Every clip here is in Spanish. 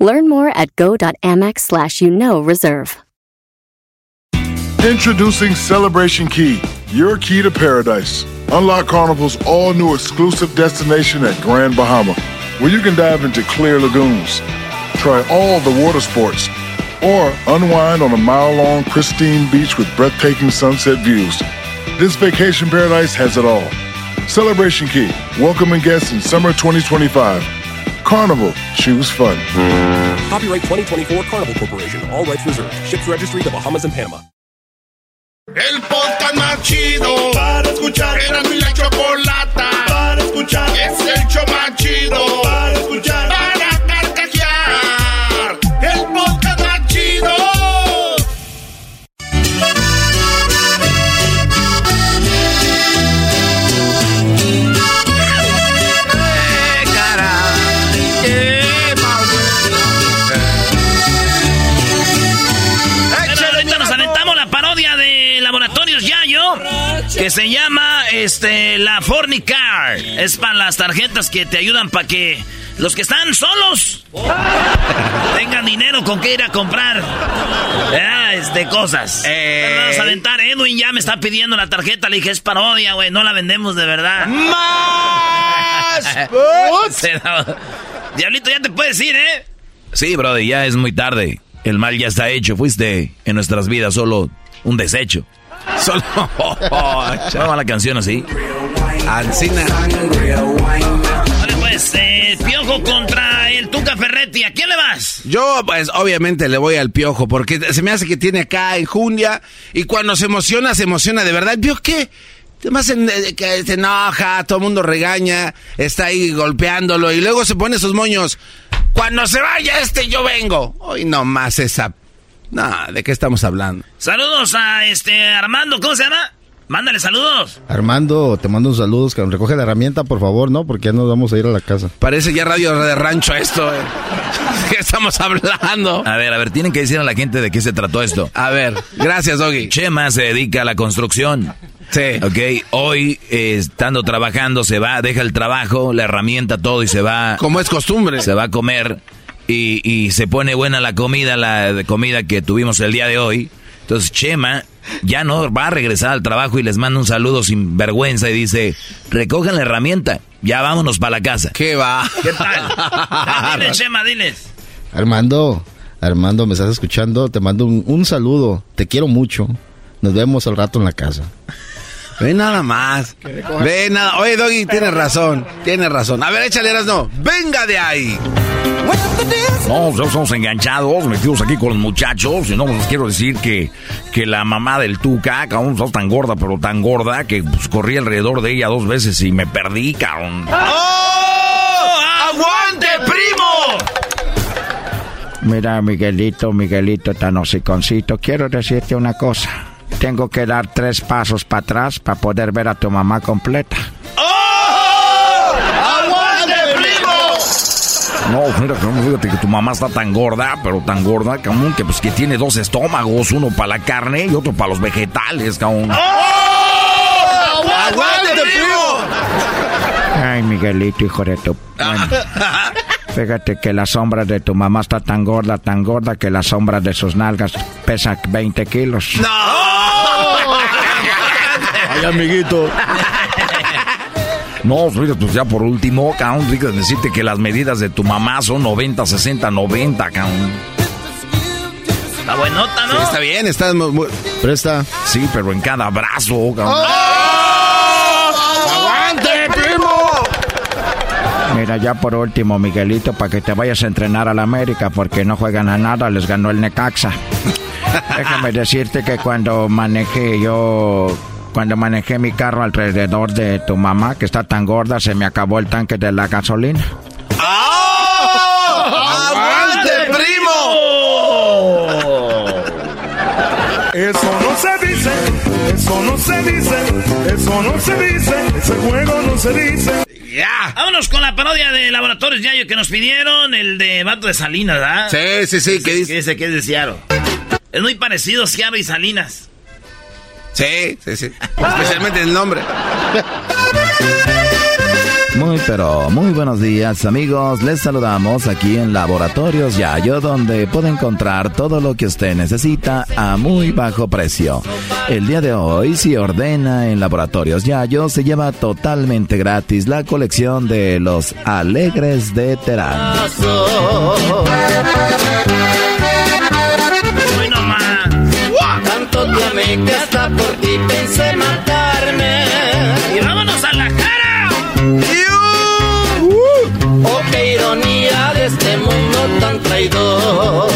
Learn more at go.amex slash you know reserve. Introducing Celebration Key, your key to paradise. Unlock Carnival's all new exclusive destination at Grand Bahama, where you can dive into clear lagoons, try all the water sports, or unwind on a mile long pristine beach with breathtaking sunset views. This vacation paradise has it all. Celebration Key, welcoming guests in summer 2025. Carnival, choose fun. Copyright 2024 Carnival Corporation, all rights reserved. Ships registry the Bahamas and Panama. El podcast más chido para escuchar. Era mi la chocolata que se llama este la Fornicar. Es para las tarjetas que te ayudan para que los que están solos tengan dinero con que ir a comprar ah, este, cosas. Vamos a aventar. Edwin ya me está pidiendo la tarjeta. Le dije, es parodia, güey. No la vendemos de verdad. ¡Más! Diablito, ya te puedes ir, ¿eh? Sí, brother, ya es muy tarde. El mal ya está hecho. Fuiste en nuestras vidas solo un desecho. Solo. Vamos a la canción así. Ancina. Vale, pues, eh, Piojo contra el Tuca Ferretti. ¿A quién le vas? Yo, pues, obviamente le voy al piojo, porque se me hace que tiene acá enjundia, y cuando se emociona, se emociona de verdad. ¿El piojo qué? Además, eh, que se enoja, todo el mundo regaña, está ahí golpeándolo, y luego se pone esos moños. Cuando se vaya este, yo vengo. Hoy no más esa... No, ¿de qué estamos hablando? Saludos a este Armando, ¿cómo se llama? Mándale saludos. Armando, te mando un saludos, cabrón. Recoge la herramienta, por favor, ¿no? Porque ya nos vamos a ir a la casa. Parece ya radio de rancho esto. eh. ¿Qué estamos hablando? A ver, a ver, tienen que decir a la gente de qué se trató esto. A ver, gracias, Doggy. Chema se dedica a la construcción. Sí. Ok, hoy eh, estando trabajando se va, deja el trabajo, la herramienta, todo y se va. Como es costumbre. Se va a comer y, y se pone buena la comida, la de comida que tuvimos el día de hoy. Entonces Chema ya no va a regresar al trabajo y les manda un saludo sin vergüenza y dice, recojan la herramienta, ya vámonos para la casa. ¿Qué va? ¿Qué tal? Diles, Chema, diles. Armando, Armando, ¿me estás escuchando? Te mando un, un saludo. Te quiero mucho. Nos vemos al rato en la casa. Ve nada más. Ve nada. Oye, Doggy, tienes razón. Tienes razón. A ver, échale, no. Venga de ahí. No, ya estamos enganchados, metidos aquí con los muchachos. Y no, les quiero decir que, que la mamá del Tuca, cabrón, está tan gorda, pero tan gorda, que pues, corrí alrededor de ella dos veces y me perdí, cabrón. ¡Oh! ¡Aguante, primo! Mira, Miguelito, Miguelito tan hociconcito, quiero decirte una cosa. Tengo que dar tres pasos para atrás para poder ver a tu mamá completa. ¡Oh! ¡Aguante, primo! No, mira, fíjate que tu mamá está tan gorda, pero tan gorda, cabrón, que pues que tiene dos estómagos, uno para la carne y otro para los vegetales, cabrón. ¡Oh! ¡Aguante, primo! Ay, Miguelito, hijo de tu... Bueno, fíjate que la sombra de tu mamá está tan gorda, tan gorda, que la sombra de sus nalgas pesa 20 kilos. ¡No! Ay, amiguito. No, mira, pues ya por último, cabrón, fíjate decirte que las medidas de tu mamá son 90, 60, 90, cabrón. Está buenota, ¿no? Sí, está bien, está muy... muy- Presta. Sí, pero en cada brazo, cabrón. ¡Aguante, primo! Mira, ya por último, Miguelito, para que te vayas a entrenar a la América, porque no juegan a nada, les ganó el Necaxa. Déjame decirte que cuando manejé yo, cuando manejé mi carro alrededor de tu mamá, que está tan gorda, se me acabó el tanque de la gasolina. ¡Oh! ¡Aguante, primo! Eso no se dice, eso no se dice, eso no se dice, ese juego no se dice. Ya. Vámonos con la parodia de Laboratorios Yayo que nos pidieron, el de Vato de Salinas, ¿verdad? Sí, sí, sí. ¿Qué dice? dice que es de Seattle. Es muy parecido Seattle y Salinas. Sí, sí, sí. Especialmente el nombre. Muy pero muy buenos días amigos, les saludamos aquí en Laboratorios Yayo donde puede encontrar todo lo que usted necesita a muy bajo precio. El día de hoy si ordena en Laboratorios Yayo se lleva totalmente gratis la colección de los Alegres de Terán. Tanto que hasta por ti pensé matarme. Y vámonos a la cara. Oh, qué ironía de este mundo tan traidor.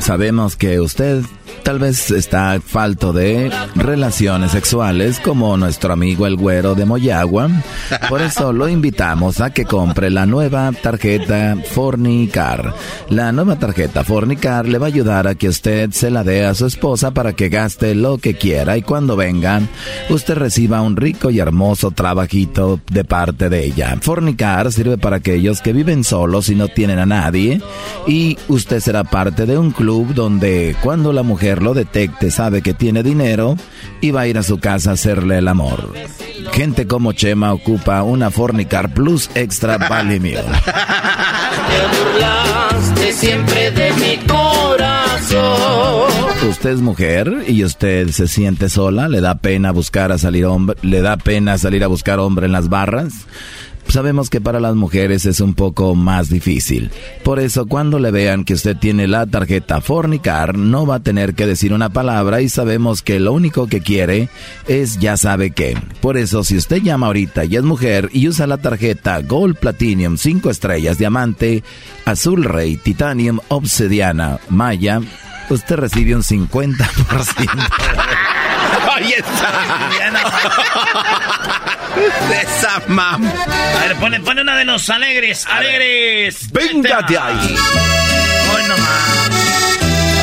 Sabemos que usted Tal vez está falto de relaciones sexuales como nuestro amigo el güero de Moyagua. Por eso lo invitamos a que compre la nueva tarjeta Fornicar. La nueva tarjeta Fornicar le va a ayudar a que usted se la dé a su esposa para que gaste lo que quiera y cuando venga usted reciba un rico y hermoso trabajito de parte de ella. Fornicar sirve para aquellos que viven solos y no tienen a nadie y usted será parte de un club donde cuando la mujer lo detecte, sabe que tiene dinero y va a ir a su casa a hacerle el amor. Gente como Chema ocupa una Fornicar Plus Extra burlaste siempre de mi corazón. Usted es mujer y usted se siente sola, le da pena buscar a salir hombre, le da pena salir a buscar hombre en las barras. Sabemos que para las mujeres es un poco más difícil. Por eso cuando le vean que usted tiene la tarjeta Fornicar, no va a tener que decir una palabra y sabemos que lo único que quiere es ya sabe qué. Por eso si usted llama ahorita y es mujer y usa la tarjeta Gold Platinum 5 estrellas diamante, azul rey, titanium, obsidiana, maya, usted recibe un 50%. De esa mam. A ver, pone, pone una de los alegres. Alegres. Venga de ahí. Hoy nomás.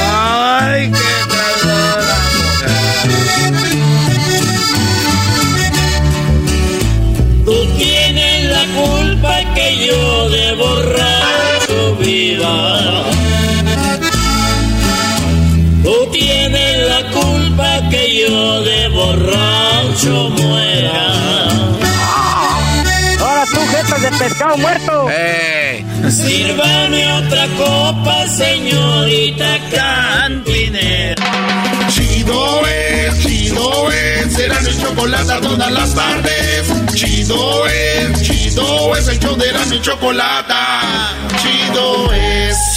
Ay, qué traidora Tú tienes la culpa que yo de borrar tu vida. Borracho muera. Ahora tú, jetas de pescado muerto. ¡Eh! Sírvame otra copa, señorita cantinera. Chido es, chido es, será mi chocolate todas las tardes. Chido es, chido es, el show de mi chocolate. Chido es.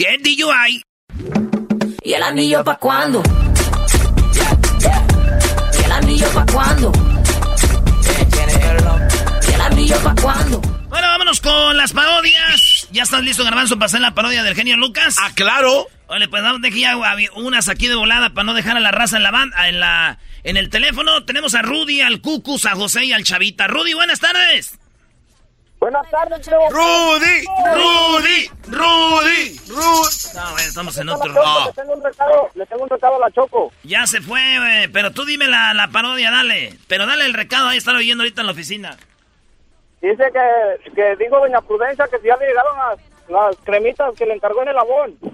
get DUI. ¿Y el anillo pa' cuándo? ¿Y el anillo pa' cuándo? ¿Y el anillo pa' cuándo? Bueno, vámonos con las parodias. ¿Ya estás listo, Garbanzo, para hacer la parodia del genio Lucas? Ah, claro. Vale, pues vamos de que ya unas aquí de volada para no dejar a la raza en la banda, en la, en el teléfono. Tenemos a Rudy, al Cucus, a José y al Chavita. Rudy, buenas tardes. Buenas tardes, Rudy, Rudy, Rudy, Rudy. No, estamos en otro. Le tengo un recado, le tengo un recado a la Choco. Ya se fue, güey. Pero tú dime la, la parodia, dale. Pero dale el recado, ahí están oyendo ahorita en la oficina. Dice que, que digo doña Prudencia que si ya le llegaron las, las cremitas que le encargó en el abón.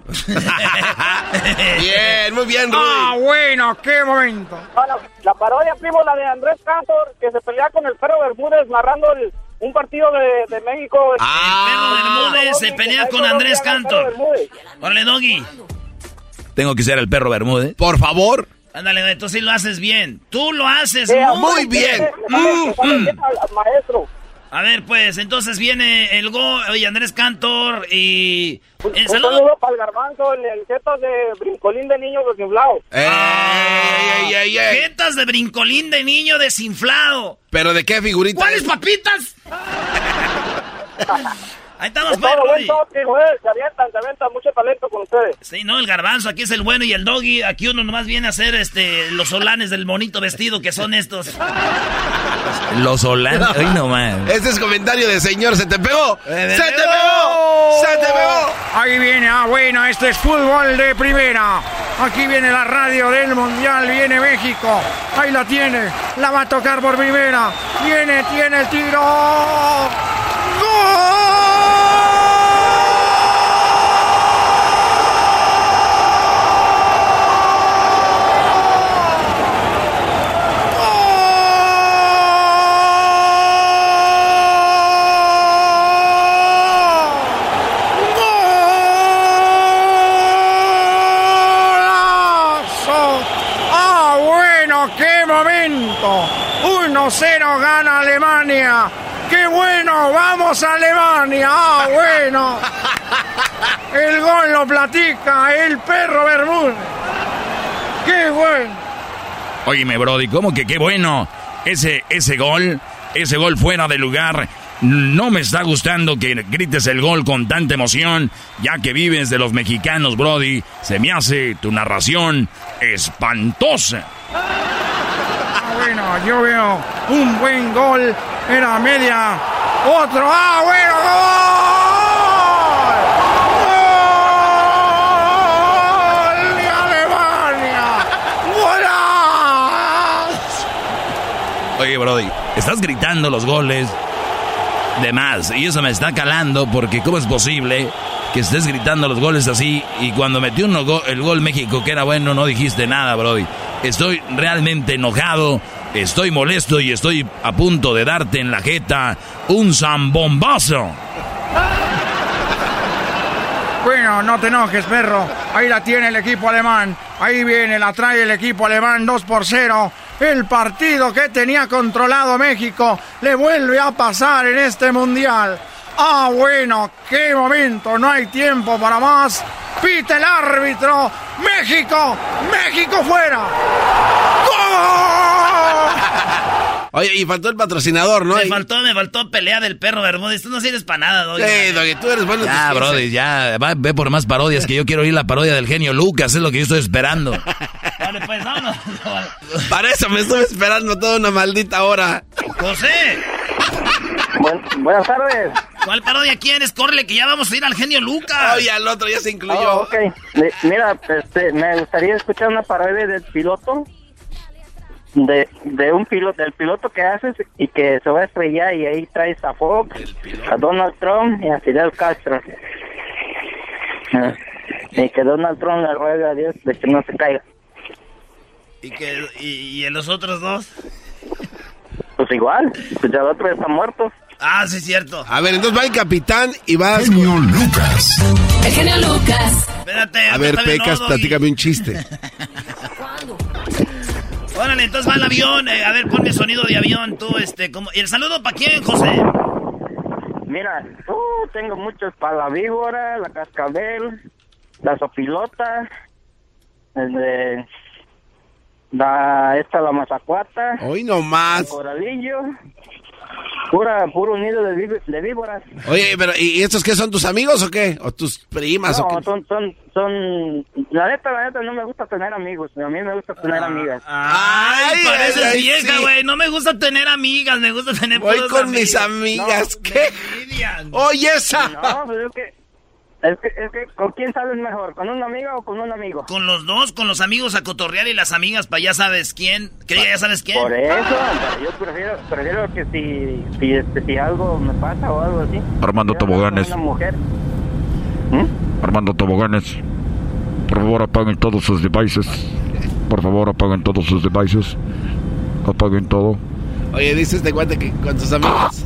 Bien, muy bien, Rudy. Ah, bueno, qué momento. Bueno, la parodia, primo, la de Andrés Cantor, que se pelea con el perro Bermúdez narrando el, un partido de, de México. Ah, Perro Bermúdez se pelea con Andrés Cantor. Órale, Doggy. Tengo que ser el perro Bermúdez. Por favor. Ándale, tú sí lo haces bien. Tú lo haces Sí, muy bien. Mm, mm. maestro. A ver, pues, entonces viene el Go y Andrés Cantor y... El un saludo para el garbanzo, el, el jetas de brincolín de niño desinflado. ¡Ey, ey, ey, Jetas de brincolín de niño desinflado. ¿Pero de qué figurita? ¿Cuáles papitas? Ahí estamos, pues, buen Brody. toque, güey. Se avientan, se avientan mucho talento con ustedes. Sí, no, el garbanzo, aquí es el bueno y el doggy. Aquí uno nomás viene a hacer este los solanes del bonito vestido que son estos. Los holandes. Ay, no más. Este es comentario de señor, ¿se te pegó? Eh, ¡Se te pegó! ¡Se te pegó! Ahí viene, ah, bueno, este es fútbol de primera. Aquí viene la radio del Mundial, viene México. Ahí la tiene, la va a tocar por primera. Viene, tiene el tiro. ¡Golazo! 1-0 gana Alemania. ¡Qué bueno! ¡Vamos a Alemania! ¡Ah, bueno! El gol lo platica el perro Bermúdez. ¡Qué bueno! Óyeme, Brody, ¿cómo que qué bueno? Ese, ese gol, ese gol fuera de lugar. No me está gustando que grites el gol con tanta emoción, ya que vives de los mexicanos, Brody. Se me hace tu narración espantosa. Bueno, yo veo un buen gol. Era media. Otro. ¡Ah, bueno! ¡Gol! ¡Gol de Alemania! ¡Golazo! Oye, Brody, estás gritando los goles de más y eso me está calando porque ¿cómo es posible que estés gritando los goles así y cuando metió go- el gol México que era bueno no dijiste nada, Brody? Estoy realmente enojado, estoy molesto y estoy a punto de darte en la jeta un zambombazo. Bueno, no te enojes, perro. Ahí la tiene el equipo alemán. Ahí viene, la trae el equipo alemán 2 por 0. El partido que tenía controlado México le vuelve a pasar en este mundial. Ah, bueno, qué momento, no hay tiempo para más. Pita el árbitro. México, México fuera. Oye, y faltó el patrocinador, ¿no? Me Y- faltó, me faltó pelea del perro Bermúdez. Tú no sirves para nada, doggy. Sí, Doggy, tú eres bueno. en Ya, Brody, ya, va, ve por más parodias que yo quiero oír la parodia del genio Lucas, es lo que yo estoy esperando. Vale, pues vámonos. Para eso me estuve esperando toda una maldita hora. José, buenas tardes. ¿cuál parodia quieres? Córrele, que ya vamos a ir al genio Lucas. Oye, al otro ya se incluyó. Oh, ok. Mi- Mira, este, me gustaría escuchar una parodia del piloto. De, de un piloto, del piloto que haces y que se va a estrellar y ahí traes a Fox, a Donald Trump y a Fidel Castro. Ah, Y que Donald Trump le ruega a Dios de que no se caiga. ¿Y, que, y, y en los otros dos? Pues igual, pues ya el otro está muerto. Ah, sí, cierto. A ver, entonces va el capitán y vas. Genio Lucas. El genio Lucas. Espérate. A ver, Pecas, no, platícame un chiste. Órale, entonces va el avión. eh, a ver, ponme sonido de avión, tú, este, como... ¿Y el saludo para quién, José? Mira, uh, tengo muchos para la víbora, la cascabel, la sopilota, el de la esta la mazacuata, Hoy nomás. el coralillo, pura puro nido de, ví- de víboras. Oye, pero ¿y estos qué son tus amigos o qué? ¿O tus primas o No, qué? son, son, son, la neta, la neta, no me gusta tener amigos, a mí me gusta tener amigas. Ay, pareces ay, vieja, sí. güey. No me gusta tener amigas, me gusta tener Voy con mis amigas. No, ¿Qué? Oye, esa. No, pues es que, es que, es que, ¿con quién sales mejor? ¿Con una amiga o con un amigo? Con los dos, con los amigos a cotorrear y las amigas para ya sabes quién. Que ya sabes quién. Por eso, yo prefiero, prefiero que si, si, este, si algo me pasa o algo así. Armando Toboganes. Una mujer. Armando Toboganes. Por favor, apaguen todos sus devices. Por favor, apaguen todos sus devices. Apaguen todo. Oye, dice este cuate que con sus amigas.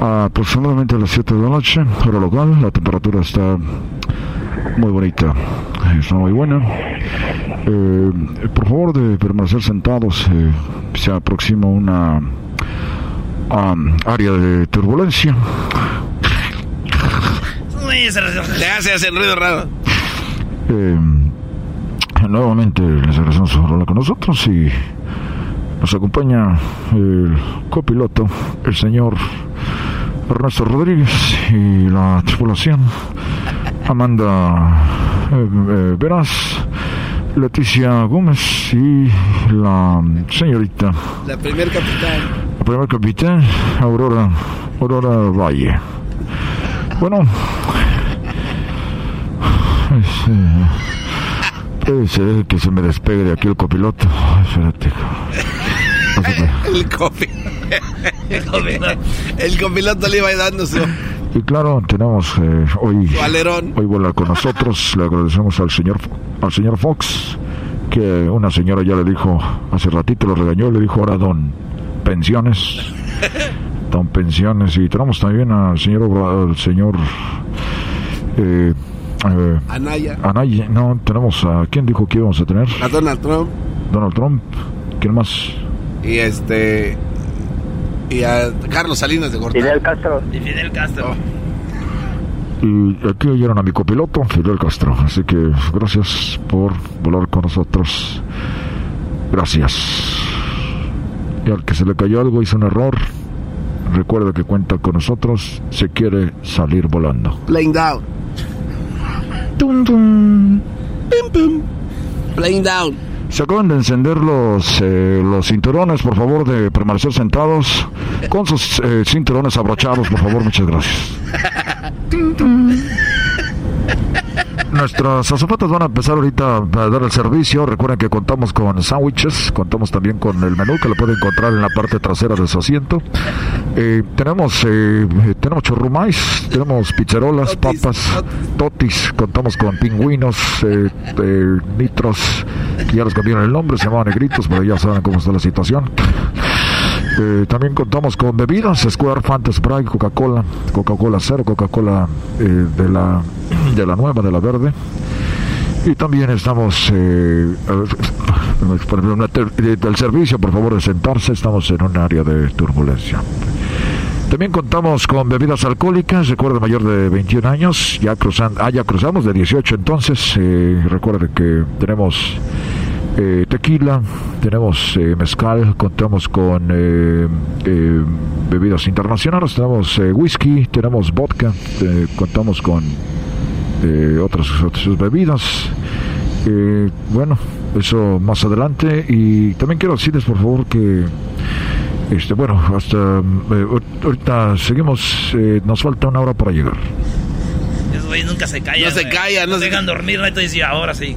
aproximadamente a las 7 de la noche, hora local. La temperatura está muy bonita, está muy buena. Eh, por favor, de permanecer sentados, eh, se aproxima una um, área de turbulencia. Le hace hacer ruido raro. Eh, nuevamente les agradecemos por hablar con nosotros y nos acompaña el copiloto, el señor Ernesto Rodríguez y la tripulación Amanda eh, eh, Veras, Leticia Gómez y la señorita, La primer capitán. la primer capitán Aurora, Aurora Valle. Bueno, es, eh, puede ser que se me despegue de aquí el copiloto. Espérate. El copi. El copiloto, el copiloto le iba dando su... Y claro, tenemos eh, hoy, Su alerón. hoy vuela con nosotros. Le agradecemos al señor al señor Fox, que una señora ya le dijo, hace ratito lo regañó, le dijo ahora don pensiones. Don pensiones. Y tenemos también al señor al señor eh, eh, Anaya. Anaya. No, tenemos a quién dijo que íbamos a tener? A Donald Trump. Donald Trump. ¿Quién más? Y este. Y a Carlos Salinas de Gortari. Fidel Castro. Y Fidel Castro. Y aquí oyeron a mi copiloto, Fidel Castro. Así que gracias por volar con nosotros. Gracias. Y al que se le cayó algo, hizo un error. Recuerda que cuenta con nosotros. Se quiere salir volando. Playing down. Tum, tum. Pim, pim. Playing down. Se acaban de encender los, eh, los cinturones, por favor, de permanecer sentados con sus eh, cinturones abrochados, por favor, muchas gracias. Nuestras azafatas van a empezar ahorita a dar el servicio. Recuerden que contamos con sándwiches, contamos también con el menú que lo pueden encontrar en la parte trasera de su asiento. Eh, tenemos eh, eh, tenemos churrumais, tenemos pizzerolas, papas, totis, contamos con pingüinos, eh, eh, nitros, que ya les cambiaron el nombre, se llamaban negritos, pero ya saben cómo está la situación. Eh, también contamos con bebidas, Square, Fanta, Sprite, Coca-Cola, Coca-Cola cero, Coca-Cola eh, de la de la nueva, de la verde. Y también estamos, eh, del servicio, por favor de sentarse, estamos en un área de turbulencia. También contamos con bebidas alcohólicas, recuerde mayor de 21 años, ya cruzan, ah, ya cruzamos de 18 entonces, eh, que tenemos eh, tequila, tenemos eh, mezcal, contamos con eh, eh, bebidas internacionales, tenemos eh, whisky, tenemos vodka, eh, contamos con eh, otras, otras bebidas. Eh, bueno, eso más adelante. Y también quiero decirles, por favor, que este, bueno, hasta eh, ahorita seguimos, eh, nos falta una hora para llegar. Esos güeyes nunca se callan. No se callan, no se- dejan dormir, ¿no? Y ahora sí.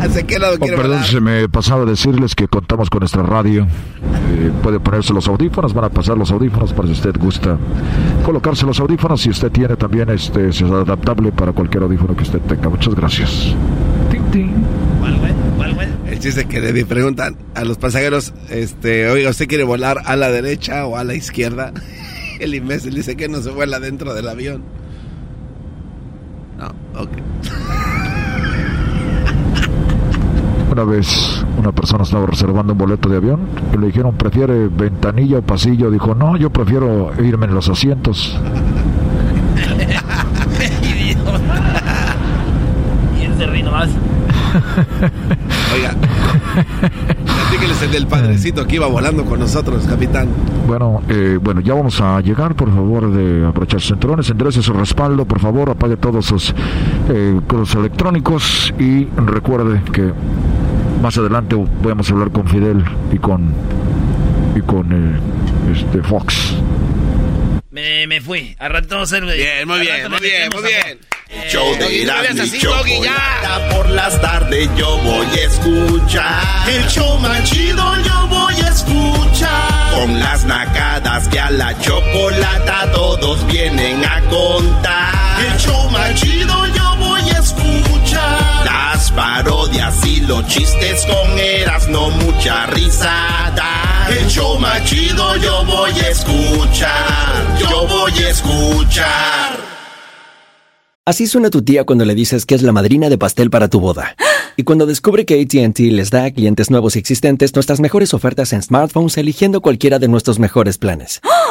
¿Hacia qué lado Oh, perdón, se me pasaba a decirles que contamos con nuestra radio. Eh, puede ponerse los audífonos, van a pasar los audífonos para si usted gusta colocarse los audífonos. Si usted tiene también este, si es adaptable para cualquier audífono que usted tenga. Muchas gracias. ¿Cuál, güey? El chiste que le preguntan a los pasajeros, este, oiga, ¿usted quiere volar a la derecha o a la izquierda? El imbécil dice que no se vuela dentro del avión. No, ok. Una vez una persona estaba reservando un boleto de avión y le dijeron, ¿prefiere ventanilla o pasillo? Dijo, no, yo prefiero irme en los asientos. Oiga, platíqueles el del padrecito que iba volando con nosotros, capitán. Bueno, eh, bueno, ya vamos a llegar, por favor, de aprovechar sus cinturones, enderece su respaldo, por favor, apague todos sus eh, cosas electrónicos y recuerde que más adelante vamos a hablar con Fidel y con y con eh, este Fox. Me, me fui. Al rato vamos a hacer. Bien, muy bien, muy bien, muy a- bien. Eh, Show de no Erasmo veas y chocolata por las tardes yo voy a escuchar. El show más chido yo voy a escuchar. Con las nacadas que a la chocolata todos vienen a contar. El show más chido yo parodias y los chistes con Erasmo mucha risada. El show yo voy a escuchar. Yo voy a escuchar. Así suena tu tía cuando le dices que es la madrina de pastel para tu boda. Y cuando descubre que ATT les da a clientes nuevos y existentes nuestras mejores ofertas en smartphones eligiendo cualquiera de nuestros mejores planes.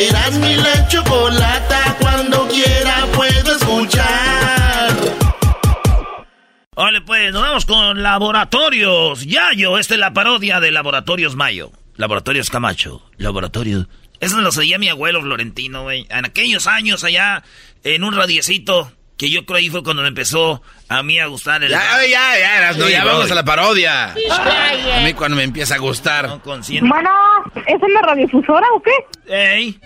Eras mi la chocolata. Cuando quiera puedo escuchar. Vale, pues nos vamos con Laboratorios Yayo. Esta es la parodia de Laboratorios Mayo. Laboratorios Camacho. Laboratorios. Eso lo seguía mi abuelo Florentino, güey. En aquellos años allá, en un radiecito, que yo creo ahí fue cuando me empezó a mí a gustar el... Ya, ya, ya, ya vamos a la parodia. A mí cuando me empieza a gustar. Bueno, ¿es una radiodifusora o qué? ¡Ey!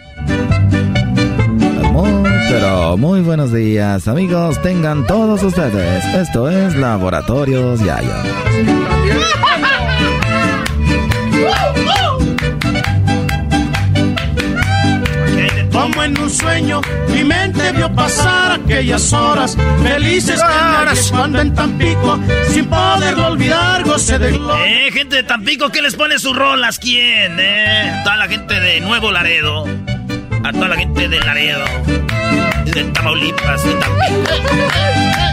Muy, pero muy buenos días, amigos. Tengan todos ustedes. Esto es Laboratorios Yayo. Como en un sueño, mi mente vio pasar aquellas horas felices que cuando en Tampico, sin poderlo olvidar, goce de gloria. Eh, gente de Tampico, ¿qué les pone sus rolas? ¿Quién? Eh, toda la gente de Nuevo Laredo. A toda la gente de Laredo. De Tamaulipas, de Tampico.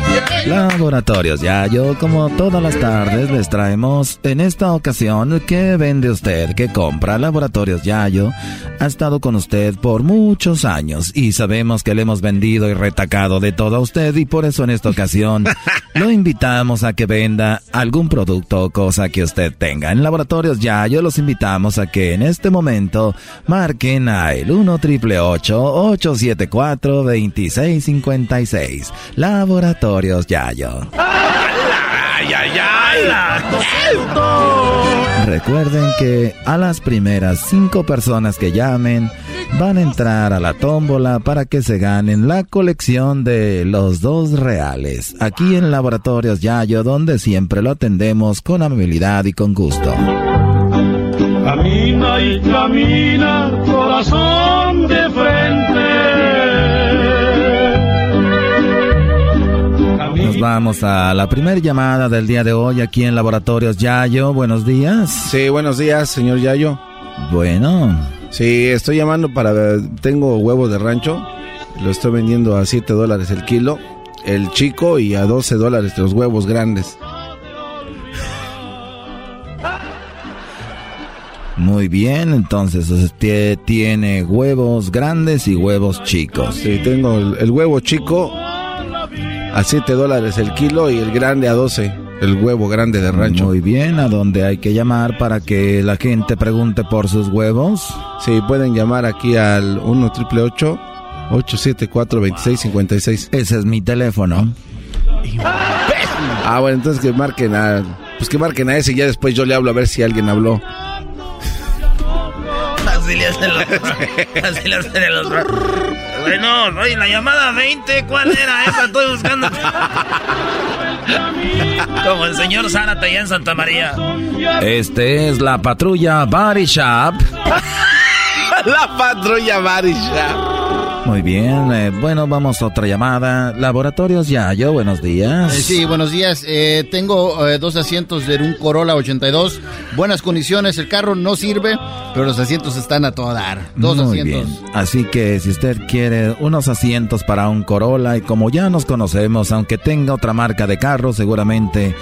Laboratorios Yayo, como todas las tardes, les traemos en esta ocasión ¿qué vende usted? ¿Qué compra? Laboratorios Yayo ha estado con usted por muchos años y sabemos que le hemos vendido y retacado de todo a usted y por eso en esta ocasión lo invitamos a que venda algún producto o cosa que usted tenga. En Laboratorios Yayo los invitamos a que en este momento marquen a el 1 triple 874 2656. Laboratorios ¡Ay, ay, ay! Recuerden que a las primeras cinco personas que llamen van a entrar a la tómbola para que se ganen la colección de los dos reales. Aquí en Laboratorios Yayo, donde siempre lo atendemos con amabilidad y con gusto. Camina y camina, corazón de frente. Vamos a la primera llamada del día de hoy aquí en Laboratorios Yayo. Buenos días. Sí, buenos días, señor Yayo. Bueno, Sí, estoy llamando para... Tengo huevos de rancho. Lo estoy vendiendo a 7 dólares el kilo. El chico y a 12 dólares los huevos grandes. Muy bien, entonces usted tiene huevos grandes y huevos chicos. Sí, tengo el, el huevo chico a 7 dólares el kilo y el grande a 12. El huevo grande de rancho. Muy bien, ¿a dónde hay que llamar para que la gente pregunte por sus huevos? Sí, pueden llamar aquí al 1 triple 874 2656 Ese es mi teléfono. Ah, bueno, entonces que marquen a... Pues que marquen a ese y ya después yo le hablo a ver si alguien habló. Así le hacen los... Así le hacen los... Bueno, oye, la llamada 20, ¿cuál era esa? Estoy buscando. Como el señor Zárate allá en Santa María. Este es la patrulla Body Shop. la patrulla Body Shop. Muy bien, eh, bueno, vamos a otra llamada. Laboratorios Yayo, buenos días. Eh, sí, buenos días. Eh, tengo dos asientos de un Corolla 82. Buenas condiciones, el carro no sirve, pero los asientos están a todo dar. Dos Muy asientos. bien. Así que si usted quiere unos asientos para un Corolla y como ya nos conocemos, aunque tenga otra marca de carro, seguramente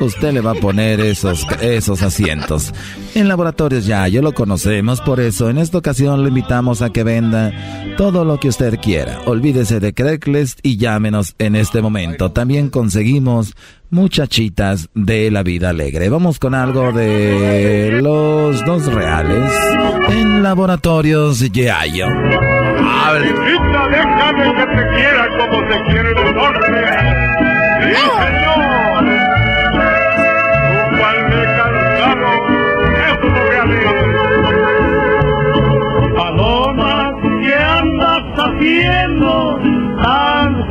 usted le va a poner esos, esos asientos. En Laboratorios Yayo lo conocemos, por eso en esta ocasión le invitamos a que venda todo lo que usted quiera. Olvídese de Craigslist y llámenos en este momento. También conseguimos muchachitas de la vida alegre. Vamos con algo de los dos reales en Laboratorios Yayo. Déjame que te quiera como se quiere el norte. Haciendo tan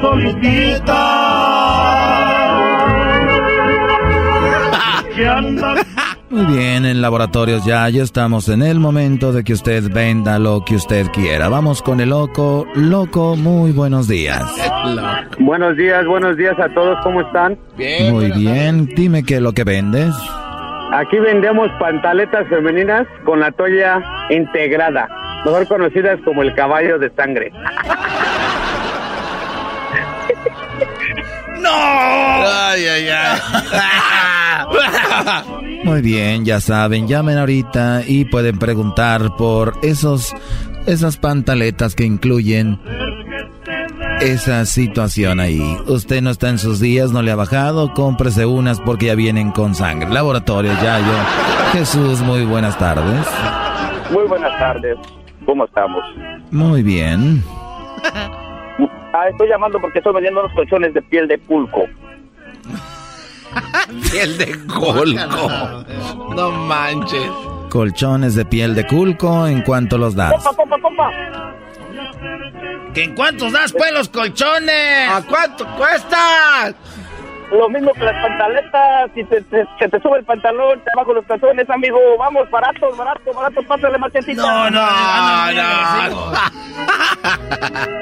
Muy bien, en Laboratorios Yayo estamos en el momento de que usted venda lo que usted quiera. Vamos con el loco. Loco, muy buenos días. Buenos días, buenos días a todos, ¿cómo están? Muy bien, dime qué es lo que vendes. Aquí vendemos pantaletas femeninas con la toalla integrada, mejor conocidas como el caballo de sangre. ¡No! Ay, ay, ay. Muy bien, ya saben, llamen ahorita y pueden preguntar por esos esas pantaletas que incluyen esa situación ahí. Usted no está en sus días, no le ha bajado, cómprese unas porque ya vienen con sangre. Laboratorio Yayo. Jesús, muy buenas tardes. Muy buenas tardes, ¿cómo estamos? Muy bien. Ah, estoy llamando porque estoy vendiendo unos colchones de piel de pulco. Piel de colco. No manches. Colchones de piel de culco, ¿en cuánto los das? ¡Compa, compa, compa! ¿Que en cuántos das pues los colchones? ¿A cuánto cuesta? Lo mismo que las pantaletas, si te, te- se te sube el pantalón, te bajo los calzones, amigo. Vamos, barato, barato, barato, pásale machetita. No, no, no, no.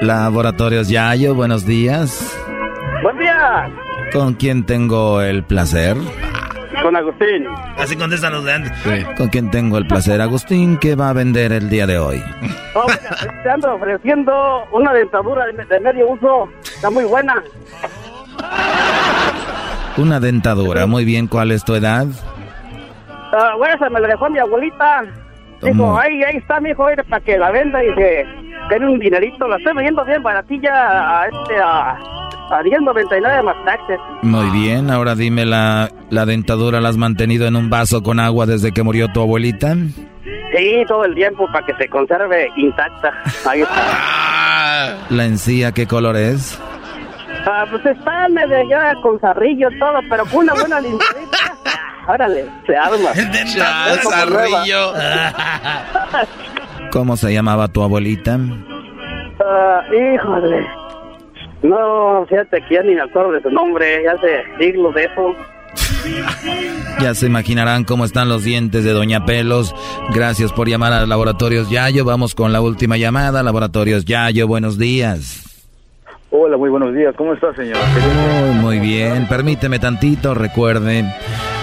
Laboratorios Yayo, buenos días. Buen día, ¿Con quién tengo el placer? con Agustín. Así contestan los de antes. ¿Con quién tengo el placer? Agustín, ¿qué va a vender el día de hoy? Oh, mira, te ando ofreciendo una dentadura de, de medio uso. Está muy buena. Una dentadura. Muy bien, ¿cuál es tu edad? Ah, bueno, esa me la dejó mi abuelita. Dijo, ¿Cómo? ahí, ahí está, mi hijo, para que la venda y que tiene un dinerito. La estoy vendiendo bien baratilla a, este, a, a 10.99 más taxes. Muy bien, ahora dime, ¿la, ¿la dentadura la has mantenido en un vaso con agua desde que murió tu abuelita? Sí, todo el tiempo para que se conserve intacta. Ahí está. ¿La encía qué color es? Ah, pues está medio ya con zarrillo todo, pero con una buena limpiadita. ah, Órale, se arma. Ya, zarrillo. ¿Cómo se llamaba tu abuelita? Ah, híjole. No, fíjate que ya ni me acuerdo de su nombre, ya hace siglos de eso. Ya se imaginarán cómo están los dientes de Doña Pelos. Gracias por llamar a Laboratorios Yayo. Vamos con la última llamada. Laboratorios Yayo, buenos días. Hola, muy buenos días. ¿Cómo está, señor? Muy, muy bien. Permíteme tantito. Recuerde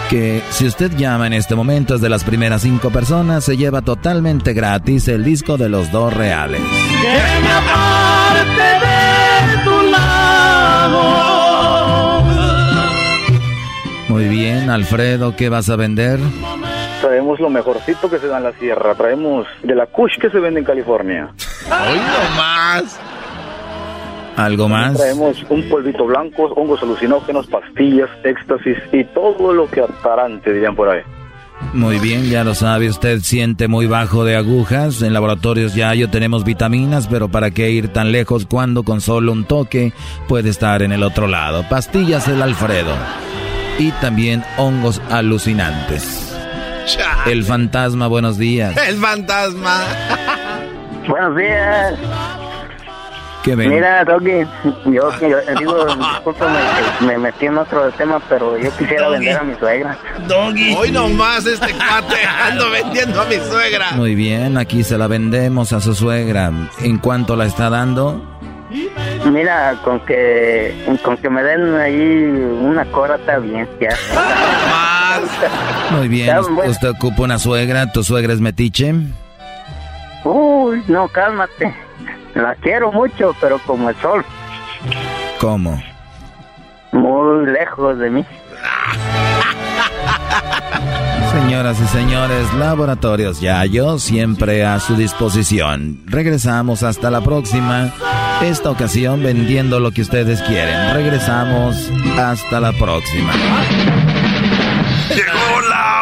que si usted llama en este momento es de las primeras cinco personas, se lleva totalmente gratis el disco de los dos reales. Que me aparte de tu lado. Muy bien, Alfredo, ¿qué vas a vender? Traemos lo mejorcito que se da en la sierra. Traemos de la kush que se vende en California. ¡Hoy no más! ¿Algo más? Traemos un polvito blanco, hongos alucinógenos, pastillas, éxtasis y todo lo que atarante dirían por ahí. Muy bien, ya lo sabe, usted siente muy bajo de agujas. En laboratorios ya yo tenemos vitaminas, pero ¿para qué ir tan lejos cuando con solo un toque puede estar en el otro lado? Pastillas el Alfredo. Y también hongos alucinantes. El fantasma, buenos días. El fantasma. Buenos días. Mira, Doggy, yo, yo digo, discúlpame me metí en otro tema, pero yo quisiera Doggy. vender a mi suegra. Doggy. Hoy nomás este cuate ando vendiendo a mi suegra. Muy bien, aquí se la vendemos a su suegra. ¿En cuánto la está dando? Mira, con que con que me den ahí una cora está bien, ya. Muy bien. ¿usted ocupa una suegra? ¿Tu suegra es metiche? Uy, no, cálmate. La quiero mucho, pero como el sol, ¿Cómo? muy lejos de mí. Señoras y señores, Laboratorios Yayo siempre a su disposición. Regresamos hasta la próxima. Esta ocasión vendiendo lo que ustedes quieren. Regresamos hasta la próxima.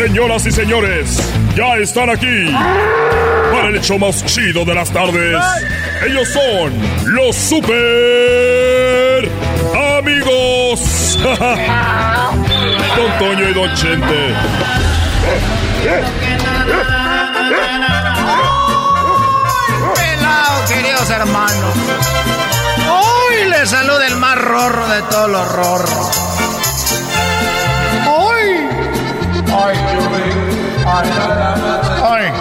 Señoras y señores, ya están aquí para el hecho más chido de las tardes. Ellos son los super amigos. Don Toño y Don Chente. Pelao, queridos hermanos. Hoy les saluda el más rorro de todos los rorros. Ay.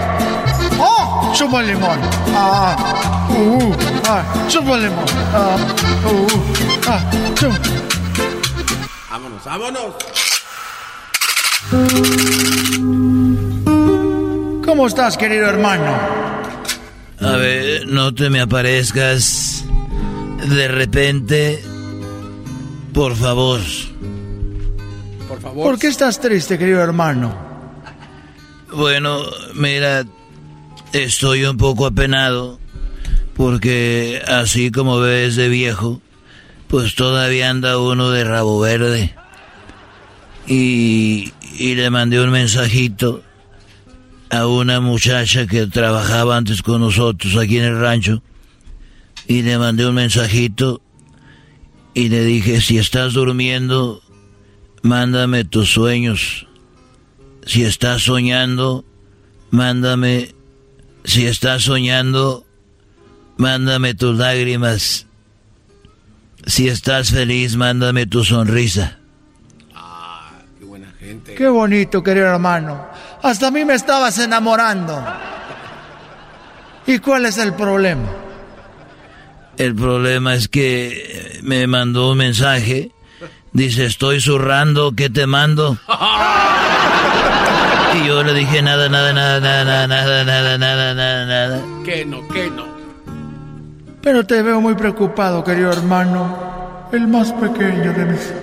Oh, chupa limón. Ah. Uh. Ah, chupa limón. Ah. Uh. Ah, chupa. Vámonos, vámonos. ¿Cómo estás, querido hermano? A ver, no te me aparezcas de repente. Por favor. Por favor. ¿Por qué estás triste, querido hermano? Bueno, mira, estoy un poco apenado porque así como ves de viejo, pues todavía anda uno de rabo verde. Y, y le mandé un mensajito a una muchacha que trabajaba antes con nosotros aquí en el rancho. Y le mandé un mensajito y le dije, si estás durmiendo, mándame tus sueños. Si estás soñando, mándame. Si estás soñando, mándame tus lágrimas. Si estás feliz, mándame tu sonrisa. Qué buena gente. Qué bonito, querido hermano. Hasta a mí me estabas enamorando. ¿Y cuál es el problema? El problema es que me mandó un mensaje. Dice, estoy zurrando, ¿qué te mando? Y yo le dije, nada, nada, nada, nada, nada, nada, nada, nada, nada. Que no, que no. Pero te veo muy preocupado, querido hermano. El más pequeño de mis...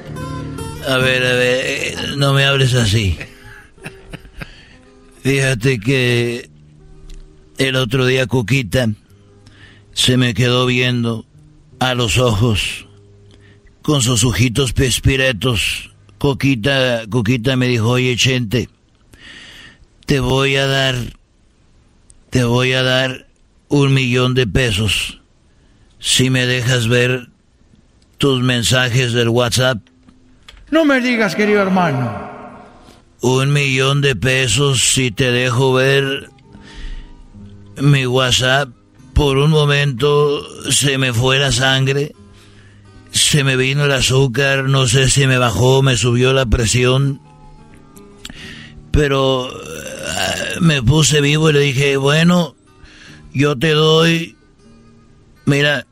A ver, a ver, eh, no me hables así. Fíjate que el otro día Cuquita se me quedó viendo a los ojos con sus ojitos pespiretos. Coquita, Coquita me dijo, oye, Chente, te voy a dar, te voy a dar un millón de pesos si me dejas ver tus mensajes del WhatsApp. No me digas, querido hermano. Un millón de pesos si te dejo ver mi WhatsApp. por un momento se me fue la sangre, se me vino el azúcar, no sé si me bajó, me subió la presión, pero eh, me puse vivo y le dije, bueno, yo te doy, mira,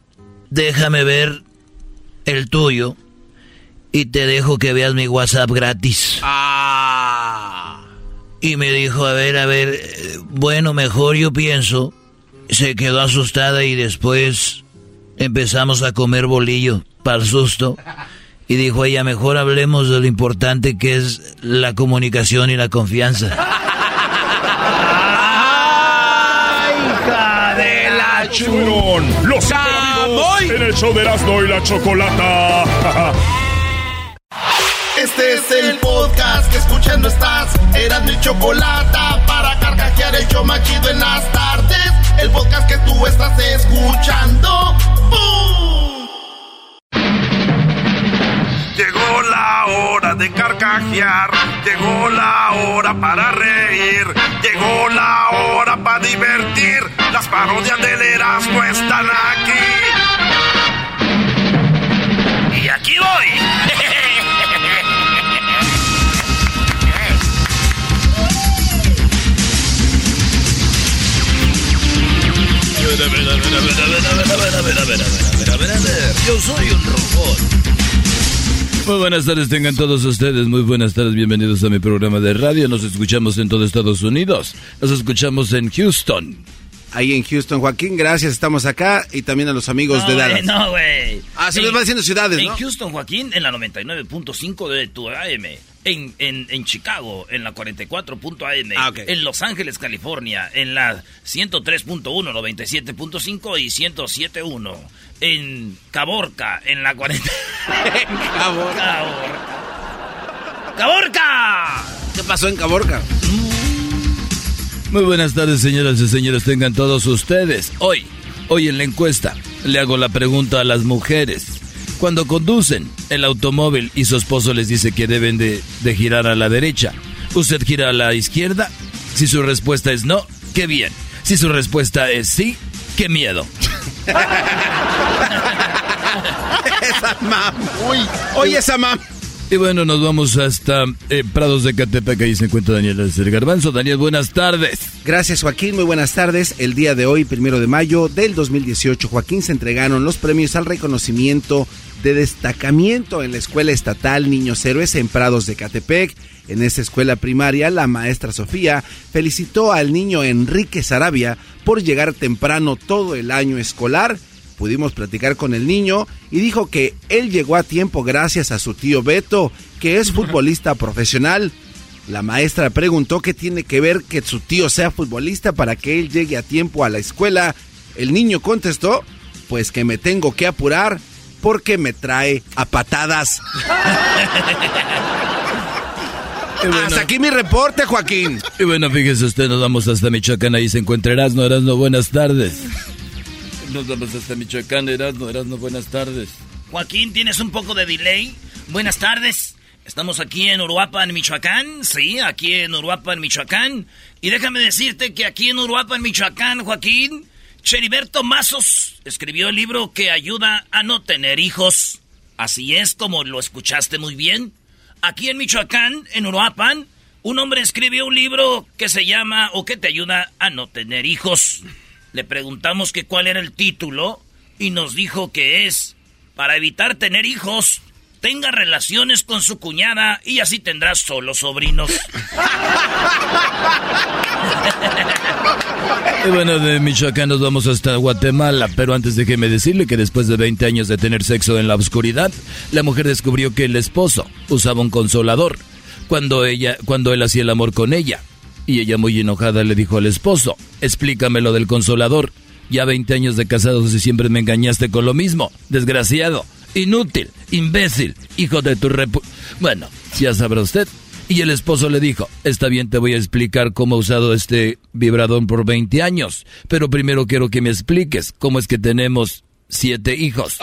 déjame ver el tuyo y te dejo que veas mi WhatsApp gratis. Ah. Y me dijo, a ver, a ver, eh, bueno, mejor yo pienso. Se quedó asustada y después empezamos a comer bolillo para el susto. Y dijo ella, mejor hablemos de lo importante que es la comunicación y la confianza. ¡Hija de la churón! ¡Los superamigos en el show de Erasmo y la Chocolata! Este es el podcast que escuchando estás. Eran mi chocolate para carcajear el show machido en las tardes. El podcast que tú estás escuchando. Llegó la hora de carcajear, llegó la hora para reír, llegó la hora para divertir. Las parodias del Erasmo están aquí. Y aquí voy. Yo soy un robot. Muy buenas tardes, tengan todos ustedes. Muy buenas tardes, bienvenidos a mi programa de radio. Nos escuchamos en todo Estados Unidos. Nos escuchamos en Houston. Ahí en Houston, Joaquín, gracias, estamos acá. Y también a los amigos No, de Dallas. no, güey. Ah, se En- nos va diciendo ciudades, En ¿no? Houston, Joaquín, en la 99.5 de tu AM. En, en, en Chicago, en la 44. AM. Ah, ok. En Los Ángeles, California, en la 103.1, 97.5 y 107.1. En Caborca, en la 40. Caborca. ¡Caborca! ¿Qué pasó en Caborca? Muy buenas tardes, señoras y señores, tengan todos ustedes. Hoy, hoy en la encuesta, le hago la pregunta a las mujeres. Cuando conducen el automóvil y su esposo les dice que deben de, de girar a la derecha, ¿usted gira a la izquierda? Si su respuesta es no, qué bien. Si su respuesta es sí, qué miedo. esa mam. Uy, oye esa mam. Y bueno, nos vamos hasta eh, Prados de Catepec, ahí se encuentra Daniel el Garbanzo. Daniel, buenas tardes. Gracias Joaquín, muy buenas tardes. El día de hoy, primero de mayo del 2018, Joaquín se entregaron los premios al reconocimiento de destacamiento en la Escuela Estatal Niños Héroes en Prados de Catepec. En esta escuela primaria, la maestra Sofía felicitó al niño Enrique Sarabia por llegar temprano todo el año escolar. Pudimos platicar con el niño y dijo que él llegó a tiempo gracias a su tío Beto, que es futbolista profesional. La maestra preguntó qué tiene que ver que su tío sea futbolista para que él llegue a tiempo a la escuela. El niño contestó, pues que me tengo que apurar porque me trae a patadas. Hasta aquí mi reporte, Joaquín. Y bueno, fíjese usted, nos vamos hasta Michoacán, ahí se encuentra Erasno, Erasno, buenas tardes. Nos vamos hasta Michoacán, Erasno, Erasno, buenas tardes. Joaquín, ¿tienes un poco de delay? Buenas tardes. Estamos aquí en Uruapan, Michoacán. Sí, aquí en Uruapan, Michoacán. Y déjame decirte que aquí en Uruapan, Michoacán, Joaquín, Cheriberto Mazos escribió el libro que ayuda a no tener hijos. Así es como lo escuchaste muy bien. Aquí en Michoacán, en Uruapan, un hombre escribió un libro que se llama o que te ayuda a no tener hijos. Le preguntamos que cuál era el título y nos dijo que es para evitar tener hijos, tenga relaciones con su cuñada y así tendrás solo sobrinos. Y bueno, de Michoacán nos vamos hasta Guatemala, pero antes déjeme decirle que después de 20 años de tener sexo en la oscuridad, la mujer descubrió que el esposo usaba un consolador cuando ella, cuando él hacía el amor con ella. Y ella muy enojada le dijo al esposo, explícame lo del consolador. Ya 20 años de casados y siempre me engañaste con lo mismo. Desgraciado, inútil, imbécil, hijo de tu repu... Bueno, ya sabrá usted. Y el esposo le dijo, está bien, te voy a explicar cómo he usado este vibrador por 20 años, pero primero quiero que me expliques cómo es que tenemos siete hijos.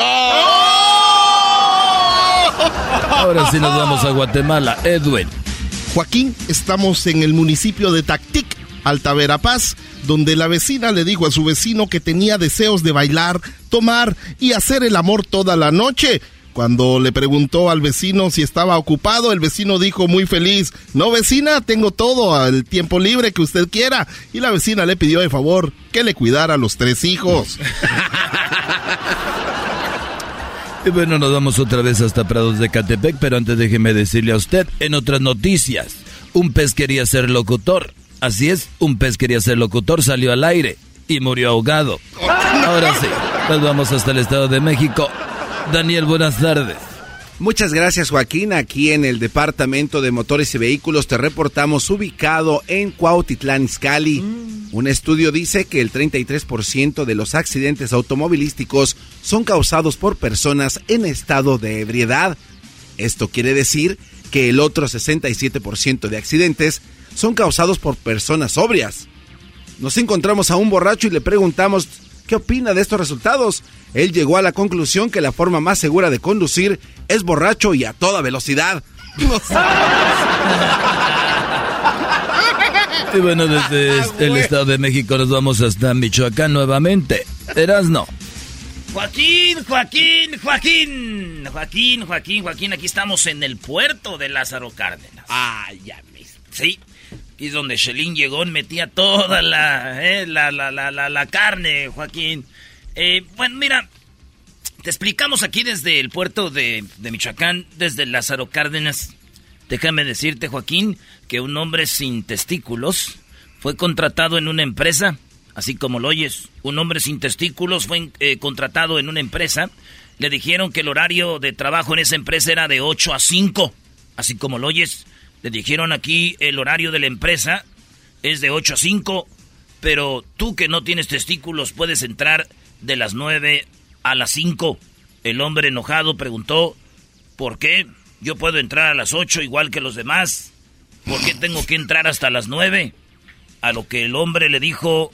Ahora sí nos vamos a Guatemala. Edwin. Joaquín, estamos en el municipio de Tactic, Alta Verapaz, donde la vecina le dijo a su vecino que tenía deseos de bailar, tomar y hacer el amor toda la noche. Cuando le preguntó al vecino si estaba ocupado, el vecino dijo muy feliz, no vecina, tengo todo el tiempo libre que usted quiera. Y la vecina le pidió de favor que le cuidara a los tres hijos. Y bueno, nos vamos otra vez hasta Prados de Catepec, pero antes déjeme decirle a usted, en otras noticias, un pez quería ser locutor. Así es, un pez quería ser locutor, salió al aire y murió ahogado. Ahora sí, nos vamos hasta el Estado de México. Daniel, buenas tardes. Muchas gracias Joaquín. Aquí en el Departamento de Motores y Vehículos te reportamos ubicado en Cuautitlán, Izcalli. Un estudio dice que el 33% de los accidentes automovilísticos son causados por personas en estado de ebriedad. Esto quiere decir que el otro 67% de accidentes son causados por personas sobrias. Nos encontramos a un borracho y le preguntamos qué opina de estos resultados. Él llegó a la conclusión que la forma más segura de conducir es borracho y a toda velocidad. Y bueno, desde el Estado de México nos vamos hasta Michoacán nuevamente. Erasno. Joaquín, Joaquín, Joaquín. Joaquín, Joaquín, Joaquín. Aquí estamos en el puerto de Lázaro Cárdenas. Ah, ya mismo. Sí. Aquí es donde Shelin llegó metía toda la, eh, la, la, la, la, la carne, Joaquín. Eh, bueno, mira, te explicamos aquí desde el puerto de, de Michoacán, desde Lázaro Cárdenas. Déjame decirte, Joaquín, que un hombre sin testículos fue contratado en una empresa, así como lo oyes. Un hombre sin testículos fue eh, contratado en una empresa. Le dijeron que el horario de trabajo en esa empresa era de 8 a 5, así como lo oyes. Le dijeron aquí el horario de la empresa es de 8 a 5, pero tú que no tienes testículos puedes entrar de las 9 a las 5. El hombre enojado preguntó, ¿por qué? Yo puedo entrar a las 8 igual que los demás. ¿Por qué tengo que entrar hasta las 9? A lo que el hombre le dijo,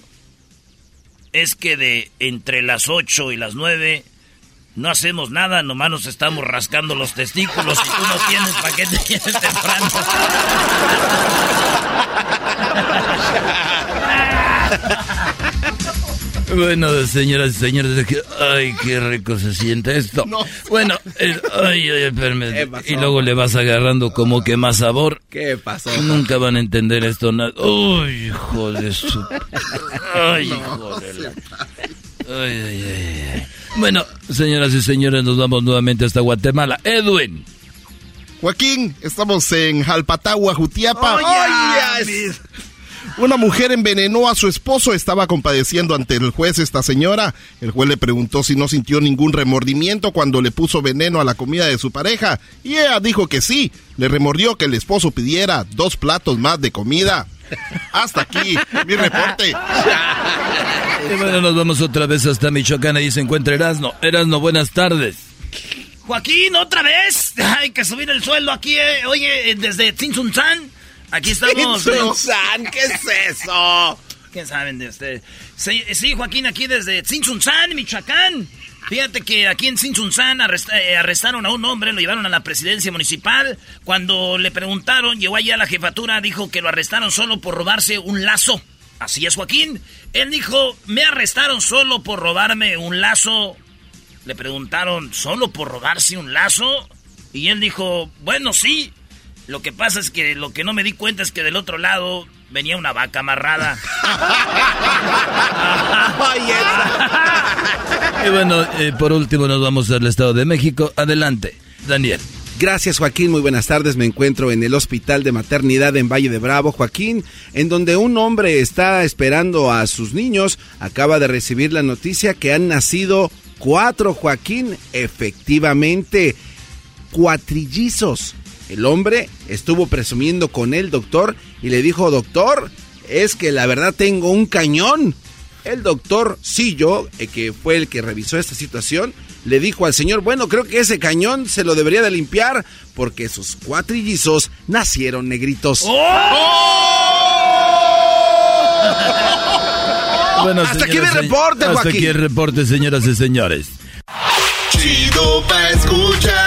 es que de entre las 8 y las 9 no hacemos nada, nomás nos estamos rascando los testículos y tú no tienes para qué te tienes temprano. Bueno, señoras y señores, ay, qué rico se siente esto. Bueno, eh, ay, ay, espérame. Y luego le vas agarrando como que más sabor. ¿Qué pasó? Nunca van a entender esto. nada. Uy, hijo de su... Ay, hijo de la... Ay, ay, ay, ay. Bueno, señoras y señores, nos vamos nuevamente hasta Guatemala. Edwin. Joaquín, estamos en Jalpatagua, Jutiapa. Oh, Oh, yes. Una mujer envenenó a su esposo, estaba compadeciendo ante el juez esta señora. El juez le preguntó si no sintió ningún remordimiento cuando le puso veneno a la comida de su pareja. Y ella dijo que sí, le remordió que el esposo pidiera dos platos más de comida. Hasta aquí, mi reporte. Y bueno, nos vamos otra vez hasta Michoacán. Ahí se encuentra Erasno. Erasno, buenas tardes. Joaquín, otra vez. Hay que subir el sueldo aquí, eh. oye, eh, desde Tzintzuntzán. Aquí estamos. Tzintzuntzán, ¿qué es eso? ¿Qué saben de usted? Sí, sí, Joaquín, aquí desde Tzintzuntzán, Michoacán. Fíjate que aquí en arrest- eh, arrestaron a un hombre, lo llevaron a la presidencia municipal. Cuando le preguntaron, llegó allá a la jefatura, dijo que lo arrestaron solo por robarse un lazo. Así es, Joaquín. Él dijo, me arrestaron solo por robarme un lazo. Le preguntaron, ¿solo por robarse un lazo? Y él dijo, bueno, sí. Lo que pasa es que lo que no me di cuenta es que del otro lado venía una vaca amarrada. Y bueno, eh, por último nos vamos al Estado de México. Adelante, Daniel. Gracias Joaquín, muy buenas tardes. Me encuentro en el Hospital de Maternidad en Valle de Bravo, Joaquín, en donde un hombre está esperando a sus niños. Acaba de recibir la noticia que han nacido cuatro, Joaquín, efectivamente, cuatrillizos. El hombre estuvo presumiendo con el doctor y le dijo, doctor, es que la verdad tengo un cañón. El doctor Sillo, eh, que fue el que revisó esta situación, le dijo al señor, bueno, creo que ese cañón se lo debería de limpiar porque sus cuatrillizos nacieron negritos. Bueno, Hasta aquí señoras mi reporte, Hasta Joaquín. aquí el reporte, señoras y señores. Chido pa' escuchar.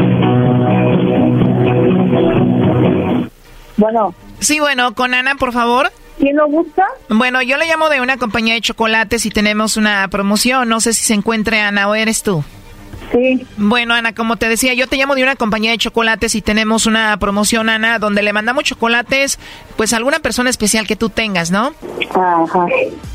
Bueno. Sí, bueno, con Ana, por favor. ¿Quién lo busca? Bueno, yo le llamo de una compañía de chocolates y tenemos una promoción. No sé si se encuentre Ana o eres tú. Sí. Bueno, Ana, como te decía, yo te llamo de una compañía de chocolates y tenemos una promoción, Ana, donde le mandamos chocolates, pues a alguna persona especial que tú tengas, ¿no? Ajá.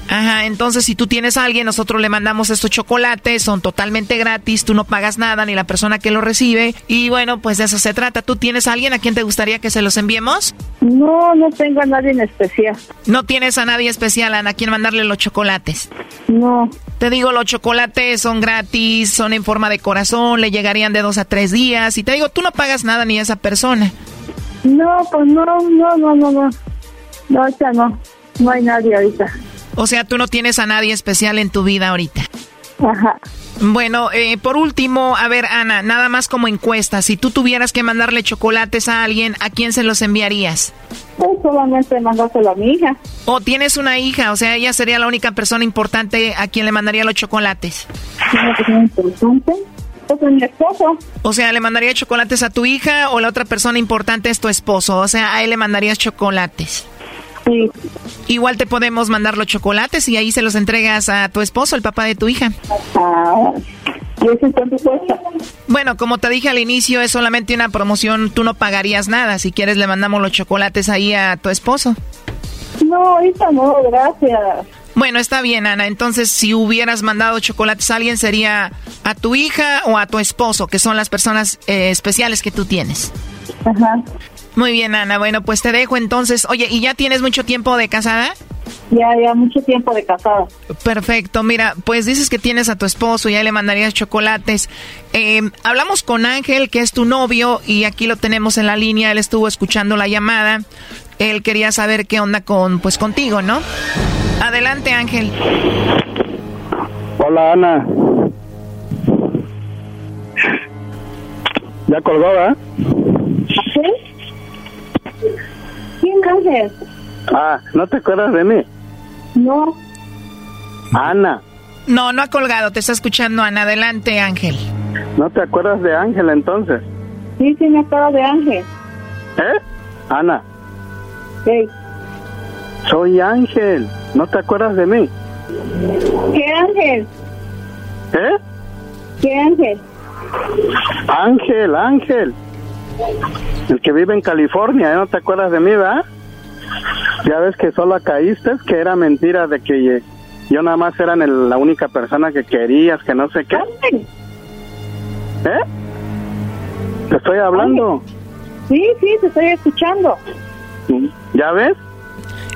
Ajá, entonces si tú tienes a alguien, nosotros le mandamos estos chocolates, son totalmente gratis, tú no pagas nada, ni la persona que lo recibe. Y bueno, pues de eso se trata. ¿Tú tienes a alguien a quien te gustaría que se los enviemos? No, no tengo a nadie en especial. No tienes a nadie especial, Ana, a quien mandarle los chocolates. No. Te digo, los chocolates son gratis, son en forma de corazón, le llegarían de dos a tres días. Y te digo, tú no pagas nada ni a esa persona. No, pues no, no, no, no, no. No, ahorita no. No hay nadie ahorita. O sea, tú no tienes a nadie especial en tu vida ahorita. Ajá. Bueno, eh, por último, a ver, Ana, nada más como encuesta, si tú tuvieras que mandarle chocolates a alguien, ¿a quién se los enviarías? Pues solamente mandárselo a mi hija. O tienes una hija, o sea, ella sería la única persona importante a quien le mandaría los chocolates. Una persona importante. Pues a mi esposo. O sea, ¿le mandaría chocolates a tu hija o la otra persona importante es tu esposo? O sea, a él le mandarías chocolates. Sí. Igual te podemos mandar los chocolates y ahí se los entregas a tu esposo, el papá de tu hija. Ah, ¿y eso cuánto cuesta? Bueno, como te dije al inicio, es solamente una promoción, tú no pagarías nada. Si quieres, le mandamos los chocolates ahí a tu esposo. No, ahorita no, gracias. Bueno, está bien, Ana. Entonces, si hubieras mandado chocolates a alguien, sería a tu hija o a tu esposo, que son las personas eh, especiales que tú tienes. Ajá. Muy bien, Ana. Bueno, pues te dejo entonces. Oye, ¿y ya tienes mucho tiempo de casada? Ya, ya, mucho tiempo de casada. Perfecto. Mira, pues dices que tienes a tu esposo ya le mandarías chocolates. Eh, hablamos con Ángel, que es tu novio, y aquí lo tenemos en la línea. Él estuvo escuchando la llamada. Él quería saber qué onda con, pues, contigo, ¿no? Adelante, Ángel. Hola, Ana. Ya colgó, ¿eh? ¿Sí? ¿Quién Ángel? Ah, ¿no te acuerdas de mí? No. Ana, No, no ha colgado. Te está escuchando, Ana. Adelante, Ángel. ¿no te acuerdas de Ángel entonces? Sí, sí, me acuerdo de Ángel. ¿Eh? Ana, Sí. soy Ángel. ¿No te acuerdas de mí? ¿Qué Ángel? ¿Eh? ¿Qué Ángel? Ángel, Ángel. El que vive en California, ¿eh? ¿no te acuerdas de mí, verdad? Ya ves que solo caíste, que era mentira de que yo nada más era la única persona que querías, que no sé qué. ¿Eh? Te estoy hablando. Sí, sí, te estoy escuchando. ¿Ya ves?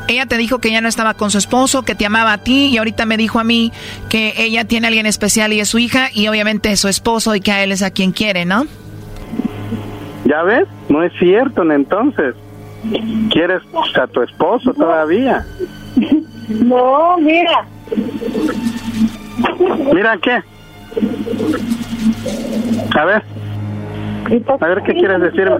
Ella te dijo que ya no estaba con su esposo, que te amaba a ti y ahorita me dijo a mí que ella tiene a alguien especial y es su hija y obviamente es su esposo y que a él es a quien quiere, ¿no? ¿Ya ves? No es cierto, entonces. ¿Quieres a tu esposo todavía? No, mira. Mira qué. A ver. A ver qué quieres decirme.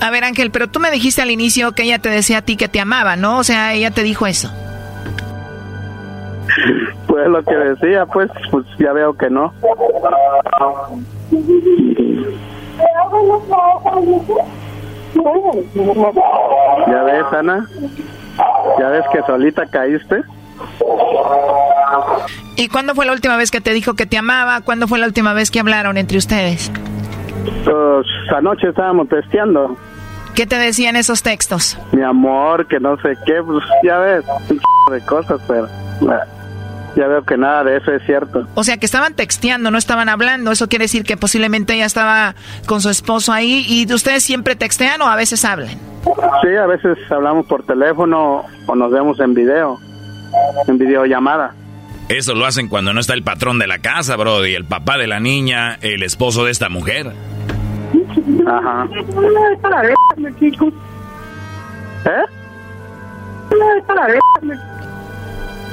A ver, Ángel, pero tú me dijiste al inicio que ella te decía a ti que te amaba, ¿no? O sea, ella te dijo eso. Pues lo que decía, pues, pues ya veo que no. ¿Ya ves, Ana? ¿Ya ves que solita caíste? ¿Y cuándo fue la última vez que te dijo que te amaba? ¿Cuándo fue la última vez que hablaron entre ustedes? Pues anoche estábamos testeando. ¿Qué te decían esos textos? Mi amor, que no sé qué, pues ya ves, un de cosas, pero ya veo que nada de eso es cierto. O sea, que estaban texteando, no estaban hablando. Eso quiere decir que posiblemente ella estaba con su esposo ahí. ¿Y ustedes siempre textean o a veces hablan? Sí, a veces hablamos por teléfono o nos vemos en video, en videollamada. Eso lo hacen cuando no está el patrón de la casa, Brody, el papá de la niña, el esposo de esta mujer. Ajá. ¿Eh?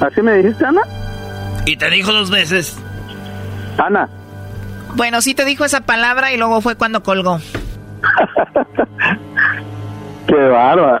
¿Así me dijiste, Ana? Y te dijo dos veces. Ana. Bueno, sí te dijo esa palabra y luego fue cuando colgó. Qué bárbaro.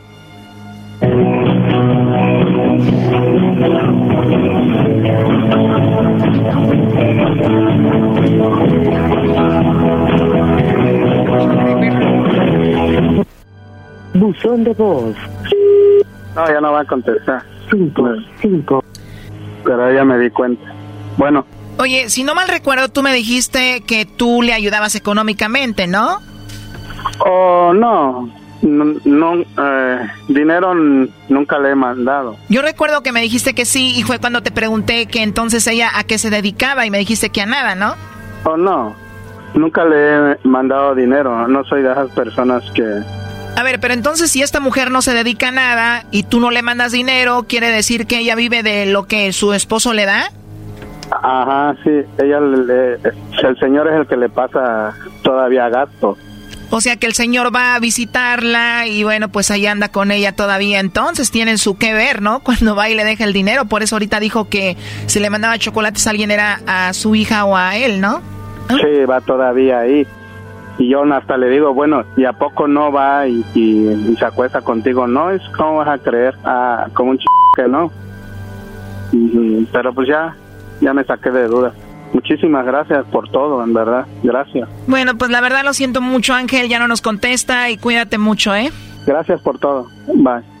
Buzón de voz. No, ya no va a contestar. Cinco, cinco. Pero ya me di cuenta. Bueno. Oye, si no mal recuerdo, tú me dijiste que tú le ayudabas económicamente, ¿no? Oh, no. No, eh, dinero nunca le he mandado. Yo recuerdo que me dijiste que sí y fue cuando te pregunté que entonces ella a qué se dedicaba y me dijiste que a nada, ¿no? Oh, no. Nunca le he mandado dinero. No soy de esas personas que... A ver, pero entonces si esta mujer no se dedica a nada y tú no le mandas dinero, ¿quiere decir que ella vive de lo que su esposo le da? Ajá, sí. Ella le, el señor es el que le pasa todavía gasto. O sea que el señor va a visitarla y bueno, pues ahí anda con ella todavía. Entonces tienen su que ver, ¿no? Cuando va y le deja el dinero. Por eso ahorita dijo que si le mandaba chocolates a alguien era a su hija o a él, ¿no? Sí, va todavía ahí. Y yo hasta le digo, bueno, ¿y a poco no va y, se acuesta contigo? No, es como vas a creer, ah, como un ch que no. pero pues ya, ya me saqué de dudas. Muchísimas gracias por todo, en verdad. Gracias. Bueno, pues la verdad lo siento mucho, Ángel. Ya no nos contesta y cuídate mucho, ¿eh? Gracias por todo. Bye.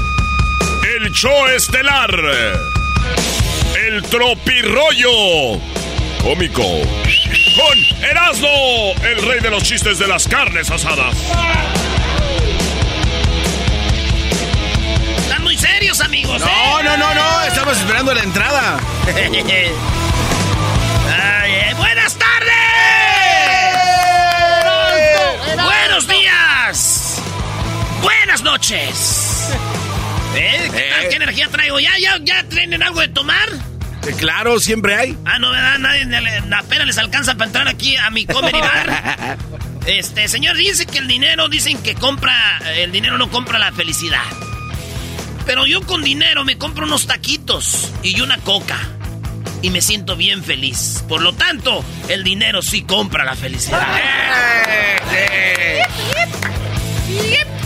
el show estelar. El tropirollo cómico. Con Erasmo, el rey de los chistes de las carnes asadas. Están muy serios, amigos. No, ¿eh? no, no, no. Estamos esperando la entrada. Ay, buenas tardes. Buenos días. Buenas noches. ¿Eh? ¿Qué, tal? ¿Qué energía traigo? ¿Ya, ya, ya tienen algo de tomar? claro, siempre hay. Ah, no, ¿verdad? Nadie apenas les alcanza para entrar aquí a mi comedy bar. este, señor, dice que el dinero, dicen que compra, el dinero no compra la felicidad. Pero yo con dinero me compro unos taquitos y una coca. Y me siento bien feliz. Por lo tanto, el dinero sí compra la felicidad. ¡Eh!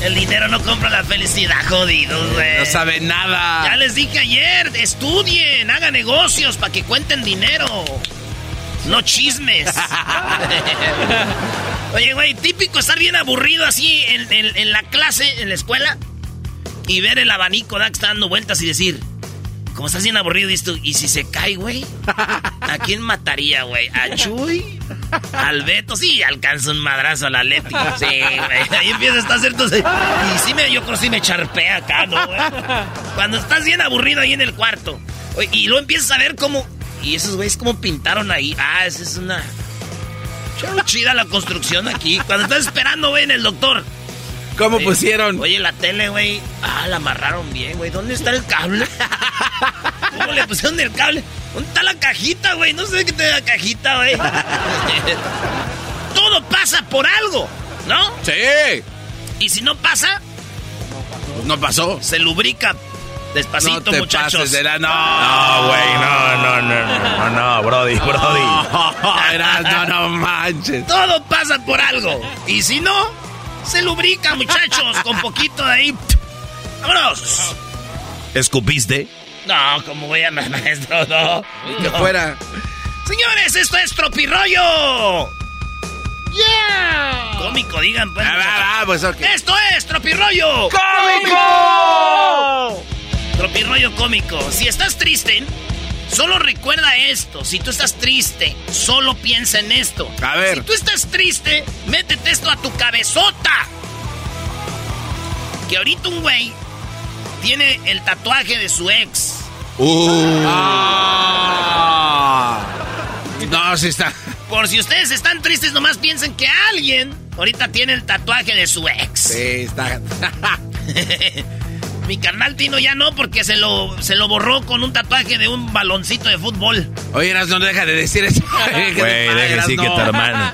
El dinero no compra la felicidad, jodidos, güey. No saben nada. Ya les dije ayer, estudien, hagan negocios para que cuenten dinero. No chismes. Oye, güey, típico estar bien aburrido así en, la clase, en la escuela, y ver el abanico, da que está dando vueltas y decir, como estás bien aburrido, y, esto, y si se cae, güey, ¿a quién mataría, güey? ¿A Chuy? ¿Al Beto? Sí, alcanza un madrazo a la Leti. Sí, güey. Ahí empieza a estar cierto. Y sí me, yo creo que sí me charpea acá, ¿no, güey? Cuando estás bien aburrido ahí en el cuarto. Y luego empiezas a ver cómo. Y esos güeyes cómo pintaron ahí. Ah, esa es una. Chida la construcción aquí. Cuando estás esperando, güey, en el doctor. ¿Cómo pusieron? Oye, la tele, güey. Ah, la amarraron bien, güey. ¿Dónde está el cable? ¿Cómo le pusieron el cable? ¿Dónde está la cajita, güey? No sé qué te da la cajita, güey. Todo pasa por algo, ¿no? Sí. Y si no pasa. No pasó. Se lubrica Despacito, no muchachos. De la... No, güey, no, no, no, no, no, Brody, Brody. No, no, no manches. Todo pasa por algo. Y si no, se lubrica, muchachos, con poquito de ahí. ¡Vámonos! ¿Escupiste? No, como voy a maestro, no. Que fuera. Señores, esto es Tropirroyo. ¡Yeah! Cómico, digan, pues. Ah, pues Esto es Tropirroyo. ¡Cómico! Tropirroyo cómico. Si estás triste, solo recuerda esto. Si tú estás triste, solo piensa en esto. A ver. Si tú estás triste, métete esto a tu cabezota. Que ahorita un güey tiene el tatuaje de su ex. Uh. Ah. No, sí está. Por si ustedes están tristes, nomás piensen que alguien ahorita tiene el tatuaje de su ex. Sí, está. Mi carnal Tino ya no, porque se lo, se lo borró con un tatuaje de un baloncito de fútbol. Oye, Eras, no deja de decir eso. Güey, deja decir que tu hermano.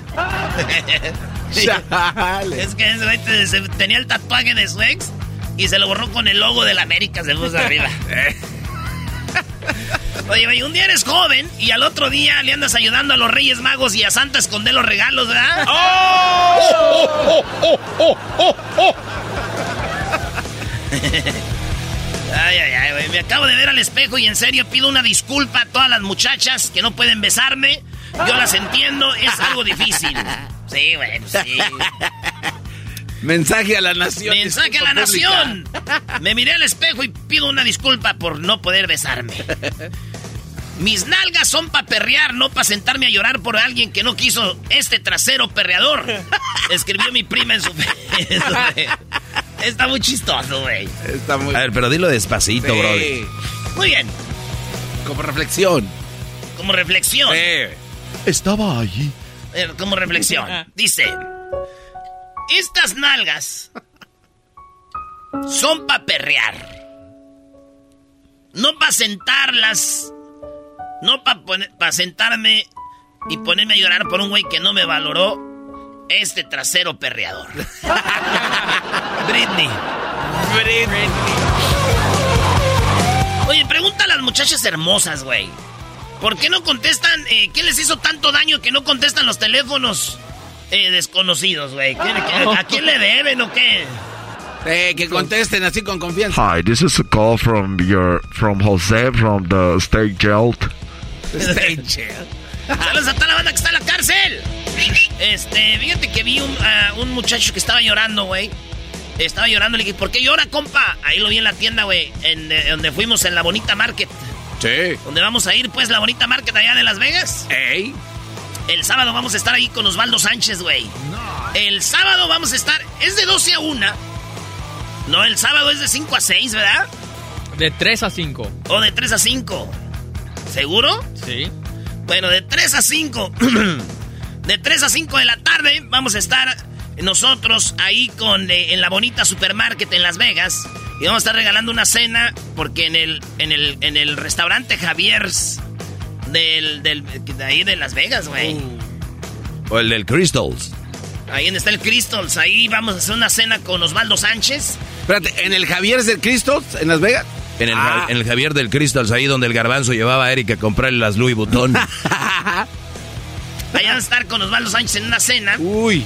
es que ese güey tenía el tatuaje de su ex y se lo borró con el logo de la América, se puso arriba. Oye, un día eres joven y al otro día le andas ayudando a los Reyes Magos y a Santa a esconder los regalos, ¿verdad? ¡Oh! ¡Oh, oh, oh, oh ay, ay, ay, güey. Me acabo de ver al espejo y en serio pido una disculpa a todas las muchachas que no pueden besarme. Yo las entiendo, es algo difícil. Sí, bueno, sí. Mensaje a la nación. Mensaje a la nación. Me miré al espejo y pido una disculpa por no poder besarme. Mis nalgas son para perrear, no para sentarme a llorar por alguien que no quiso este trasero perreador. Escribió mi prima en su Está muy chistoso, güey. Está muy. A ver, pero dilo despacito, bro. Muy bien. Como reflexión. Como reflexión. Estaba allí. Como reflexión. Dice: Estas nalgas son para perrear. No para sentarlas. No para pa sentarme y ponerme a llorar por un güey que no me valoró este trasero perreador. Britney. Britney. Oye, pregunta a las muchachas hermosas, güey. ¿Por qué no contestan? Eh, ¿Qué les hizo tanto daño que no contestan los teléfonos eh, desconocidos, güey? ¿A quién le deben o qué? Eh, que contesten así con confianza. Hi, this is a call from your from Jose from the state jail. State jail. Saludos a toda la banda que está en la cárcel. Este, fíjate que vi un, un muchacho que estaba llorando, güey. Estaba llorando, le dije, ¿por qué llora, compa? Ahí lo vi en la tienda, güey, en, eh, donde fuimos en la Bonita Market. Sí. Donde vamos a ir, pues, la Bonita Market allá de Las Vegas. Ey. El sábado vamos a estar ahí con Osvaldo Sánchez, güey. No. El sábado vamos a estar, es de 12 a 1. No, el sábado es de 5 a 6, ¿verdad? De 3 a 5. O de 3 a 5. ¿Seguro? Sí. Bueno, de 3 a 5. de 3 a 5 de la tarde vamos a estar nosotros ahí con eh, en la bonita supermarket en Las Vegas y vamos a estar regalando una cena porque en el en el en el restaurante Javier's del, del de ahí de Las Vegas, güey. O el del Crystals. Ahí donde está el Crystals, ahí vamos a hacer una cena con Osvaldo Sánchez. Espérate, ¿en el Javier's del Crystals en Las Vegas? En el, ah. en el Javier del Crystals, ahí donde el garbanzo llevaba a Eric a comprarle las Louis Vuitton. Vayan a estar con Osvaldo Sánchez en una cena. Uy.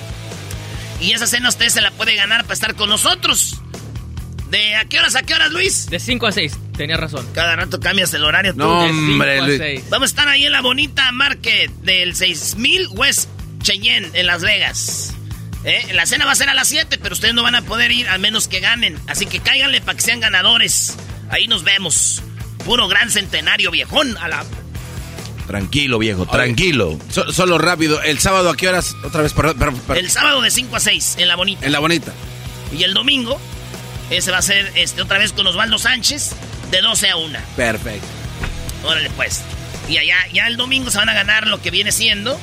Y esa cena usted se la puede ganar para estar con nosotros. ¿De a qué horas a qué horas, Luis? De 5 a 6, tenía razón. Cada rato cambias el horario tú. No, hombre, Luis. Vamos a estar ahí en la bonita market del 6000 West Cheyenne, en Las Vegas. ¿Eh? La cena va a ser a las 7, pero ustedes no van a poder ir a menos que ganen. Así que cáiganle para que sean ganadores. Ahí nos vemos. Puro gran centenario viejón a la... Tranquilo, viejo, tranquilo. solo rápido, ¿el sábado a qué horas? Otra vez, perdón, El sábado de 5 a 6, en La Bonita. En La Bonita. Y el domingo, ese va a ser este, otra vez con Osvaldo Sánchez, de 12 a 1. Perfecto. Órale, pues. Y allá, ya el domingo se van a ganar lo que viene siendo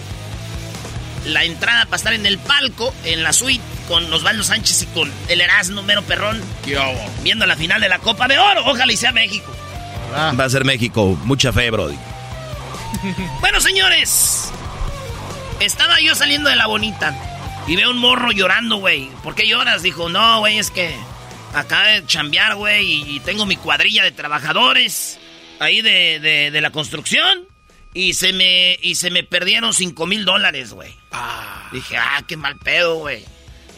la entrada para estar en el palco, en la suite, con Osvaldo Sánchez y con el Erasmo Mero Perrón. Viendo la final de la Copa de Oro. Ojalá y sea México. Va a ser México. Mucha fe, Brody. bueno, señores. Estaba yo saliendo de la bonita y veo un morro llorando, güey. ¿Por qué lloras? Dijo, no, güey, es que acaba de chambear, güey, y tengo mi cuadrilla de trabajadores ahí de, de la construcción. Y se me, y se me perdieron 5 mil dólares, güey. Ah. Dije, ah, qué mal pedo, güey.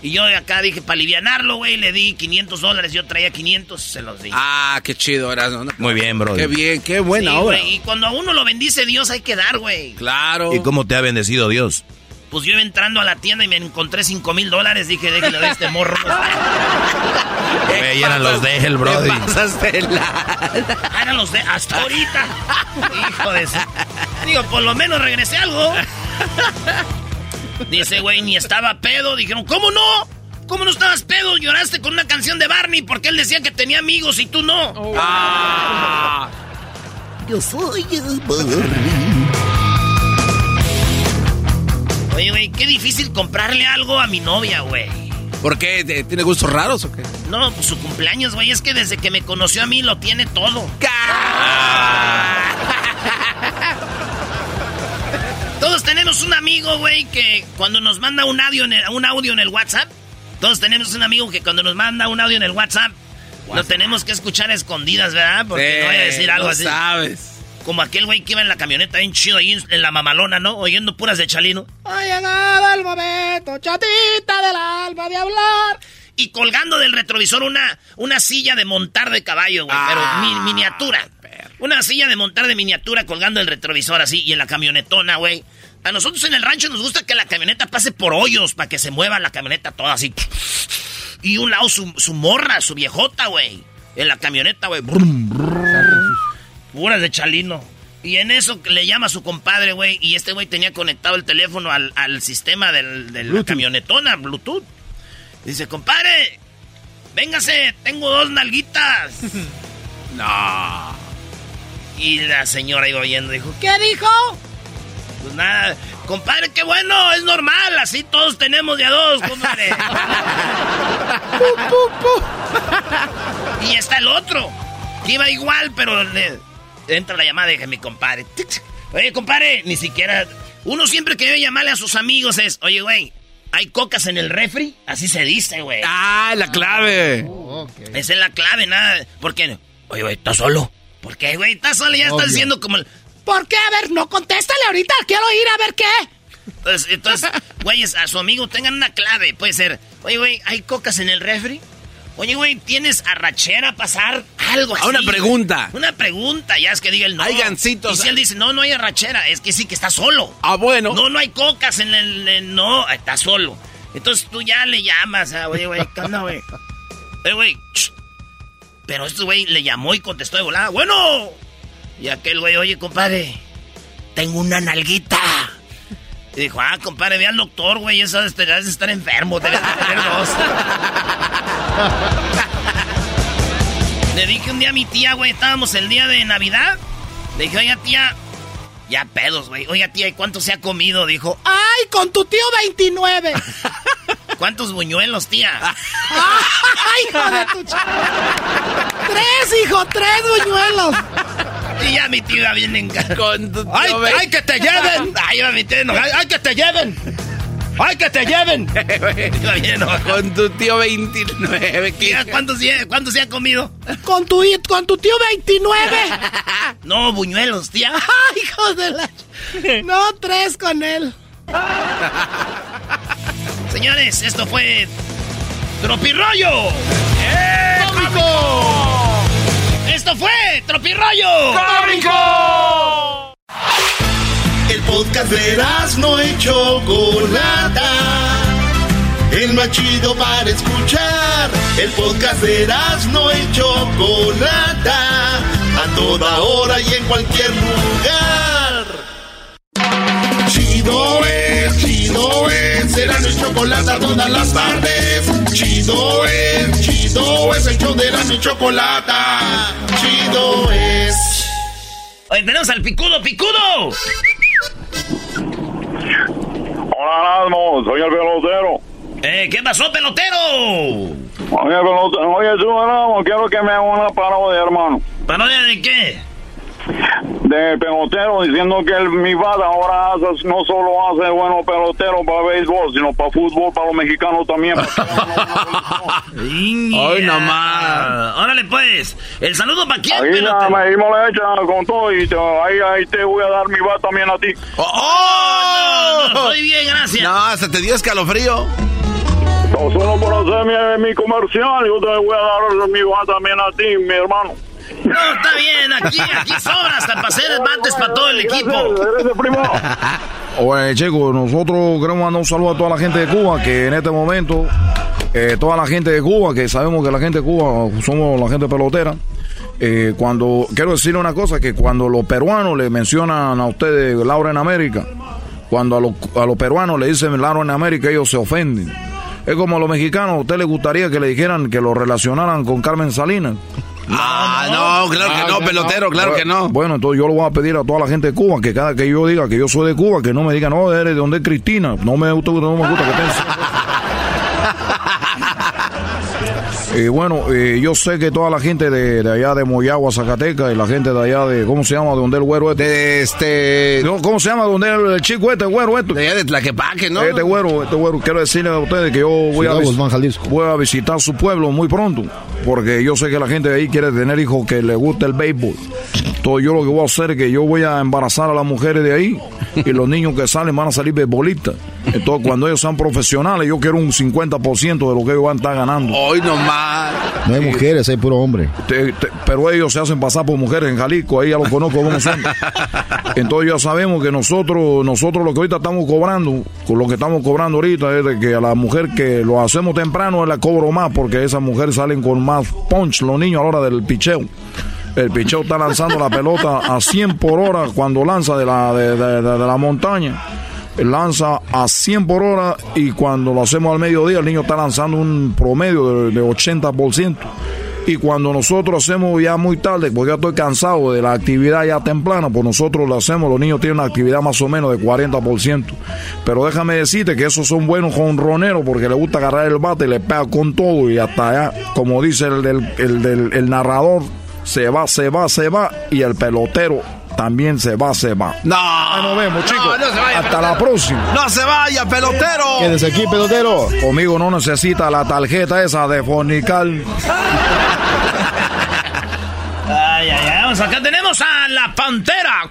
Y yo acá dije, para alivianarlo, güey, le di 500 dólares. Yo traía 500, se los di. Ah, qué chido, eras, ¿no? Muy bien, bro. Qué bien, qué buena obra. y cuando a uno lo bendice Dios, hay que dar, güey. Claro. ¿Y cómo te ha bendecido Dios? Pues yo iba entrando a la tienda y me encontré 5 mil dólares. Dije, déjelo de este morro. Güey, eran los de él, brody. Eran los de hasta ahorita. Hijo de. Digo, por lo menos regresé algo. Dice, güey, ni estaba pedo. Dijeron, ¿cómo no? ¿Cómo no estabas pedo? Lloraste con una canción de Barney porque él decía que tenía amigos y tú no. Oh. Ah. Yo soy el Barney. Oye, güey, qué difícil comprarle algo a mi novia, güey. ¿Por qué? ¿Tiene gustos raros o qué? No, pues su cumpleaños, güey, es que desde que me conoció a mí lo tiene todo. Tenemos un amigo, güey, que cuando nos manda un audio, en el, un audio en el WhatsApp, todos tenemos un amigo que cuando nos manda un audio en el WhatsApp, lo tenemos que escuchar a escondidas, ¿verdad? Porque no voy a decir algo así. sabes. Como aquel güey que iba en la camioneta bien chido ahí en la mamalona, ¿no? Oyendo puras de Chalino. Ha llegado el momento, chatita del alma, de hablar. Y colgando del retrovisor una, una silla de montar de caballo, güey. pero ah, miniatura. Una silla de montar de miniatura colgando el retrovisor así y en la camionetona, güey. A nosotros en el rancho nos gusta que la camioneta pase por hoyos para que se mueva la camioneta toda así. Y un lado su, su morra, su viejota, güey. En la camioneta, güey. Puras de Chalino. Y en eso le llama a su compadre, güey. Y este güey tenía conectado el teléfono al, sistema del, de la camionetona, Bluetooth. Dice, compadre, véngase, tengo dos nalguitas. no. Y la señora iba oyendo, dijo, ¿qué dijo? Pues nada, compadre, qué bueno, es normal, así todos tenemos de a dos, compadre. y está el otro, que iba igual, pero entra la llamada y dije, mi compadre. Oye, compadre, ni siquiera. Uno siempre que debe llamarle a sus amigos es, oye, güey, ¿hay cocas en el refri? Así se dice, güey. Ah, la clave. Oh, Esa es la clave, nada. ¿Por qué? Oye, güey, ¿estás solo? ¿Por qué, güey? ¿Estás solo? Ya estás diciendo como el... ¿Por qué? A ver, no, contéstale ahorita. Quiero ir a ver qué. Entonces, entonces güeyes, a su amigo tengan una clave. Puede ser, oye, güey, ¿hay cocas en el refri? Oye, güey, ¿tienes arrachera a pasar? Algo así. Una pregunta. Una pregunta, ya es que diga el no. Hay gancitos. Y si él dice, no, no hay arrachera, es que sí, que está solo. Ah, bueno. No, no hay cocas en el... no, está solo. Entonces tú ya le llamas, ah, oye, güey, ¿qué onda, güey? Eh, güey, Pero este güey le llamó y contestó de volada, bueno. Y aquel güey, oye, compadre, tengo una nalguita. Y dijo, ah, compadre, ve al doctor, güey, eso de estar enfermo, debes tener dos. Le dije un día a mi tía, güey, estábamos el día de Navidad. Le dije, oiga, tía, ya pedos, güey. Oiga, tía, ¿y cuánto se ha comido? Dijo, ¡ay, con tu tío 29! ¿Cuántos buñuelos, tía? ¡Ay, hijo de tu ¡Tres, hijo! ¡Tres buñuelos! Y ya mi tía viene en Con tu ¡Ay, ¡Ay, que te lleven! ¡Ay, mi tía ¡Ay, ay, que te lleven! ¡Ay, que te lleven! con tu tío 29. ¿Cuántos, ¿Cuántos se ha comido? Con tu, con tu tío 29. no, buñuelos, tía. ¡Ay, hijo de la... No, tres con él. Señores, esto fue Tropirroyo. ¡Cómico! Esto fue Tropirroyo. ¡Cómico! El podcast de no hecho Chocolata el más chido para escuchar. El podcast de no y Chocolata, a toda hora y en cualquier lugar. Chido es, chido es, será y Chocolata todas las tardes. Chido es, chido es, el show de y Chocolata. Chido es. Oye, tenemos al picudo, picudo. Hola, Erasmo, soy el pelotero. Eh, ¿qué pasó, pelotero? Oye, pelotero, oye, tú, Erasmo, quiero que me haga una parodia, hermano. ¿Parodia de qué? De pelotero, diciendo que el, mi bata ahora hace, no solo hace bueno pelotero para béisbol, sino para fútbol, para los mexicanos también. Ay, nomás. Órale, pues. ¿El saludo para quién, Ahí, pelotero? me, me lo echan con todo y te- ahí, ahí te voy a dar mi bata también a ti. ¡Oh! No, no, estoy bien, gracias. No, hasta te dio escalofrío. No, solo por hacer mi, mi comercial, yo te voy a dar mi bata también a ti, mi hermano. No, está bien, aquí, aquí sobra hasta para hacer bates para todo el equipo. Eres el primo. Oye, chicos, nosotros queremos mandar un saludo a toda la gente de Cuba, que en este momento, eh, toda la gente de Cuba, que sabemos que la gente de Cuba somos la gente pelotera, eh, cuando, quiero decirle una cosa, que cuando los peruanos le mencionan a ustedes Laura en América, cuando a los, a los peruanos le dicen Laura en América, ellos se ofenden. Es como a los mexicanos, ¿a usted le gustaría que le dijeran que lo relacionaran con Carmen Salinas? Ah, no, claro que no, pelotero, claro que no. Bueno, entonces yo le voy a pedir a toda la gente de Cuba que cada que yo diga que yo soy de Cuba, que no me digan, no, eres de donde es Cristina. No me gusta, no me gusta que estén. Y bueno, eh, yo sé que toda la gente de, de allá de Moyagua, Zacatecas, y la gente de allá de, ¿cómo se llama? De donde el güero este. De este. No, ¿Cómo se llama? Donde el, el chico este, güero este. De allá de Tlaquepaque, ¿no? Este güero, este güero, quiero decirle a ustedes que yo voy, a, Ciudad Guzmán, voy a visitar su pueblo muy pronto, porque yo sé que la gente de ahí quiere tener hijos que le guste el béisbol. Entonces yo lo que voy a hacer es que yo voy a embarazar a las mujeres de ahí y los niños que salen van a salir beisbolistas. Entonces cuando ellos sean profesionales, yo quiero un 50% de lo que ellos van a estar ganando. Hoy nomás. No hay mujeres, hay puro hombre. Te- te- pero ellos se hacen pasar por mujeres en Jalisco, ahí ya los conozco cómo son. Entonces ya sabemos que nosotros, nosotros lo que ahorita estamos cobrando, con lo que estamos cobrando ahorita es de que a la mujer que lo hacemos temprano la cobro más, porque esas mujeres salen con más punch, los niños a la hora del picheo. El picheo está lanzando la pelota a 100 por hora cuando lanza de la, de, la montaña. Lanza a 100 por hora y cuando lo hacemos al mediodía el niño está lanzando un promedio de, de 80%. Y cuando nosotros hacemos ya muy tarde, porque ya estoy cansado de la actividad ya temprana, pues nosotros lo hacemos, los niños tienen una actividad más o menos de 40%. Pero déjame decirte que esos son buenos jonroneros porque les gusta agarrar el bate le pega con todo y hasta allá, como dice el, el narrador, se va, se va, se va y el pelotero también se va, se va. No. Ahí nos vemos, chicos. no se vaya, hasta la próxima. No se vaya, pelotero. Quédese aquí, pelotero. Conmigo no necesita la tarjeta esa de fornicar. Ay, ay, ay. Vamos, acá tenemos a la pantera.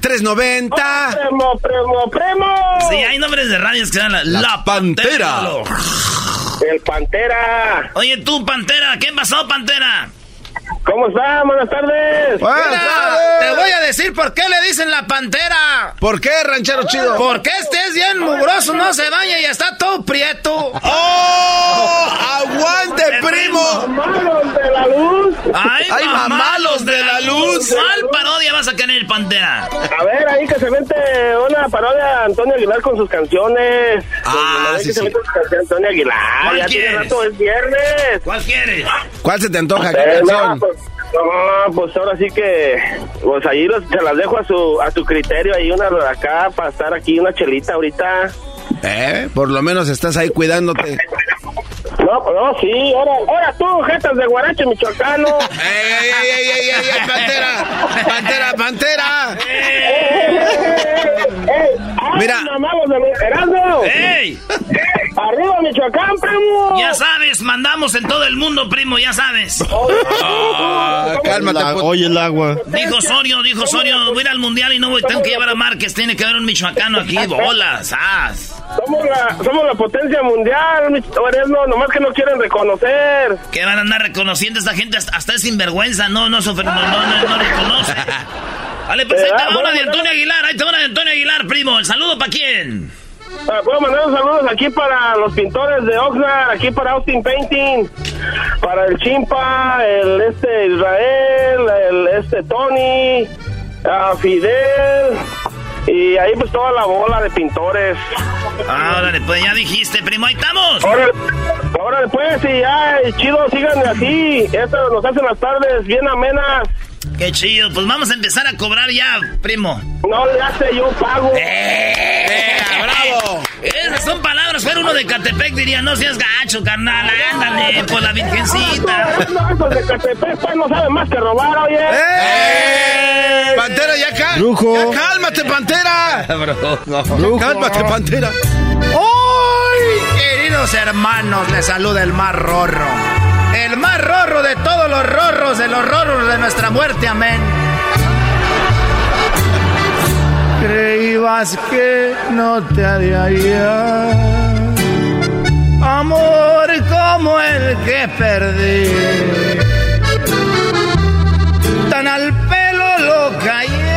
390. Primo, primo, primo. Sí, hay nombres de radios que dan la, la, Pantera. El Pantera. Oye, tú, pantera, ¿qué pasó, pantera? ¿Cómo está? Buenas tardes. Te voy a decir por qué le dicen la pantera. ¿Por qué, ranchero chido? Porque este es bien mugroso, no se baña y está todo prieto. ¡Oh! ¡Aguante, primo! Malos de la luz. ¡Ay, ¡Ay, mamalos de la luz! ¿Cuál parodia vas a tener, pantera? A ver, ahí que se vente una parodia de Antonio Aguilar con sus canciones. Ah, Pues, sí, que se sí. vente sus canciones Antonio Aguilar. ¿Cuál Ya tiene quieres? rato, es viernes. ¿Cuál quieres? ¿Cuál se te antoja? ¿Qué Eh, no, canción? pues, no, pues ahora sí que, pues ahí los, se las dejo a su, a su criterio, ahí una acá, para estar aquí, una chelita ahorita. Eh, por lo menos estás ahí cuidándote. No, pues no, sí, ahora, ahora tú, jetas de guarache michoacano. ¡Ey, ey, ey, ey, ey, ey, ey, pantera! ¡Pantera, pantera! Mira. ¡Ey! Arriba Michoacán, primo. Ya sabes, mandamos en todo el mundo, primo, ya sabes. Ah, cálmate, La- oye el agua. Dijo Osorio, dijo Osorio, voy a ir al mundial y no voy, tengo que llevar a Márquez, tiene que haber un michoacano aquí, bolas, ¡as! Somos la, somos la potencia mundial, Mich- Erasmo, nomás que no quieren reconocer. ¿Qué van a andar reconociendo esta gente? Hasta, hasta es sinvergüenza, no, no, sufre, no, no, no, no reconoce. Vale, pues ahí te va una de Antonio Aguilar, ahí te va una de Antonio Aguilar, primo. ¿El saludo para quién? Ah, Puedo mandar unos saludos aquí para los pintores de Oxnard, aquí para Austin Painting, para el Chimpa, el este Israel, el este Tony, a Fidel y ahí pues toda la bola de pintores. Órale, pues ya dijiste, primo, ahí estamos. Órale, órale pues, y ya, chido, síganme así. Esto nos hace las tardes bien amenas. Qué chido, pues vamos a empezar a cobrar ya, primo. No le hace, yo pago. ¡Eh! ¡Bravo! Esas son palabras, fuera uno de Catepec diría, no seas gacho, carnal, ándale, por la virgencita. No, esos de Catepec pues no saben más que robar, oye. ¡Eh! Pantera, ya, cal Brujo. ya cálmate, Pantera. Brujo. Cálmate, Pantera. ¡Hoy, queridos hermanos! Les saluda el más rorro. El más rorro de todos los rorros, de los rorros de nuestra muerte. Amén. Creías que no te haría amor como el que perdí. Tan al pelo lo callé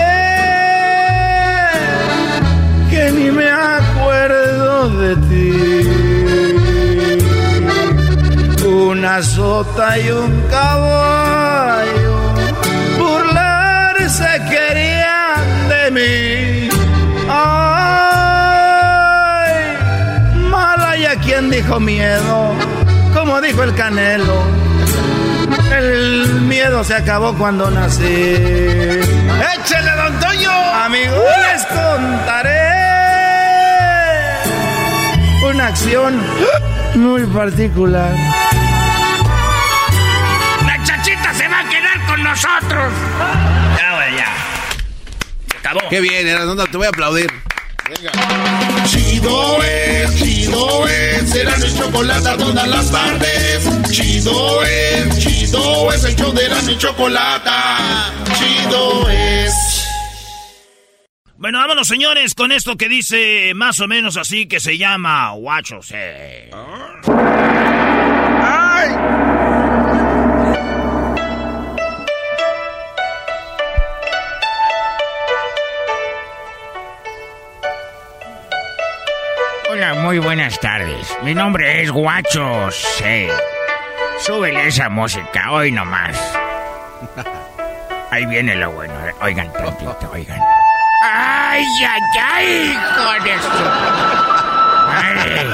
que ni me acuerdo de ti. Una sota y un caballo burlarse querían de mí. Ay, mala y a quien dijo miedo, como dijo el canelo. El miedo se acabó cuando nací. ¡Échale, don Toño! Amigos, les contaré una acción muy particular. Nosotros. Ya, güey, ya. Se acabó. Qué bien, Erasmo, te voy a aplaudir. Chido es, chido es, será mi chocolate todas las tardes. Chido es, chido es, el show de la mi chocolate. Chido es. Bueno, vámonos, señores, con esto que dice más o menos así que se llama Guachos. Eh. Hola, buenas tardes. Mi nombre es Guacho C. Súbele esa música, hoy nomás. Ahí viene lo bueno. eh. Oigan tantito, oigan. ¡Ay, ay, ay! ¡Hijo de su madre!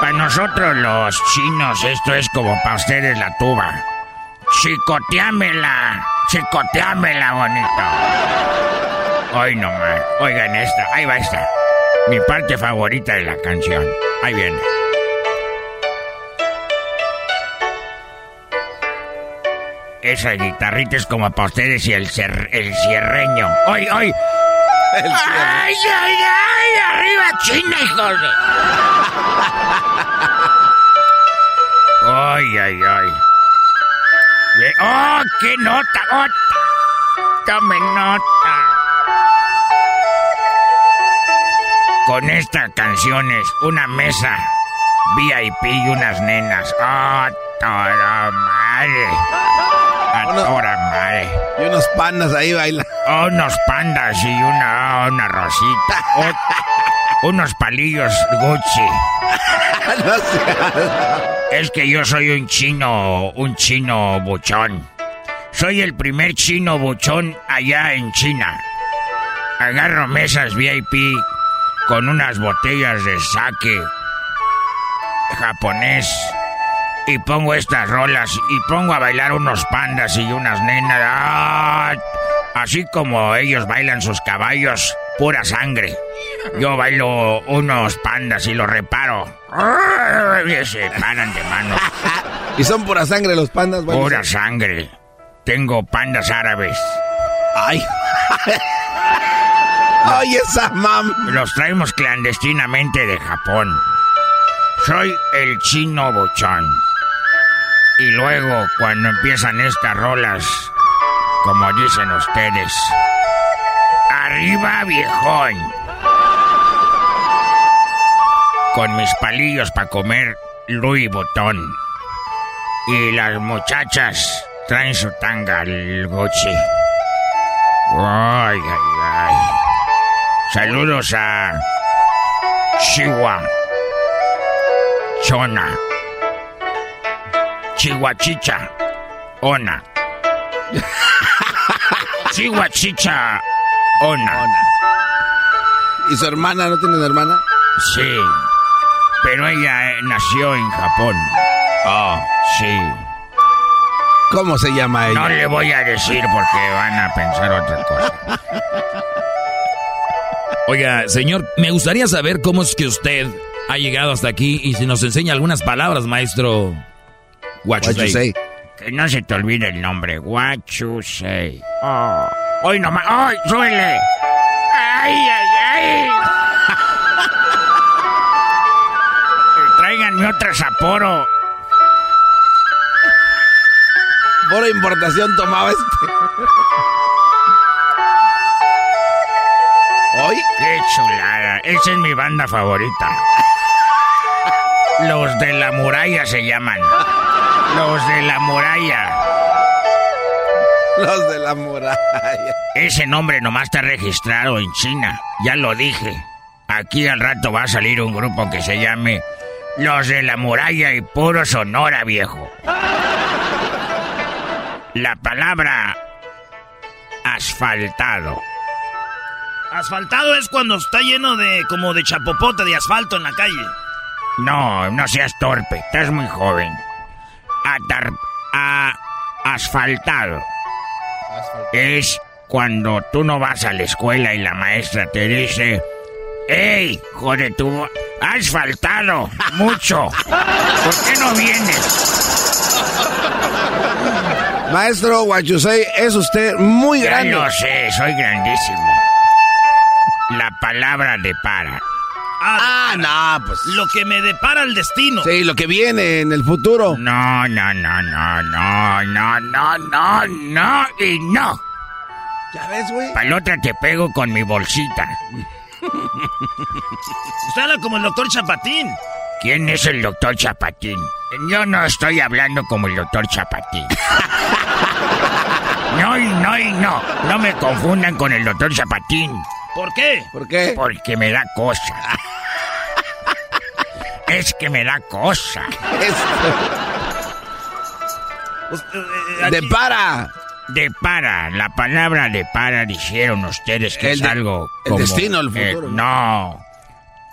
Para nosotros los chinos esto es como para ustedes la tuba. Chicoteámela, chicoteámela, bonito. Hoy nomás. Oigan esta, ahí va esta. Mi parte favorita de la canción. Ahí viene. Esa guitarrita es como para ustedes y el, cer- el cierreño. ¡Hoy, hoy! ¡Ay, ay, ay! ¡Arriba China, hijos de... ¡Ay, ay, ay! ¡Oh, qué nota! ¡Oh! ¡Tome nota! Con esta canción es una mesa VIP y unas nenas. ¡Oh, toda madre! ¡A toda madre! Y unos pandas ahí bailan. Oh, unos pandas y una, una rosita. Oh, unos palillos Gucci. No Es que yo soy un chino, un chino buchón. Soy el primer chino buchón allá en China. Agarro mesas VIP con unas botellas de sake japonés y pongo estas rolas y pongo a bailar unos pandas y unas nenas. ¡Ah! Así como ellos bailan sus caballos, pura sangre. Yo bailo unos pandas y los reparo. ¡Ah! Y se paran de manos. Y son pura sangre los pandas. Pura sangre. Tengo pandas árabes. Ay. Ay, esa mam. Los traemos clandestinamente de Japón. Soy el chino bochón. Y luego, cuando empiezan estas rolas, como dicen ustedes, arriba viejón. Con mis palillos para comer Louis Vuitton. Y las muchachas traen su tanga el Gucci. Ay, ay, ay. Saludos a Chihuahua. Chona. Chihuachicha. Ona. Chihuachicha. Ona. ¿Y su hermana no tiene una hermana? Sí. Pero ella eh, nació en Japón. Oh, sí. ¿Cómo se llama ella? No le voy a decir porque van a pensar otra cosa. Oiga, señor, me gustaría saber cómo es que usted ha llegado hasta aquí y si nos enseña algunas palabras, maestro. What you What you say. say? Que no se te olvide el nombre. What you say. Oh. Hoy nomás. ¡Ay, suele! ¡Ay, ay, ay! Tráiganme otra Sapporo. Por importación tomaba este. ¿Hoy? ¡Qué chulada! Esa es mi banda favorita. Los de la muralla se llaman. Los de la muralla. Los de la muralla. Ese nombre nomás está registrado en China. Ya lo dije. Aquí al rato va a salir un grupo que se llame Los de la muralla y puro Sonora, viejo. La palabra asfaltado. Asfaltado es cuando está lleno de como de chapopote de asfalto en la calle. No, no seas torpe, estás muy joven. Atar- a- asfaltado. Es cuando tú no vas a la escuela y la maestra te dice, ¡Ey, joder, tú has faltado mucho! ¿Por qué no vienes? Maestro say, es usted muy Ya grande. lo sé, soy grandísimo. La palabra de para. Ah, no, pues. Lo que me depara el destino. Sí, lo que viene en el futuro. No, no, no, no, no, no, no, no, no y no. ¿Ya ves, güey? Para otra te pego con mi bolsita. Usted habla como el doctor Chapatín. ¿Quién es el doctor Chapatín? Yo no estoy hablando como el doctor Chapatín. No, y no, y no. No me confundan con el doctor Chapatín. ¿Por qué? ¿Por qué? Porque me da cosa. Es que me da cosa. De para. De para. La palabra de para dijeron ustedes que El es de- algo el como... destino, el eh, futuro. no.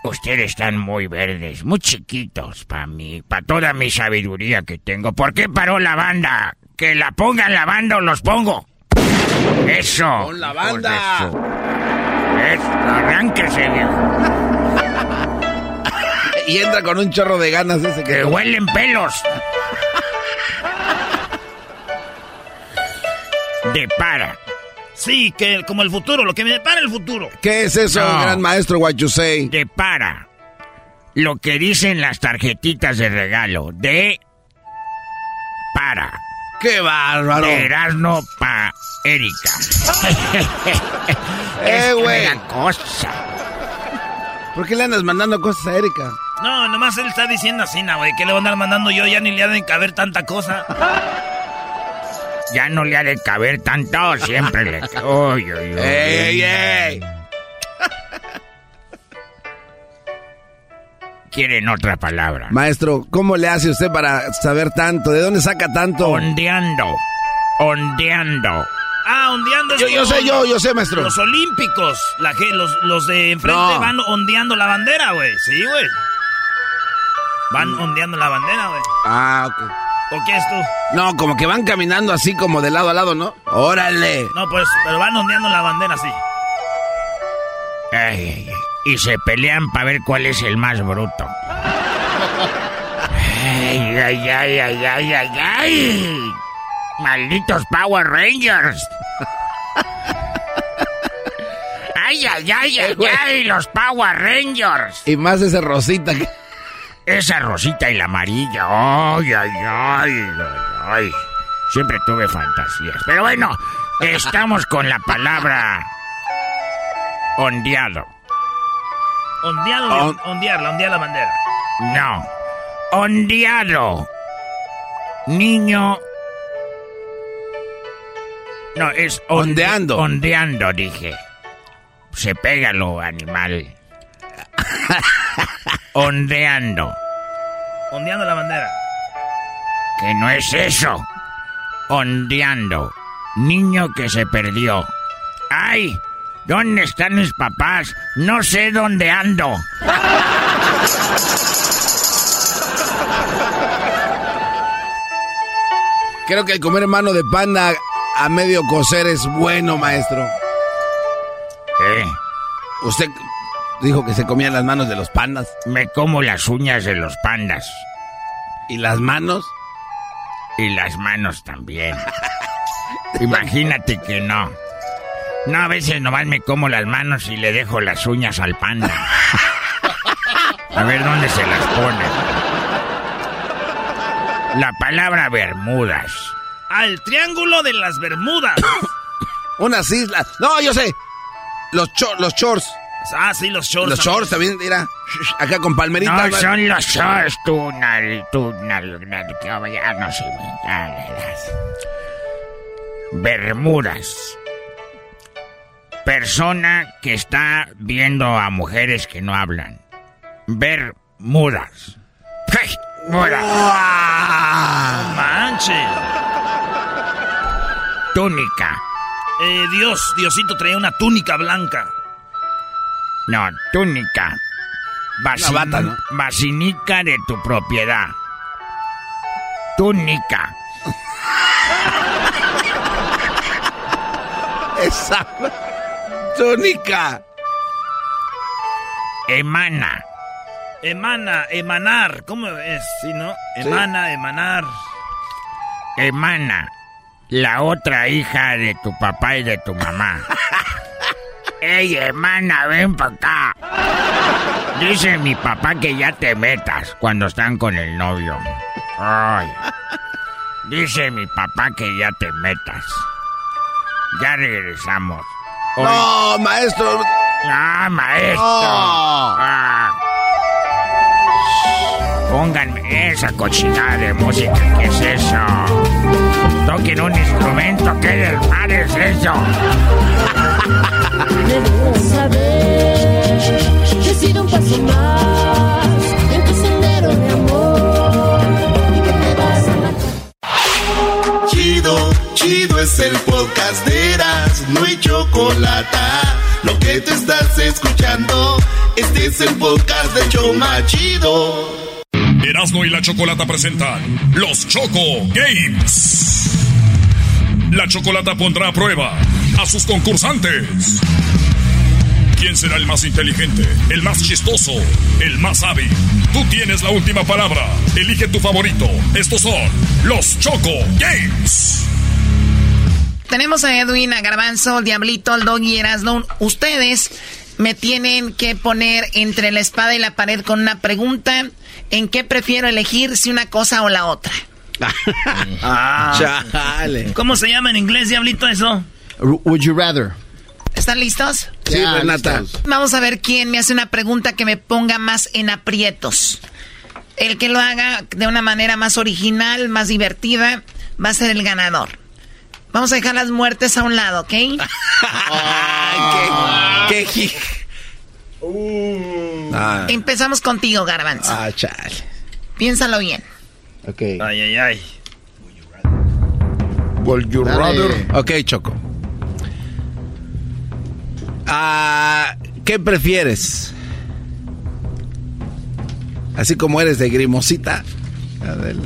Ustedes están muy verdes, muy chiquitos para mí, para toda mi sabiduría que tengo. ¿Por qué paró la banda? Que la pongan la banda o los pongo. Eso. Pon la banda. Eso, arránquese, viejo. Y entra con un chorro de ganas ese Que que... huelen pelos. De para. Sí, que como el futuro, lo que me depara el futuro. ¿Qué es eso, No. gran maestro What you say? De para. Lo que dicen las tarjetitas de regalo. De para. ¡Qué bárbaro! Erasmo pa Erika. Eh, güey. cosa. ¿Por qué le andas mandando cosas a Erika? No, nomás él está diciendo así, na, güey. ¿Qué le voy a andar mandando yo? Ya ni le ha de caber tanta cosa. Ya no le ha de caber tanto, siempre le... Uy, uy, uy. ¡Ey, ey! Quieren otra palabra. Maestro, ¿cómo le hace usted para saber tanto? ¿De dónde saca tanto? Ondeando. Ondeando. Ah, ondeando Yo, sé, yo, yo sé, maestro. Los olímpicos. La, los, los de enfrente No. van ondeando la bandera, güey. Sí, güey. Van ondeando la bandera, güey. Ah, ok. ¿O qué es tú? No, como que van caminando así como de lado a lado, ¿no? ¡Órale! No, pues, pero van ondeando la bandera, sí. Ay, ay, ay. Y se pelean para ver cuál es el más bruto. Ay, ay, ay, ay, ay, ay, ay. Malditos Power Rangers. Ay, ay, ay, ay, ay, los Power Rangers. Y más ese rosita que... Esa rosita y la amarilla. Ay, ay, ay, ay, ay. Siempre tuve fantasías. Pero bueno, estamos con la palabra ondeado. Ondeado, On- ondearla, ondear la bandera. No. Ondeado. Niño. No, es onde- Ondeando. Ondeando, dije. Se pega lo animal. Ondeando. Ondeando la bandera. Que no es eso. Ondeando. Niño que se perdió. ¡Ay! ¿Dónde están mis papás? No sé dónde ando. Creo que el comer mano de panda a medio cocer es bueno, maestro. ¿Eh? Usted dijo que se comían las manos de los pandas. Me como las uñas de los pandas. ¿Y las manos? Y las manos también. Imagínate que no. No, a veces nomás me como las manos y le dejo las uñas al panda. A ver dónde se las pone. La palabra Bermudas. Al triángulo de las Bermudas. Unas islas. No, yo sé. Los, cho los shorts. Ah, sí, los shorts. Los shorts también, mira. Acá con palmeritas. No, son los shorts, tú, nal, tú, nal, nal, que ya no sé. Bermudas. Persona que está viendo a mujeres que no hablan. Bermudas. ¡Hey! Mudas. Manches. Túnica. Eh, Dios, Diosito traía una túnica blanca. No, túnica. Basi- Una bata, ¿no? Basinica de tu propiedad. Túnica. Esa. Túnica. Emana. Emana, emanar. ¿Cómo es? Sí, ¿no? Emana, emanar. Emana. La otra hija de tu papá y de tu mamá. Ey, hermana, ven para acá. Dice mi papá que ya te metas cuando están con el novio. Ay. Dice mi papá que ya te metas. Ya regresamos. Hoy- No, maestro. Ah, maestro. No. Ah. Pónganme esa cochinada de música. ¿Qué es eso? Toquen un instrumento. ¿Qué del mar es eso? Debes saber que he sido un paso más en tu sendero de amor Chido, es el podcast de Eras, no hay chocolate. Lo que te estás escuchando, este es el podcast de Choma Chido. Erasmo y la Chocolata presentan los Choco Games. La Chocolata pondrá a prueba a sus concursantes. ¿Quién será el más inteligente, el más chistoso, el más hábil? Tú tienes la última palabra. Elige tu favorito. Estos son los Choco Games. Tenemos a Edwin, a Garbanzo, el Diablito, el Doggy, Erasno. Ustedes me tienen que poner entre la espada y la pared con una pregunta en qué prefiero elegir, si una cosa o la otra. Ah. Chale. ¿Cómo se llama en inglés, diablito, eso? Would you rather? ¿Están listos? Sí, Ya, Renata. listos. Vamos a ver quién me hace una pregunta que me ponga más en aprietos. El que lo haga de una manera más original, más divertida, va a ser el ganador. Vamos a dejar las muertes a un lado, ¿ok? Ay, qué, qué ji- Ah, Empezamos contigo, Garbanzo. ah, chale. Piénsalo bien. Ok. Ay, ay, ay. Would you rather? Ok, Choco. Ah, ¿Qué prefieres? Así como eres de grimosita. Adel.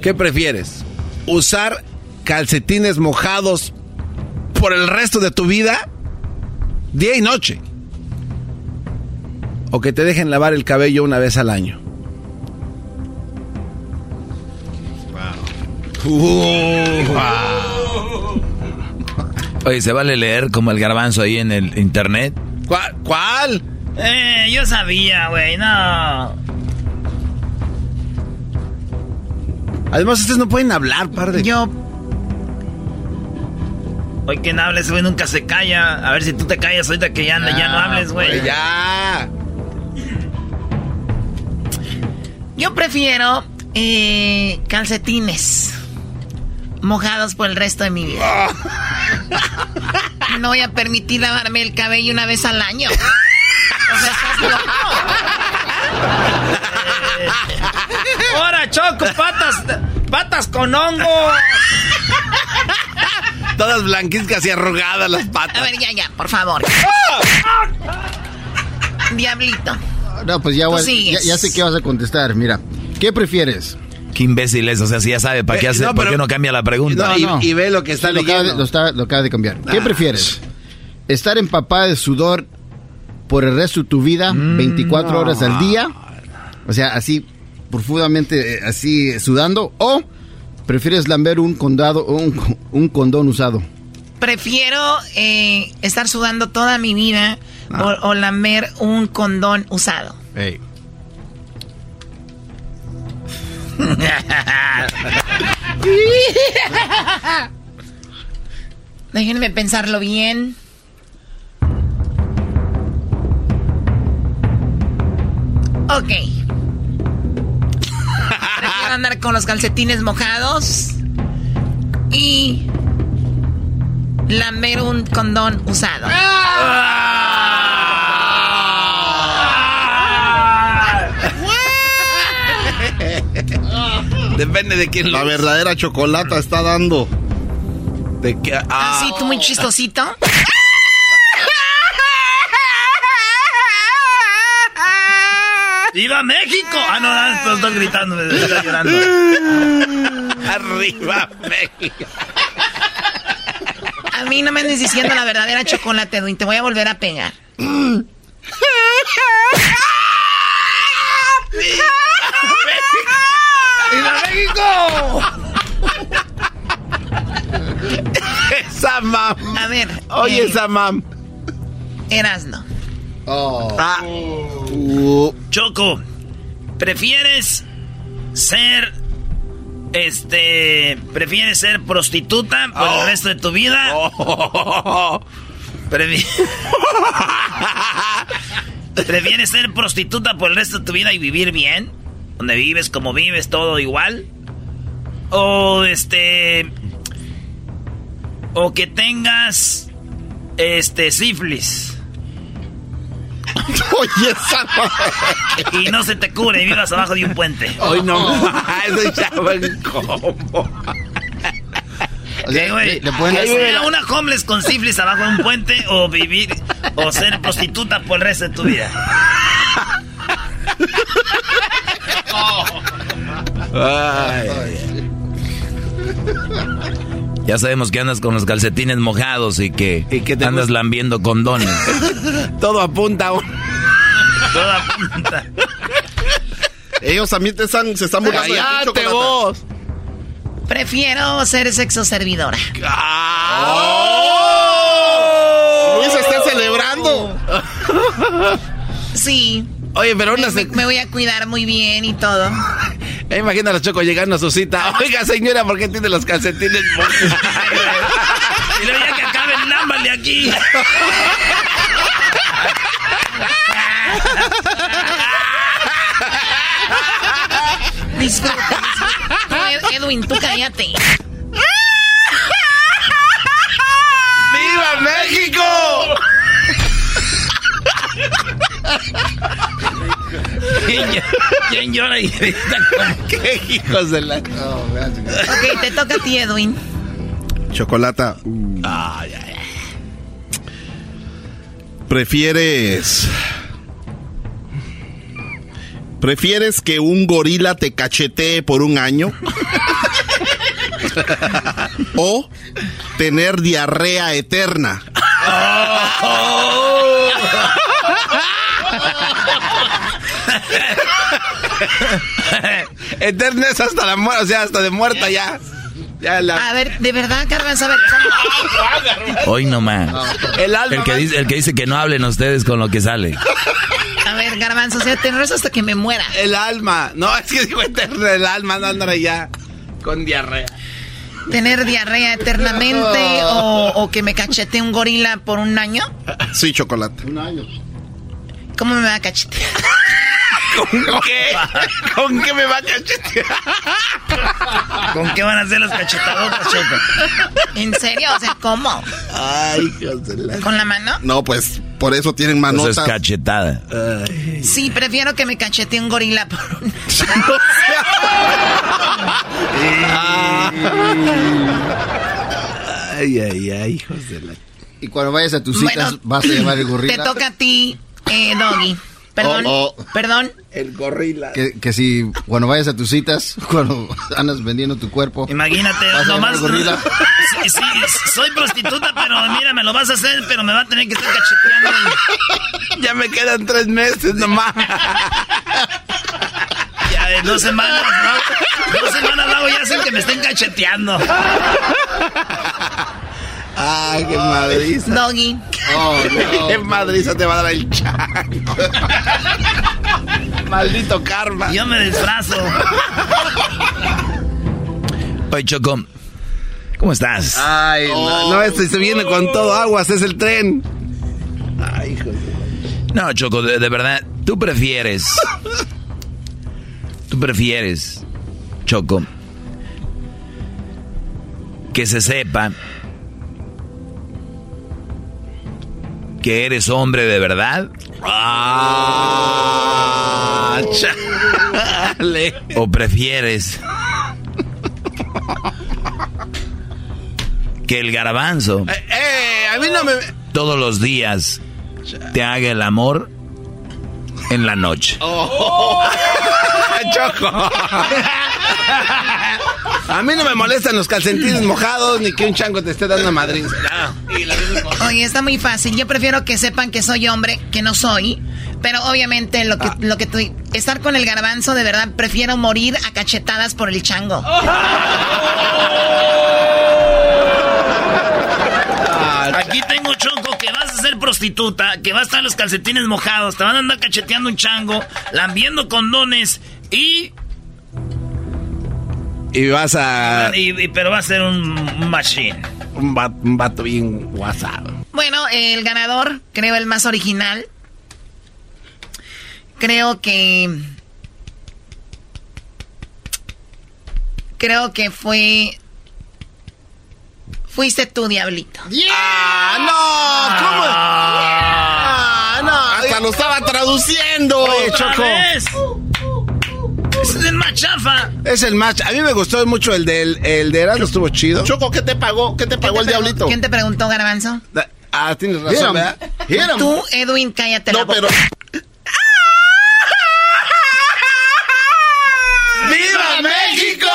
¿Qué prefieres? ¿Usar calcetines mojados por el resto de tu vida? Día y noche. ¿O que te dejen lavar el cabello una vez al año? Oye, ¿se vale leer como el garbanzo ahí en el internet? ¿Cuál? ¿Cuál? Eh, yo sabía, güey, no. Además, ustedes no pueden hablar, par de... Yo, Hoy quien hable, ese güey nunca se calla. A ver si tú te callas ahorita que ya, ya no hables, güey. Ya. yo prefiero eh, calcetines mojados por el resto de mi vida. No voy a permitir lavarme el cabello una vez al año. Ahora, Choco, patas, patas con hongo. Todas blanquizcas y arrugadas las patas. A ver, ya, ya, por favor. Diablito. No, pues ya, ya, ya sé qué vas a contestar. Mira, ¿qué prefieres? Qué imbécil es, o sea, si ya sabe, ¿para qué, Eh, hace, no, ¿por qué no cambia la pregunta? No, no. Y ve lo que está lo acaba de- leyendo. Lo, está- lo acaba de cambiar. ¿Qué Ah. prefieres? ¿Estar empapada de sudor por el resto de tu vida, 24 no. horas al día? O sea, así profundamente, eh, así sudando. ¿O prefieres lamber un, condado, un, un condón usado? Prefiero eh, estar sudando toda mi vida o, o lamer un condón usado. Ey. Déjenme pensarlo bien. Ok. Prefiero andar con los calcetines mojados y lamer un condón usado. Depende de quién La verdadera chocolata está dando. De que, Ah, sí, tú muy chistosito. ¡Viva México! Ah, no, no, estoy, estoy gritando, me estoy llorando. Arriba, México. A mí no me andes diciendo la verdadera chocolate, Edwin. Te voy a volver a pegar. ¡Viva México! Esa mam. A ver. Oye, eh, esa mam. Erasno. Ah. Choco, ¿prefieres ser. Este. ¿Prefieres ser prostituta por Oh. el resto de tu vida? Prefi- ¿Prefieres ser prostituta por el resto de tu vida y vivir bien? Donde vives, como vives, todo igual. O este. O que tengas. Este, sífilis. Oye, esa Y no se te cubre y vivas abajo de un puente. Hoy no. Eso combo. ¿Qué, güey? le pueden- ¿Que sea una homeless con sífilis abajo de un puente o vivir o ser prostituta por el resto de tu vida? Ya sabemos que andas con los calcetines mojados y que, te andas gusta- lambiendo condones. Todo apunta. a un- Toda punta. Ellos también te están, se están burlando de ti, ¡Cállate chocolata. vos! Prefiero ser sexo servidora. Luis está celebrando. Sí. Oye, pero una Me, me voy a cuidar muy bien y todo. Imagina a los chocos llegando a su cita. Oiga, señora, ¿por qué tiene los calcetines? Y luego ya que acaben, lámbale aquí. Disfruta. disfruta. No, Ed- Edwin, tú cállate. ¿Quién, quién llora y grita como ¡Qué hijos de la... Ok, te toca a ti, Edwin. Chocolata. ¿Prefieres. ¿Prefieres que un gorila te cachetee por un año? ¿O tener diarrea eterna? Eterna es hasta la muerte, o sea, hasta de muerta ya. Ya la... A ver, de verdad, Garbanzo, a ver. Hoy nomás. El alma El que, dice, el que dice que no hablen ustedes con lo que sale. A ver, Garbanzo, o sea, te enrollas hasta que me muera. El alma. No, es que digo eterna, el alma, no andará ya con diarrea. ¿Tener diarrea eternamente o, o que me cachete un gorila por un año? Sí, chocolate. ¿Cómo me va a cachetear? ¿Con qué? ¿Con qué me va a cachetear? ¿Con qué van a hacer las cachetadotas, Choco? ¿En serio? O sea, ¿cómo? Ay, hijos de la... ¿Con la mano? No, pues Por eso tienen manotas. Eso es cachetada. Sí, prefiero que me cachete un gorila por un... Ay, ay, ay, hijos de la... Y cuando vayas a tus citas, Bueno, vas a llevar el gorila. Te toca a ti, eh, Doggy. Perdón, Oh, oh. perdón. El gorila. Que, que si cuando vayas a tus citas, cuando andas vendiendo tu cuerpo. Imagínate, vas a llevar nomás. gorila. Sí, sí, soy prostituta, pero mira, me lo vas a hacer, pero me va a tener que estar cacheteando. Ya me quedan tres meses nomás. Ya de dos semanas, ¿no? Dos semanas luego ya hacen que me estén cacheteando. Ay, qué madriza. Doggy. Oh, no. Qué madriza te va a dar el chango. Maldito karma. Yo me disfrazo. Oye, Choco, ¿cómo estás? Ay, no, no, este se viene con todo aguas, es el tren. Ay, hijo de... No, Choco, de, de verdad, tú prefieres. Tú prefieres, Choco, que se sepa que eres hombre de verdad. Ah, chale. ¿O prefieres que el garbanzo Eh, eh, a mí no me... todos los días te haga el amor en la noche? Oh. Choco. A mí no me molestan los calcetines mojados ni que un chango te esté dando madrid. Oye, está muy fácil. Yo prefiero que sepan que soy hombre, que no soy. Pero obviamente lo que, lo que tú... Estar con el garbanzo, de verdad, prefiero morir a cachetadas por el chango. Aquí tengo Choco que vas a ser prostituta, que va a estar los calcetines mojados, te van a andar cacheteando un chango, lambiendo condones y, Y vas a... y- y- pero va a ser un machine. Un vato, un vato bien guasado. Bueno, el ganador, creo el más original. Creo que... Creo que fue... Fuiste tú, Diablito. ¡Ah, no! ¿Cómo? ¡Ah, no! Hasta lo estaba traduciendo. Oye, ¡Otra Choco. vez! Ese es el más chafa. Es el match. A mí me gustó mucho el del el de Erasmo, estuvo chido. Choco, ¿qué te pagó? ¿Qué te pagó el diablito? ¿Quién te preguntó, Garbanzo? Ah, tienes razón, ¿verdad? Tú, Edwin, cállate la No, boca. pero. ¡Viva México!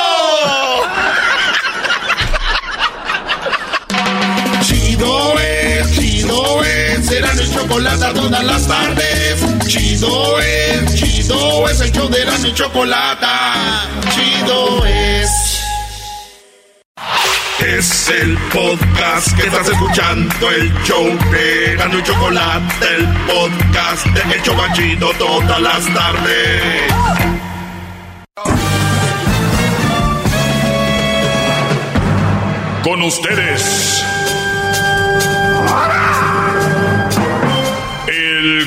Chido es, chido es, será mi chocolate todas las tardes. Chido es, chido es, el show de la mi chocolate. Chido es. Es el podcast que estás escuchando, el show de Gano y Chocolate, el podcast de El Chobachito todas las tardes. Con ustedes.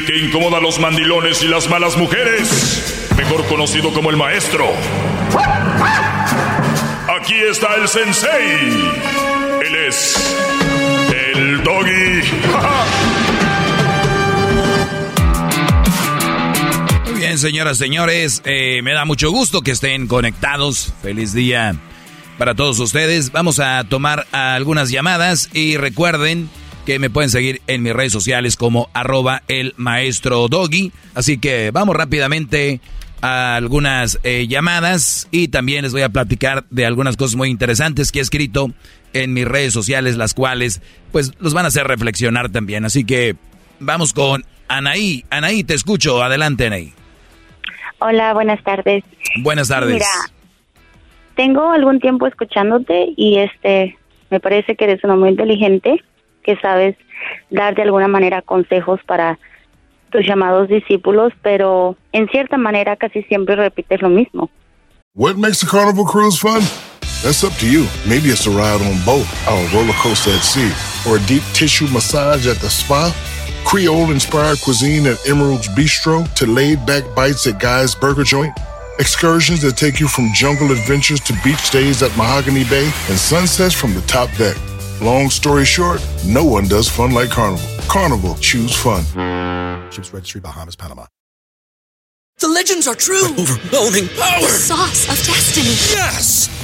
Que incomoda a los mandilones y las malas mujeres. Mejor conocido como el maestro. Aquí está el sensei. Él es el doggy. Muy bien, señoras, señores, eh, me da mucho gusto que estén conectados. Feliz día para todos ustedes. Vamos a tomar algunas llamadas y recuerden que me pueden seguir en mis redes sociales como arroba el maestro doggy. Así que vamos rápidamente a algunas eh, llamadas y también les voy a platicar de algunas cosas muy interesantes que he escrito en mis redes sociales, las cuales pues los van a hacer reflexionar también. Así que vamos con Anaí. Anaí, te escucho. Adelante, Anaí. Hola, buenas tardes. Buenas tardes. Mira, tengo algún tiempo escuchándote y este me parece que eres uno muy inteligente, que sabes dar de alguna manera consejos para tus llamados discípulos, pero en cierta manera casi siempre repites lo mismo. What makes a carnival cruise fun? That's up to you. Maybe it's a ride on boat, a roller coaster at sea, or a deep tissue massage at the spa. Creole inspired cuisine at Emerald's Bistro to laid back bites at Guy's Burger Joint. Excursions that take you from jungle adventures to beach days at Mahogany Bay and sunsets from the top deck. Long story short, no one does fun like Carnival. Carnival, choose fun. Ships Registry, Bahamas, Panama. The legends are true. overwhelming power! The sauce of destiny. Yes!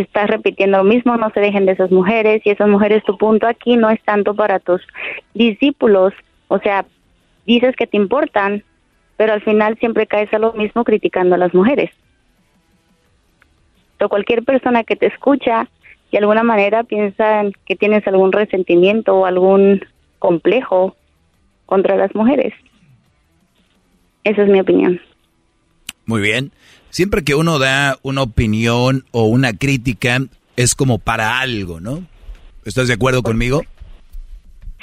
Estás repitiendo lo mismo, no se dejen de esas mujeres y esas mujeres tu punto aquí no es tanto para tus discípulos, o sea, dices que te importan, pero al final siempre caes a lo mismo criticando a las mujeres. O cualquier persona que te escucha de alguna manera piensa que tienes algún resentimiento o algún complejo contra las mujeres. Esa es mi opinión. Muy bien siempre que uno da una opinión o una crítica, es como para algo, ¿no? ¿Estás de acuerdo conmigo?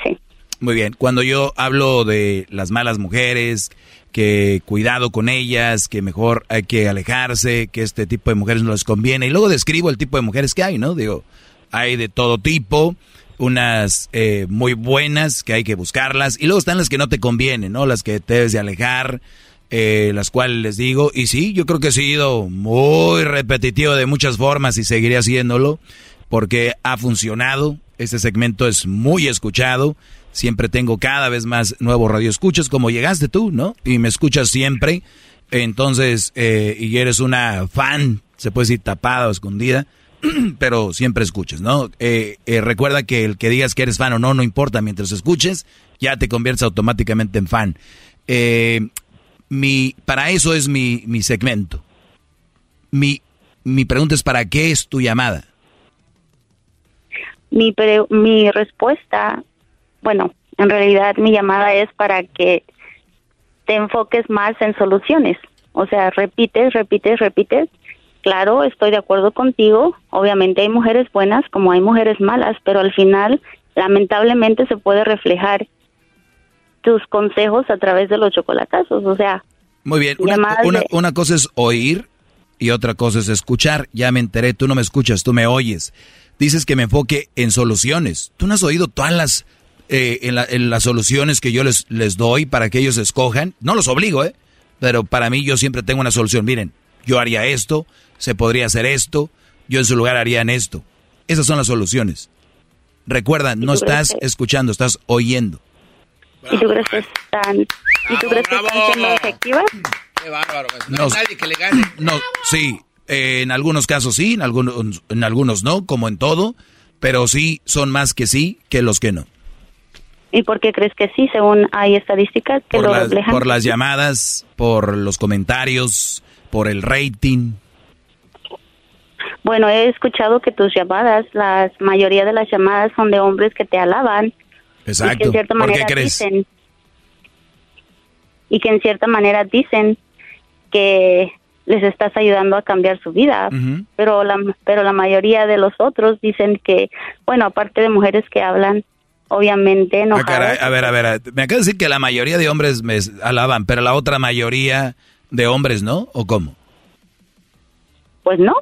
Sí. Muy bien. Cuando yo hablo de las malas mujeres, que cuidado con ellas, que mejor hay que alejarse, que este tipo de mujeres no les conviene, y luego describo el tipo de mujeres que hay, ¿no? Digo, hay de todo tipo, unas eh, muy buenas que hay que buscarlas, y luego están las que no te convienen, ¿no? Las que te debes de alejar, eh, las cuales les digo, y sí, yo creo que he sido muy repetitivo de muchas formas y seguiré haciéndolo, porque ha funcionado, este segmento es muy escuchado, siempre tengo cada vez más nuevos radioescuchas, como llegaste tú, ¿no? Y me escuchas siempre, entonces, eh, y eres una fan, se puede decir tapada o escondida, pero siempre escuchas, ¿no? Eh, recuerda que el que digas que eres fan o no, no importa, mientras escuches, ya te conviertes automáticamente en fan. Eh, mi, para eso es mi, mi segmento. Mi, mi pregunta es, ¿para qué es tu llamada? Mi, mi respuesta, bueno, en realidad mi llamada es para que te enfoques más en soluciones. O sea, repites, repites, repites. Claro, estoy de acuerdo contigo. Obviamente hay mujeres buenas como hay mujeres malas, pero al final, lamentablemente, se puede reflejar tus consejos a través de los chocolatazos, o sea. Muy bien, una, una, cosa es oír y otra cosa es escuchar. Ya me enteré, tú no me escuchas, tú me oyes. Dices que me enfoque en soluciones. ¿Tú no has oído todas las, eh, en, las soluciones que yo les, les doy para que ellos escojan? No los obligo, ¿eh? Pero para mí yo siempre tengo una solución. Miren, yo haría esto, se podría hacer esto, yo en su lugar haría esto. Esas son las soluciones. Recuerda, no estás escuchando, estás oyendo. ¿Y tú crees que están, ¿y tú crees que están siendo efectivas? Qué bárbaro. No, hay nadie que le gane. No, sí, eh, en algunos casos sí, en algunos, en algunos no, como en todo, pero sí son más que sí que los que no. ¿Y por qué crees que sí, según hay estadísticas que por lo las, reflejan? Por las llamadas, por los comentarios, por el rating. Bueno, he escuchado que tus llamadas, la mayoría de las llamadas son de hombres que te alaban Exacto. Y que en cierta ¿Por manera qué crees? Dicen, y que en cierta manera dicen que les estás ayudando a cambiar su vida, pero la pero la mayoría de los otros dicen que, bueno, aparte de mujeres que hablan, obviamente no. Ah, caray, a ver, a ver, me acabas de decir que la mayoría de hombres me alaban, pero la otra mayoría de hombres no, ¿o cómo? Pues no.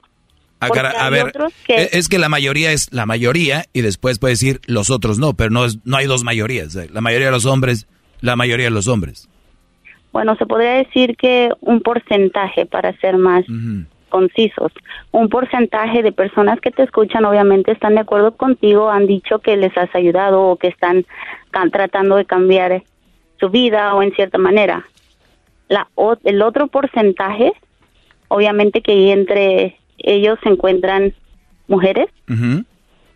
Ah, cara- a ver, que- e- es que la mayoría es la mayoría y después puedes decir los otros no, pero no es, no hay dos mayorías. eh, La mayoría de los hombres, la mayoría de los hombres. Bueno, se podría decir que un porcentaje para ser más concisos. Un porcentaje de personas que te escuchan obviamente están de acuerdo contigo, han dicho que les has ayudado o que están tratando de cambiar su vida o en cierta manera. La, o- el otro porcentaje, obviamente que entre ellos se encuentran mujeres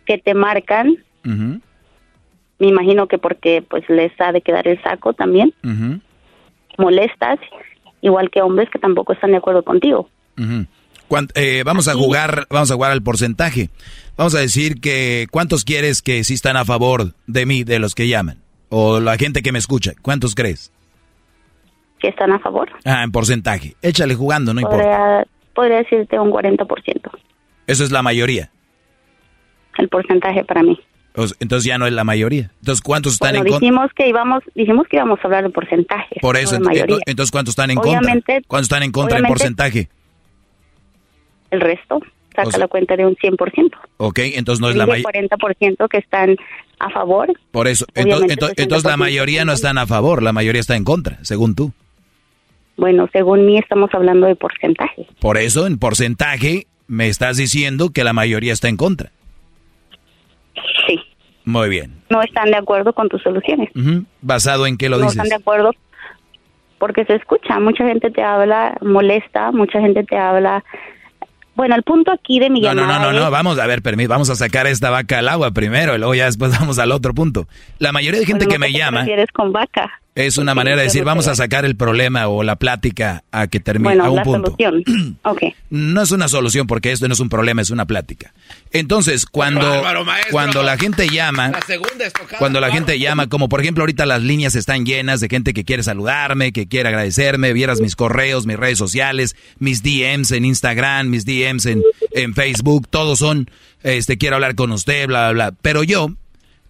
que te marcan, me imagino que porque pues les ha de quedar el saco también, molestas, igual que hombres que tampoco están de acuerdo contigo. Eh, vamos a jugar, vamos a jugar al porcentaje. Vamos a decir que cuántos quieres que sí están a favor de mí, de los que llaman, o la gente que me escucha. ¿Cuántos crees? que están a favor. Ah, en porcentaje. Échale jugando, no importa. Podría, decirte un 40%, Eso es la mayoría. el porcentaje para mí. Entonces ya no es la mayoría. Entonces, ¿cuántos están Bueno, en contra? dijimos que íbamos, dijimos que íbamos a hablar de porcentajes. Por no eso, de ent- entonces, ¿cuántos están en Obviamente- contra? ¿Cuántos están en contra en porcentaje? El resto saca O sea- la cuenta de un 100%. Ok, entonces no es la mayoría. 40% que están a favor. Por eso, entonces, ento- entonces la 60% mayoría no están a favor, la mayoría está en contra, según tú. Bueno, según mí estamos hablando de porcentaje. Por eso, en porcentaje, me estás diciendo que la mayoría está en contra. Sí. Muy bien. No están de acuerdo con tus soluciones. Ujú. ¿Basado en qué lo no dices? están de acuerdo porque se escucha. Mucha gente te habla molesta, mucha gente te habla. Bueno, el punto aquí de mi No, no, llamada no, no, no, es- vamos a ver, permí- vamos a sacar esta vaca al agua primero y luego ya después vamos al otro punto. La mayoría de gente Bueno, que no me qué te llama refieres con vaca? Es una manera de decir, vamos a sacar el problema o la plática a que termine Bueno, a un la punto. solución. ok. No es una solución porque esto no es un problema, es una plática. Entonces, cuando, Bárbaro, maestro. cuando la gente llama, La segunda estocada. cuando la gente llama, como por ejemplo ahorita las líneas están llenas de gente que quiere saludarme, que quiere agradecerme, vieras mis correos, mis redes sociales, mis DMs en Instagram, mis DMs en, en Facebook, todos son, este, quiero hablar con usted, bla, bla, bla. Pero yo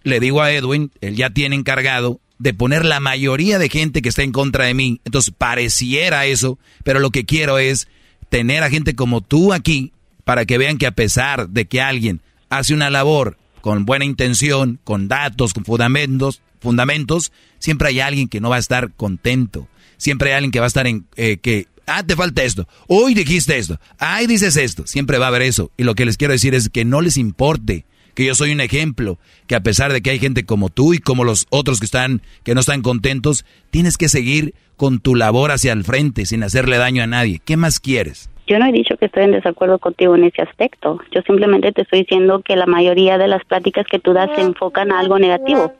le digo a Edwin, él ya tiene encargado de poner la mayoría de gente que está en contra de mí. Entonces pareciera eso, pero lo que quiero es tener a gente como tú aquí para que vean que a pesar de que alguien hace una labor con buena intención, con datos, con fundamentos, fundamentos, siempre hay alguien que no va a estar contento. Siempre hay alguien que va a estar en eh, que ah, te falta esto. Hoy dijiste esto. Ay, dices esto. Siempre va a haber eso. Y lo que les quiero decir es que no les importe que yo soy un ejemplo, que a pesar de que hay gente como tú y como los otros que están que no están contentos, tienes que seguir con tu labor hacia el frente sin hacerle daño a nadie. ¿Qué más quieres? Yo no he dicho que estoy en desacuerdo contigo en ese aspecto. Yo simplemente te estoy diciendo que la mayoría de las pláticas que tú das se enfocan a algo negativo.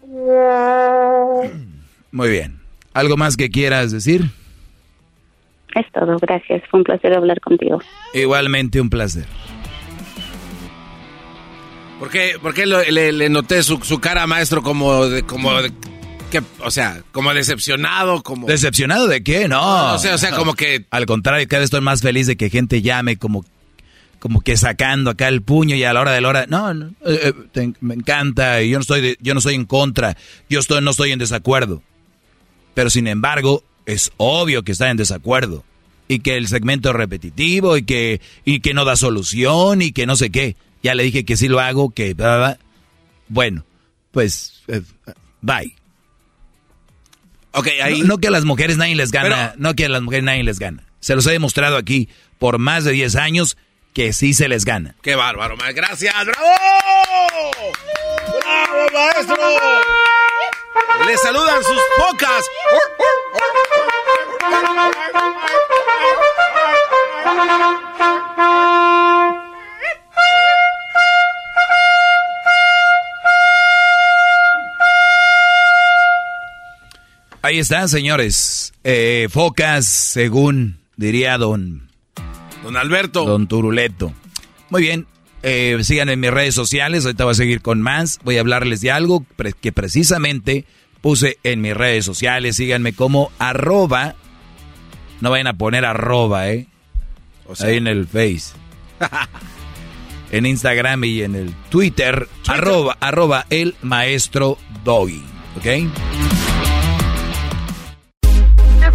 Muy bien. ¿Algo más que quieras decir? Es todo, gracias. Fue un placer hablar contigo. Igualmente un placer. ¿Por qué, por qué lo- le, le noté su, su cara, maestro, como de, como de- que, o sea, como decepcionado, como... ¿Decepcionado de qué? No. No, o sea, o sea, como que- Al contrario, cada vez estoy más feliz de que gente llame como, como que sacando acá el puño y a la hora de la hora... No, no, eh, eh, te- me encanta y yo no, estoy de- yo no estoy en contra, yo estoy, no estoy en desacuerdo. Pero sin embargo, es obvio que está en desacuerdo. Y que el segmento es repetitivo y que, y que no da solución y que no sé qué. Ya le dije que sí lo hago, que... bla, bla, bla. Bueno, pues... eh, bye. Ok, ahí... No, no que a las mujeres nadie les gana, no que a las mujeres nadie les gana. Se los he demostrado aquí por más de 10 años que sí se les gana. ¡Qué bárbaro, maestro! ¡Gracias! ¡Bravo! ¡Bravo, maestro! Le saludan sus pocas. Ahí están, señores. Eh, focas, según diría don... Don Alberto. Don Turuleto. Muy bien. eh, sigan en mis redes sociales. Ahorita voy a seguir con más. Voy a hablarles de algo que precisamente puse en mis redes sociales. Síganme como arroba. No vayan a poner arroba, ¿eh? Ahí en el Face. en Instagram y en el Twitter. Arroba, arroba el maestro Doggy. ¿Ok?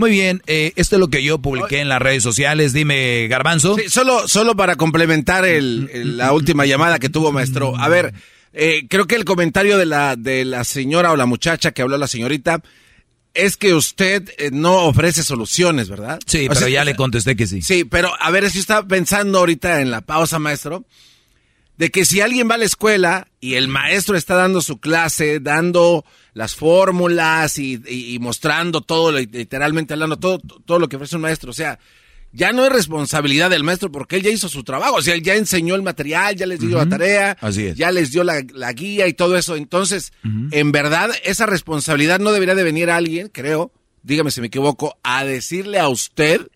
Muy bien, eh, esto es lo que yo publiqué en las redes sociales. Dime, Garbanzo. Sí, solo, solo para complementar el- el- la última llamada que tuvo maestro. A ver, eh, creo que el comentario de la, de la señora o la muchacha que habló la señorita es que usted eh, no ofrece soluciones, ¿verdad? Sí, O pero sea, ya le contesté que sí. Sí, pero a ver, si estaba pensando ahorita en la pausa, maestro, de que si alguien va a la escuela y el maestro está dando su clase, dando las fórmulas y, y- y mostrando todo, literalmente hablando, todo, todo lo que ofrece un maestro, o sea, ya no es responsabilidad del maestro porque él ya hizo su trabajo, o sea, él ya enseñó el material, ya les dio la tarea, Así es. ya les dio la, la guía y todo eso. Entonces, en verdad, esa responsabilidad no debería de venir a alguien, creo, dígame si me equivoco, a decirle a usted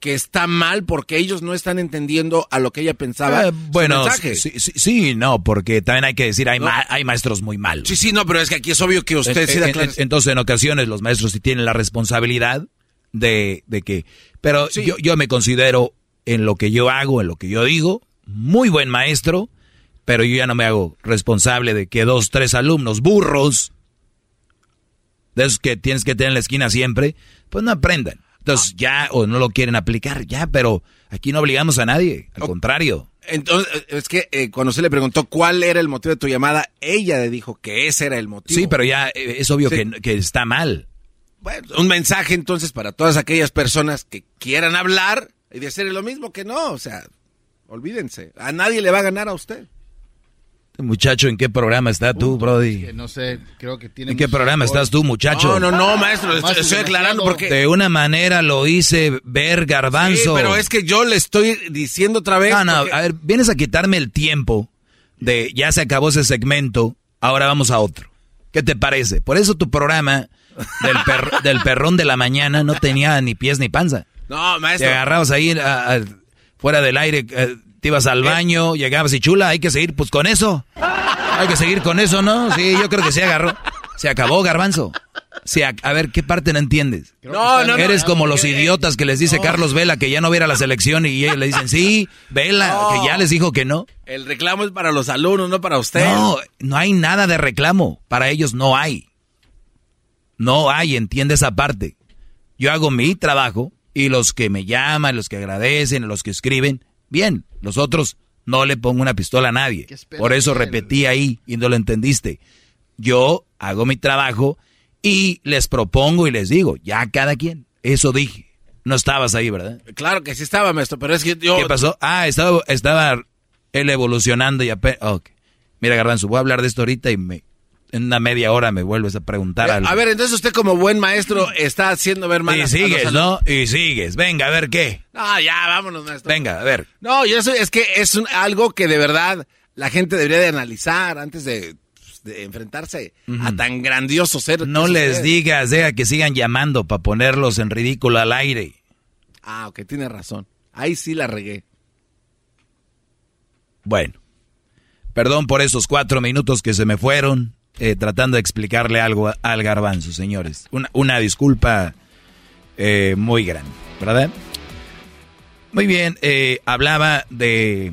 que está mal porque ellos no están entendiendo a lo que ella pensaba. Eh, bueno, mensaje. sí, sí, sí, no, porque también hay que decir, hay, ma- hay maestros muy malos. Sí, sí, no, pero es que aquí es obvio que usted En- da en- clases. Entonces, en ocasiones, los maestros sí tienen la responsabilidad de, de que... Pero yo, yo me considero, en lo que yo hago, en lo que yo digo, muy buen maestro, pero yo ya no me hago responsable de que dos, tres alumnos burros, de esos que tienes que tener en la esquina siempre, pues no aprendan. Entonces ya, o no lo quieren aplicar, ya, pero aquí no obligamos a nadie, al contrario. Entonces, es que eh, cuando se le preguntó cuál era el motivo de tu llamada, ella le dijo que ese era el motivo. Sí, pero ya eh, es obvio Sí. que, que está mal. Bueno, un mensaje entonces para todas aquellas personas que quieran hablar y decir lo mismo que no, o sea, olvídense, a nadie le va a ganar a usted. Este Muchacho, ¿en qué programa estás tú, Brody? Que no sé, creo que tiene... ¿En qué programa estás tú, muchacho? No, no, no, maestro, le Más estoy, estoy aclarando porque... De una manera lo hice ver garbanzo. Sí, pero es que yo le estoy diciendo otra vez... No, no, porque- a ver, vienes a quitarme el tiempo de ya se acabó ese segmento, ahora vamos a otro. ¿Qué te parece? Por eso tu programa del, per- del perrón de la mañana no tenía ni pies ni panza. No, Te maestro. agarrabas ahí a- a- fuera del aire, eh, te ibas al baño, llegabas y chula, hay que seguir pues con eso. Hay que seguir con eso, ¿no? Sí, yo creo que se agarró. Se acabó, garbanzo. Se a ver, ¿qué parte no entiendes? No, no, no. Eres como los Eh, idiotas que les dice Carlos Vela que ya no viera la selección y ellos le dicen, sí, Vela, que ya les dijo que no. El reclamo es para los alumnos, no para usted. No, no hay nada de reclamo. Para ellos no hay. No hay, entiende esa parte. Yo hago mi trabajo y los que me llaman, los que agradecen, los que escriben, bien. Los otros no le pongo una pistola a nadie. Por eso repetí ahí y no lo entendiste. Yo hago mi trabajo y les propongo y les digo, ya cada quien. Eso dije. No estabas ahí, ¿verdad? Claro que sí estaba, maestro, pero es que yo... ¿Qué pasó? Ah, estaba, estaba él evolucionando y apenas... ok. Mira, Garbanzo, voy a hablar de esto ahorita y me, en una media hora me vuelves a preguntar algo. A ver, entonces usted como buen maestro está haciendo ver mal y sigues, ¿no? Y sigues. Venga, a ver qué. No, ya, vámonos, maestro. Venga, a ver. No, yo eso es que es un- algo que de verdad la gente debería de analizar antes de, pues, de enfrentarse a tan grandioso ser. No les usted. digas, deja que sigan llamando para ponerlos en ridículo al aire. Ah, ok, tiene razón. Ahí sí la regué. Bueno, perdón por esos cuatro minutos que se me fueron eh, tratando de explicarle algo al garbanzo, señores. Una, una disculpa eh, muy grande, ¿verdad? Muy bien, eh, hablaba de...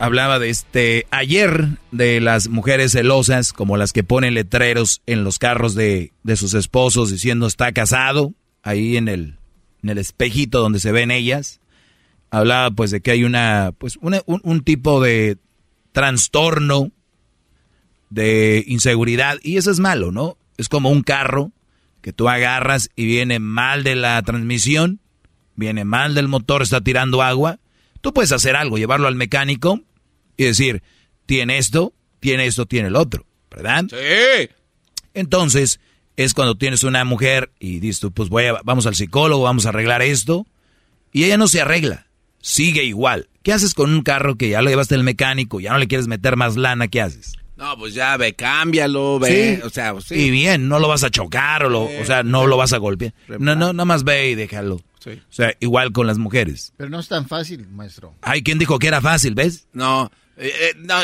Hablaba de este ayer de las mujeres celosas, como las que ponen letreros en los carros de, de sus esposos diciendo está casado, ahí en el, en el espejito donde se ven ellas hablaba pues de que hay una pues un, un tipo de trastorno de inseguridad y eso es malo, ¿no? Es como un carro que tú agarras y viene mal de la transmisión, viene mal del motor, está tirando agua. Tú puedes hacer algo, llevarlo al mecánico y decir, tiene esto, tiene esto, tiene el otro, ¿verdad? Sí. Entonces, es cuando tienes una mujer y dices tú, pues voy a, vamos al psicólogo, vamos a arreglar esto. Y ella no se arregla, sigue igual. ¿Qué haces con un carro que ya lo llevaste al mecánico, ya no le quieres meter más lana? ¿Qué haces? No, pues ya ve, cámbialo, ve. Sí. O sea, pues sí. Y bien, no lo vas a chocar o, lo, o sea, no lo vas a golpear. No, no, nada más ve y déjalo. Sí. O sea, igual con las mujeres. Pero no es tan fácil, maestro. Ay, ¿quién dijo que era fácil, ves? No, eh, eh, no.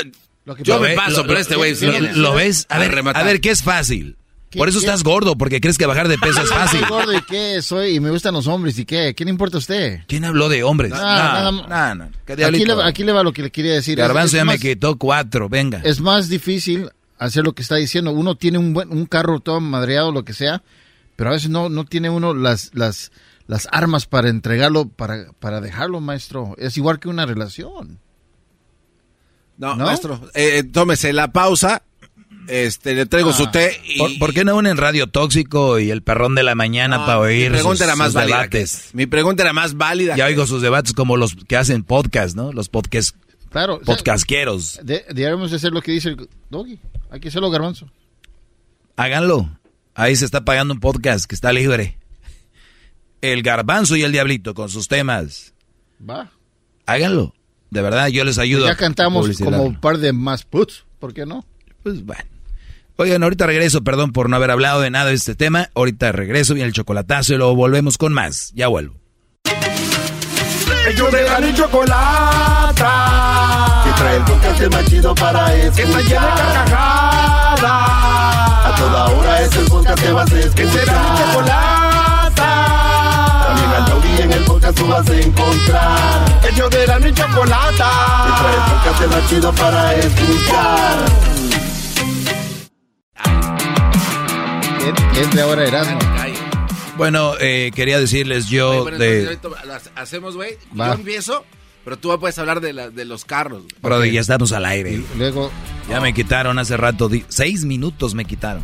Lo que Yo ¿Lo me ve- paso, lo- pero lo- este güey... ¿Lo, lo ves? A ver, rematar. a ver, ¿qué es fácil? ¿Qué- Por eso qué- estás gordo, porque crees que bajar de peso es fácil. Soy gordo y qué, soy, y me gustan los hombres y qué, ¿qué le importa a usted? ¿Quién habló de hombres? No, nada no, más. no, no. ¿Qué Aquí le, aquí le va lo que le quería decir. Es- Garbanzo ya me más- quitó cuatro, venga. es más difícil hacer lo que está diciendo. Uno tiene un buen, un carro todo madreado, lo que sea, pero a veces no, no tiene uno las, las, las armas para entregarlo, para, para dejarlo, maestro. Es igual que una relación. No, ¿No? maestro, eh, tómese la pausa. Este, le traigo su té y... ¿Por, por qué no unen Radio Tóxico y el perrón de la mañana No, para oír mi pregunta sus, era más sus válida debates? Mi pregunta era más válida. Ya que- oigo sus debates como los que hacen podcast, ¿no? Los podcast, Claro. o sea, podcasqueros. de- Debemos hacer lo que dice el doggy. Hay que hacerlo, garbanzo. Háganlo. Ahí se está pagando un podcast que está libre. El garbanzo y el diablito con sus temas. Va. Háganlo. De verdad, yo les ayudo. ya a cantamos como un par de más puts. ¿Por qué no? Pues bueno. Oigan, ahorita regreso, perdón por no haber hablado de nada de este tema. Ahorita regreso, viene el chocolatazo y luego volvemos con más. Ya vuelvo. Ellos de la ni chocolata. Que trae el podcast más chido para escuchar. Que está llena de carcajadas. A toda hora es el podcast que vas a escuchar. Que será mi chocolata. También al taurí en el podcast tú vas a encontrar. Ellos de la ni chocolata. Que trae el podcast más chido para escuchar. ¿Quién, quién de ahora Erasmo? Bueno, eh, quería decirles yo Oye, de... entonces hacemos, güey. Yo empiezo, pero tú puedes hablar de, la- de los carros. Brody, ya estamos al aire. Luego... Ya me quitaron hace rato, seis minutos me quitaron.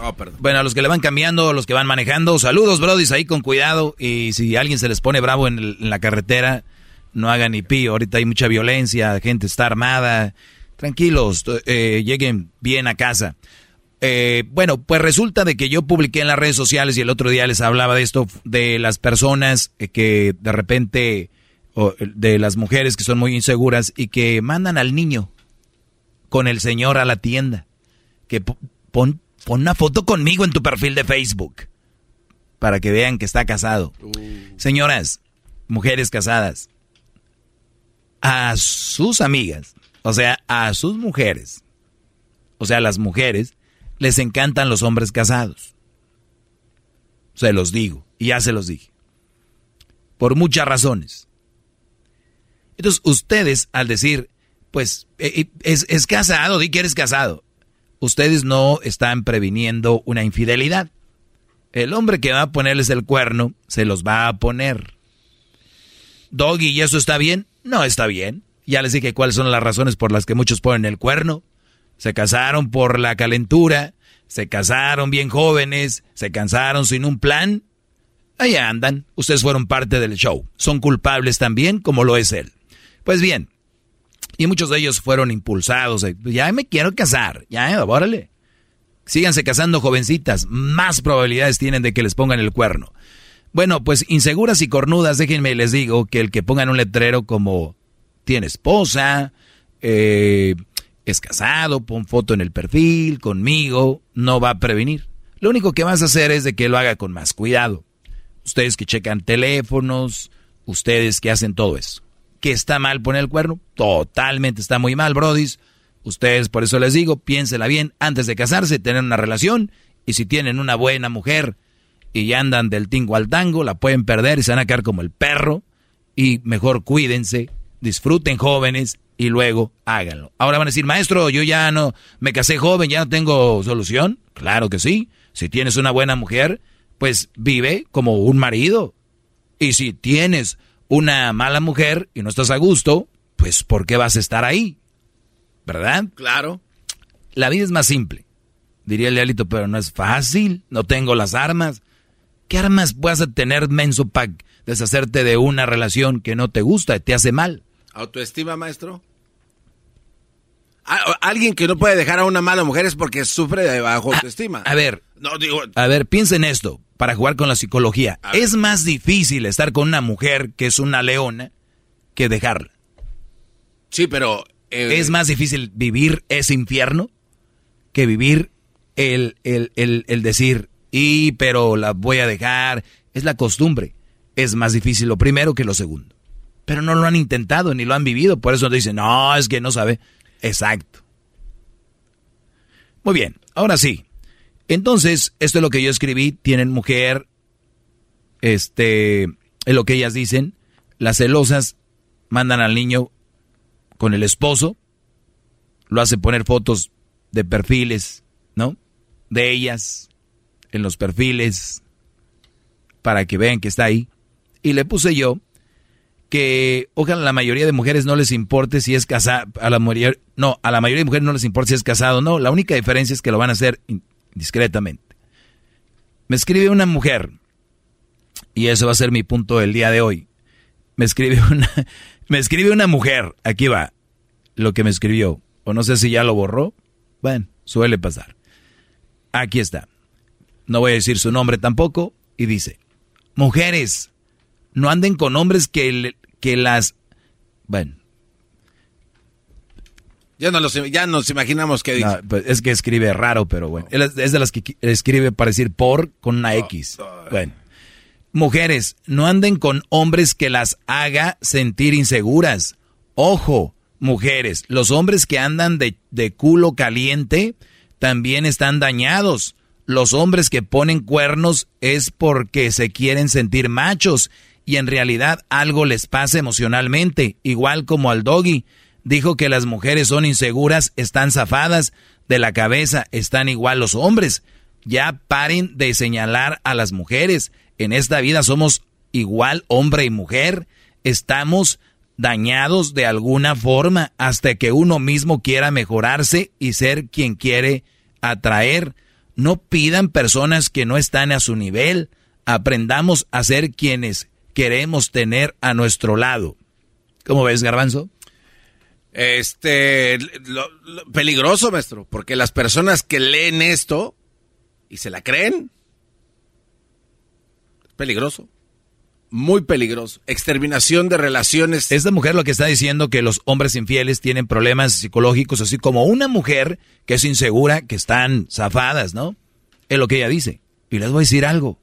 Oh, perdón. Bueno, a los que le van cambiando, a los que van manejando, saludos, brodis, ahí con cuidado. Y si alguien se les pone bravo en, el- en la carretera, no hagan ni pío. Ahorita hay mucha violencia, gente está armada. Tranquilos, eh, lleguen bien a casa. Eh, bueno, pues resulta de que yo publiqué en las redes sociales y el otro día les hablaba de esto, de las personas eh, que de repente, o, de las mujeres que son muy inseguras y que mandan al niño con el señor a la tienda. Que po- pon, pon una foto conmigo en tu perfil de Facebook para que vean que está casado. Señoras, mujeres casadas, a sus amigas, o sea, a sus mujeres, o sea, a las mujeres, les encantan los hombres casados. Se los digo, y ya se los dije. Por muchas razones. Entonces, ustedes, al decir, pues, eh, eh, es, es casado, di que eres casado. Ustedes no están previniendo una infidelidad. El hombre que va a ponerles el cuerno, se los va a poner. Doggy, ¿y eso está bien? No está bien. Ya les dije cuáles son las razones por las que muchos ponen el cuerno. Se casaron por la calentura, se casaron bien jóvenes, se casaron sin un plan. Ahí andan, ustedes fueron parte del show. Son culpables también como lo es él. Pues bien, y muchos de ellos fueron impulsados. de, Ya me quiero casar, ya, órale. Síganse casando jovencitas, más probabilidades tienen de que les pongan el cuerno. Bueno, pues inseguras y cornudas, déjenme les digo que el que pongan un letrero como tiene esposa, eh, es casado, pon foto en el perfil, conmigo, no va a prevenir. Lo único que vas a hacer es de que lo haga con más cuidado. Ustedes que checan teléfonos, ustedes que hacen todo eso. ¿Que está mal poner el cuerno? Totalmente está muy mal, brodis. Ustedes, por eso les digo, piénsela bien antes de casarse, tener una relación. Y si tienen una buena mujer y ya andan del tingo al tango, la pueden perder y se van a quedar como el perro. Y mejor cuídense, disfruten jóvenes y luego háganlo. Ahora van a decir, maestro, yo ya no me casé joven, ya no tengo solución. Claro que sí. Si tienes una buena mujer, pues vive como un marido. Y si tienes una mala mujer y no estás a gusto, pues ¿por qué vas a estar ahí? ¿Verdad? Claro. La vida es más simple. Diría el diablito, pero no es fácil. No tengo las armas. ¿Qué armas vas a tener, menso, para deshacerte de una relación que no te gusta, te hace mal? ¿Autoestima, maestro? A- Alguien que no puede dejar a una mala mujer es porque sufre de bajo autoestima. A ver, No, digo, a ver, piensa en esto, para jugar con la psicología. Es más difícil estar con una mujer que es una leona que dejarla. sí, pero... eh, Es más difícil vivir ese infierno que vivir el, el, el, el decir, y pero la voy a dejar. Es la costumbre. Es más difícil lo primero que lo segundo. Pero no lo han intentado ni lo han vivido. Por eso dicen, no, es que no sabe. Exacto. Muy bien, ahora sí. Entonces, esto es lo que yo escribí. Tienen mujer, este, es lo que ellas dicen. Las celosas mandan al niño con el esposo, lo hace poner fotos de perfiles, ¿no? De ellas en los perfiles para que vean que está ahí. Y le puse yo que ojalá la mayoría de mujeres no les importe si es casada, a la mayoría, no, a la mayoría de mujeres no les importa si es casado, no, la única diferencia es que lo van a hacer discretamente. Me escribe una mujer, y eso va a ser mi punto del día de hoy. Me escribe una, me escribe una mujer, aquí va, lo que me escribió, o no sé si ya lo borró, bueno, suele pasar. Aquí está. No voy a decir su nombre tampoco, y dice, mujeres, no anden con hombres que, que las... Bueno. Ya, no los, ya nos imaginamos que dice. pues es que escribe raro, pero bueno. Es de las que escribe para decir por con una X. Bueno. Mujeres, no anden con hombres que las haga sentir inseguras. Ojo, mujeres, los hombres que andan de, de culo caliente también están dañados. Los hombres que ponen cuernos es porque se quieren sentir machos y en realidad algo les pasa emocionalmente, igual como al doggy. Dijo que las mujeres son inseguras, están zafadas de la cabeza, están igual los hombres. Ya paren de señalar a las mujeres. En esta vida somos igual hombre y mujer. Estamos dañados de alguna forma hasta que uno mismo quiera mejorarse y ser quien quiere atraer. No pidan personas que no están a su nivel. Aprendamos a ser quienes queremos tener a nuestro lado. ¿Cómo ves, Garbanzo? Este, peligroso, maestro, porque las personas que leen esto y se la creen, es peligroso. Muy peligroso. Exterminación de relaciones. Esta mujer lo que está diciendo que los hombres infieles tienen problemas psicológicos, así como una mujer que es insegura, que están zafadas, ¿no? Es lo que ella dice. Y les voy a decir algo.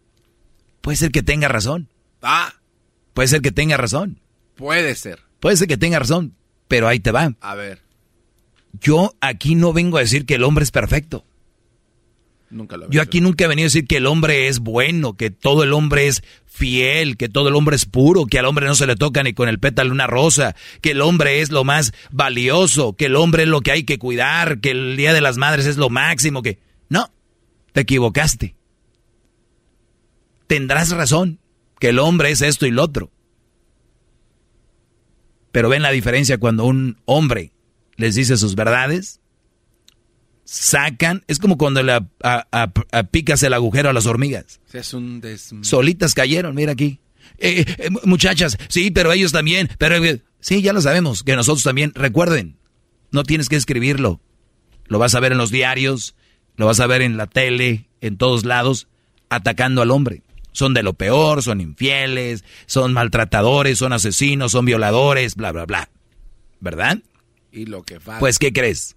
Puede ser que tenga razón. Ah. Puede ser que tenga razón. Puede ser. Puede ser que tenga razón, pero ahí te va. A ver. Yo aquí no vengo a decir que el hombre es perfecto. Nunca lo Yo aquí nunca he venido a decir que el hombre es bueno, que todo el hombre es fiel, que todo el hombre es puro, que al hombre no se le toca ni con el pétalo una rosa, que el hombre es lo más valioso, que el hombre es lo que hay que cuidar, que el Día de las Madres es lo máximo, que... No, te equivocaste. Tendrás razón que el hombre es esto y lo otro. Pero ven la diferencia cuando un hombre les dice sus verdades, sacan, es como cuando le picas el agujero a las hormigas. Es un Solitas cayeron, mira aquí. Eh, eh, muchachas, sí, pero ellos también, pero sí, ya lo sabemos, que nosotros también, recuerden, no tienes que escribirlo, lo vas a ver en los diarios, lo vas a ver en la tele, en todos lados, atacando al hombre son de lo peor, son infieles, son maltratadores, son asesinos, son violadores, bla, bla, bla. ¿Verdad? Y lo que falta. Pues, ¿qué crees?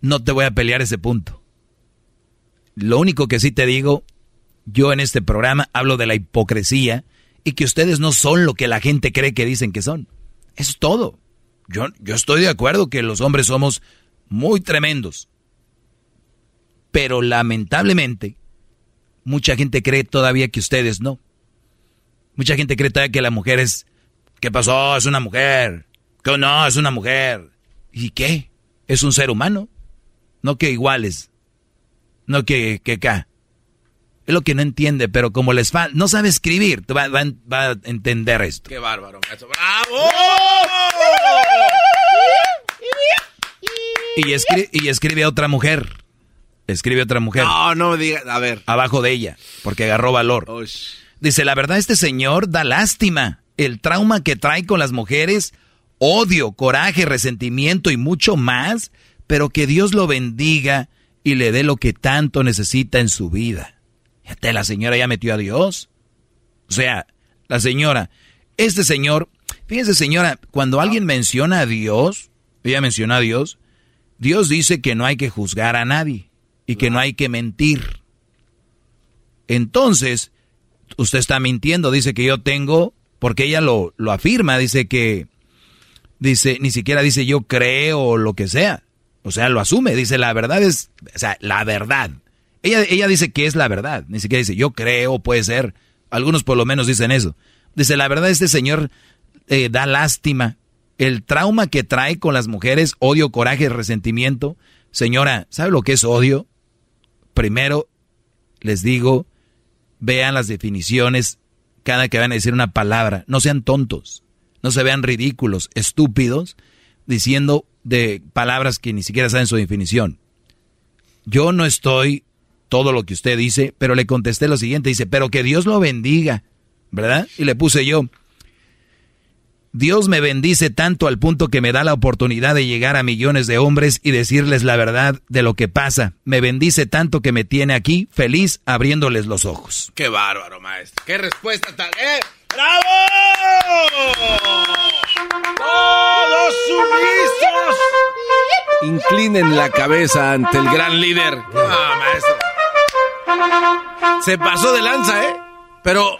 No te voy a pelear ese punto. Lo único que sí te digo, yo en este programa hablo de la hipocresía y que ustedes no son lo que la gente cree que dicen que son. Eso es todo. Yo, yo estoy de acuerdo que los hombres somos muy tremendos. Pero lamentablemente, mucha gente cree todavía que ustedes no. Mucha gente cree todavía que la mujer es... ¿Qué pasó? Es una mujer. Que no, es una mujer. ¿Y qué? Es un ser humano. No que iguales. No que, que acá. Es lo que no entiende, pero como les falta... No sabe escribir, va, va, va, a entender esto. ¡Qué bárbaro! ¡Bravo! Y, escribe, y escribe a otra mujer. Escribe otra mujer. No, no me diga, a ver. Abajo de ella, porque agarró valor. Dice, la verdad este señor da lástima. El trauma que trae con las mujeres, odio, coraje, resentimiento y mucho más, pero que Dios lo bendiga y le dé lo que tanto necesita en su vida. Fíjate, la señora ya metió a Dios. O sea, la señora, este señor, fíjense señora, cuando alguien menciona a Dios, ella menciona a Dios, Dios dice que no hay que juzgar a nadie y que no hay que mentir. Entonces, usted está mintiendo, dice que yo tengo, porque ella lo, lo afirma, dice que, dice, ni siquiera dice yo creo o lo que sea. O sea, lo asume, dice la verdad es, o sea, la verdad. Ella, ella dice que es la verdad, ni siquiera dice yo creo, puede ser. Algunos por lo menos dicen eso. Dice, la verdad este señor eh, da lástima. El trauma que trae con las mujeres, odio, coraje, resentimiento. Señora, ¿sabe lo que es odio? Primero, les digo, vean las definiciones cada que van a decir una palabra. No sean tontos, no se vean ridículos, estúpidos, diciendo de palabras que ni siquiera saben su definición. Yo no estoy todo lo que usted dice, pero le contesté lo siguiente, dice, pero que Dios lo bendiga, ¿verdad? Y le puse yo, Dios me bendice tanto al punto que me da la oportunidad de llegar a millones de hombres y decirles la verdad de lo que pasa. Me bendice tanto que me tiene aquí feliz abriéndoles los ojos. Qué bárbaro, maestro. Qué respuesta tan... ¡Eh! ¡Bravo! ¡Todos sumisos! Inclinen la cabeza ante el gran líder. Ah, maestro. Se pasó de lanza, ¿eh? Pero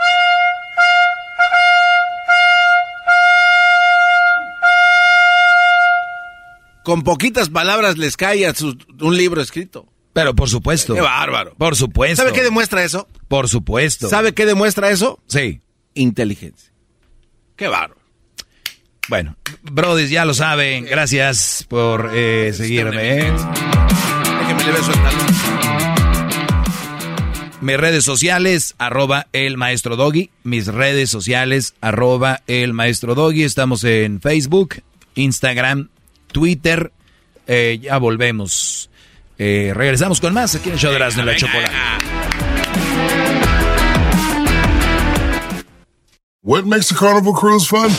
con poquitas palabras les cae a su- un libro escrito. Pero por supuesto. Qué bárbaro. Por supuesto. ¿Sabe qué demuestra eso? Por supuesto. ¿Sabe qué demuestra eso? Sí. Inteligencia. Qué bárbaro. Bueno, Brody, ya lo saben. Gracias por eh, seguirme. ¿eh? Déjeme le beso el talón. Mis redes sociales, arroba el maestro Doggy. Mis redes sociales, arroba el maestro Doggy. Estamos en Facebook, Instagram, Twitter. Eh, ya volvemos. Eh, regresamos con más aquí en el show de Erasmo y la Chocolate. What makes the Carnival cruise fun?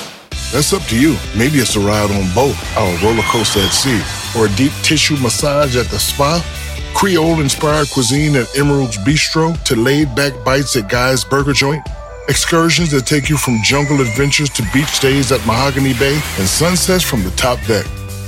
That's up to you. Maybe it's a ride on boat, our roller coaster at sea, or a deep tissue massage at the spa, Creole inspired cuisine at Emerald's Bistro to laid back bites at Guy's Burger Joint, excursions that take you from jungle adventures to beach stays at Mahogany Bay, and sunsets from the top deck.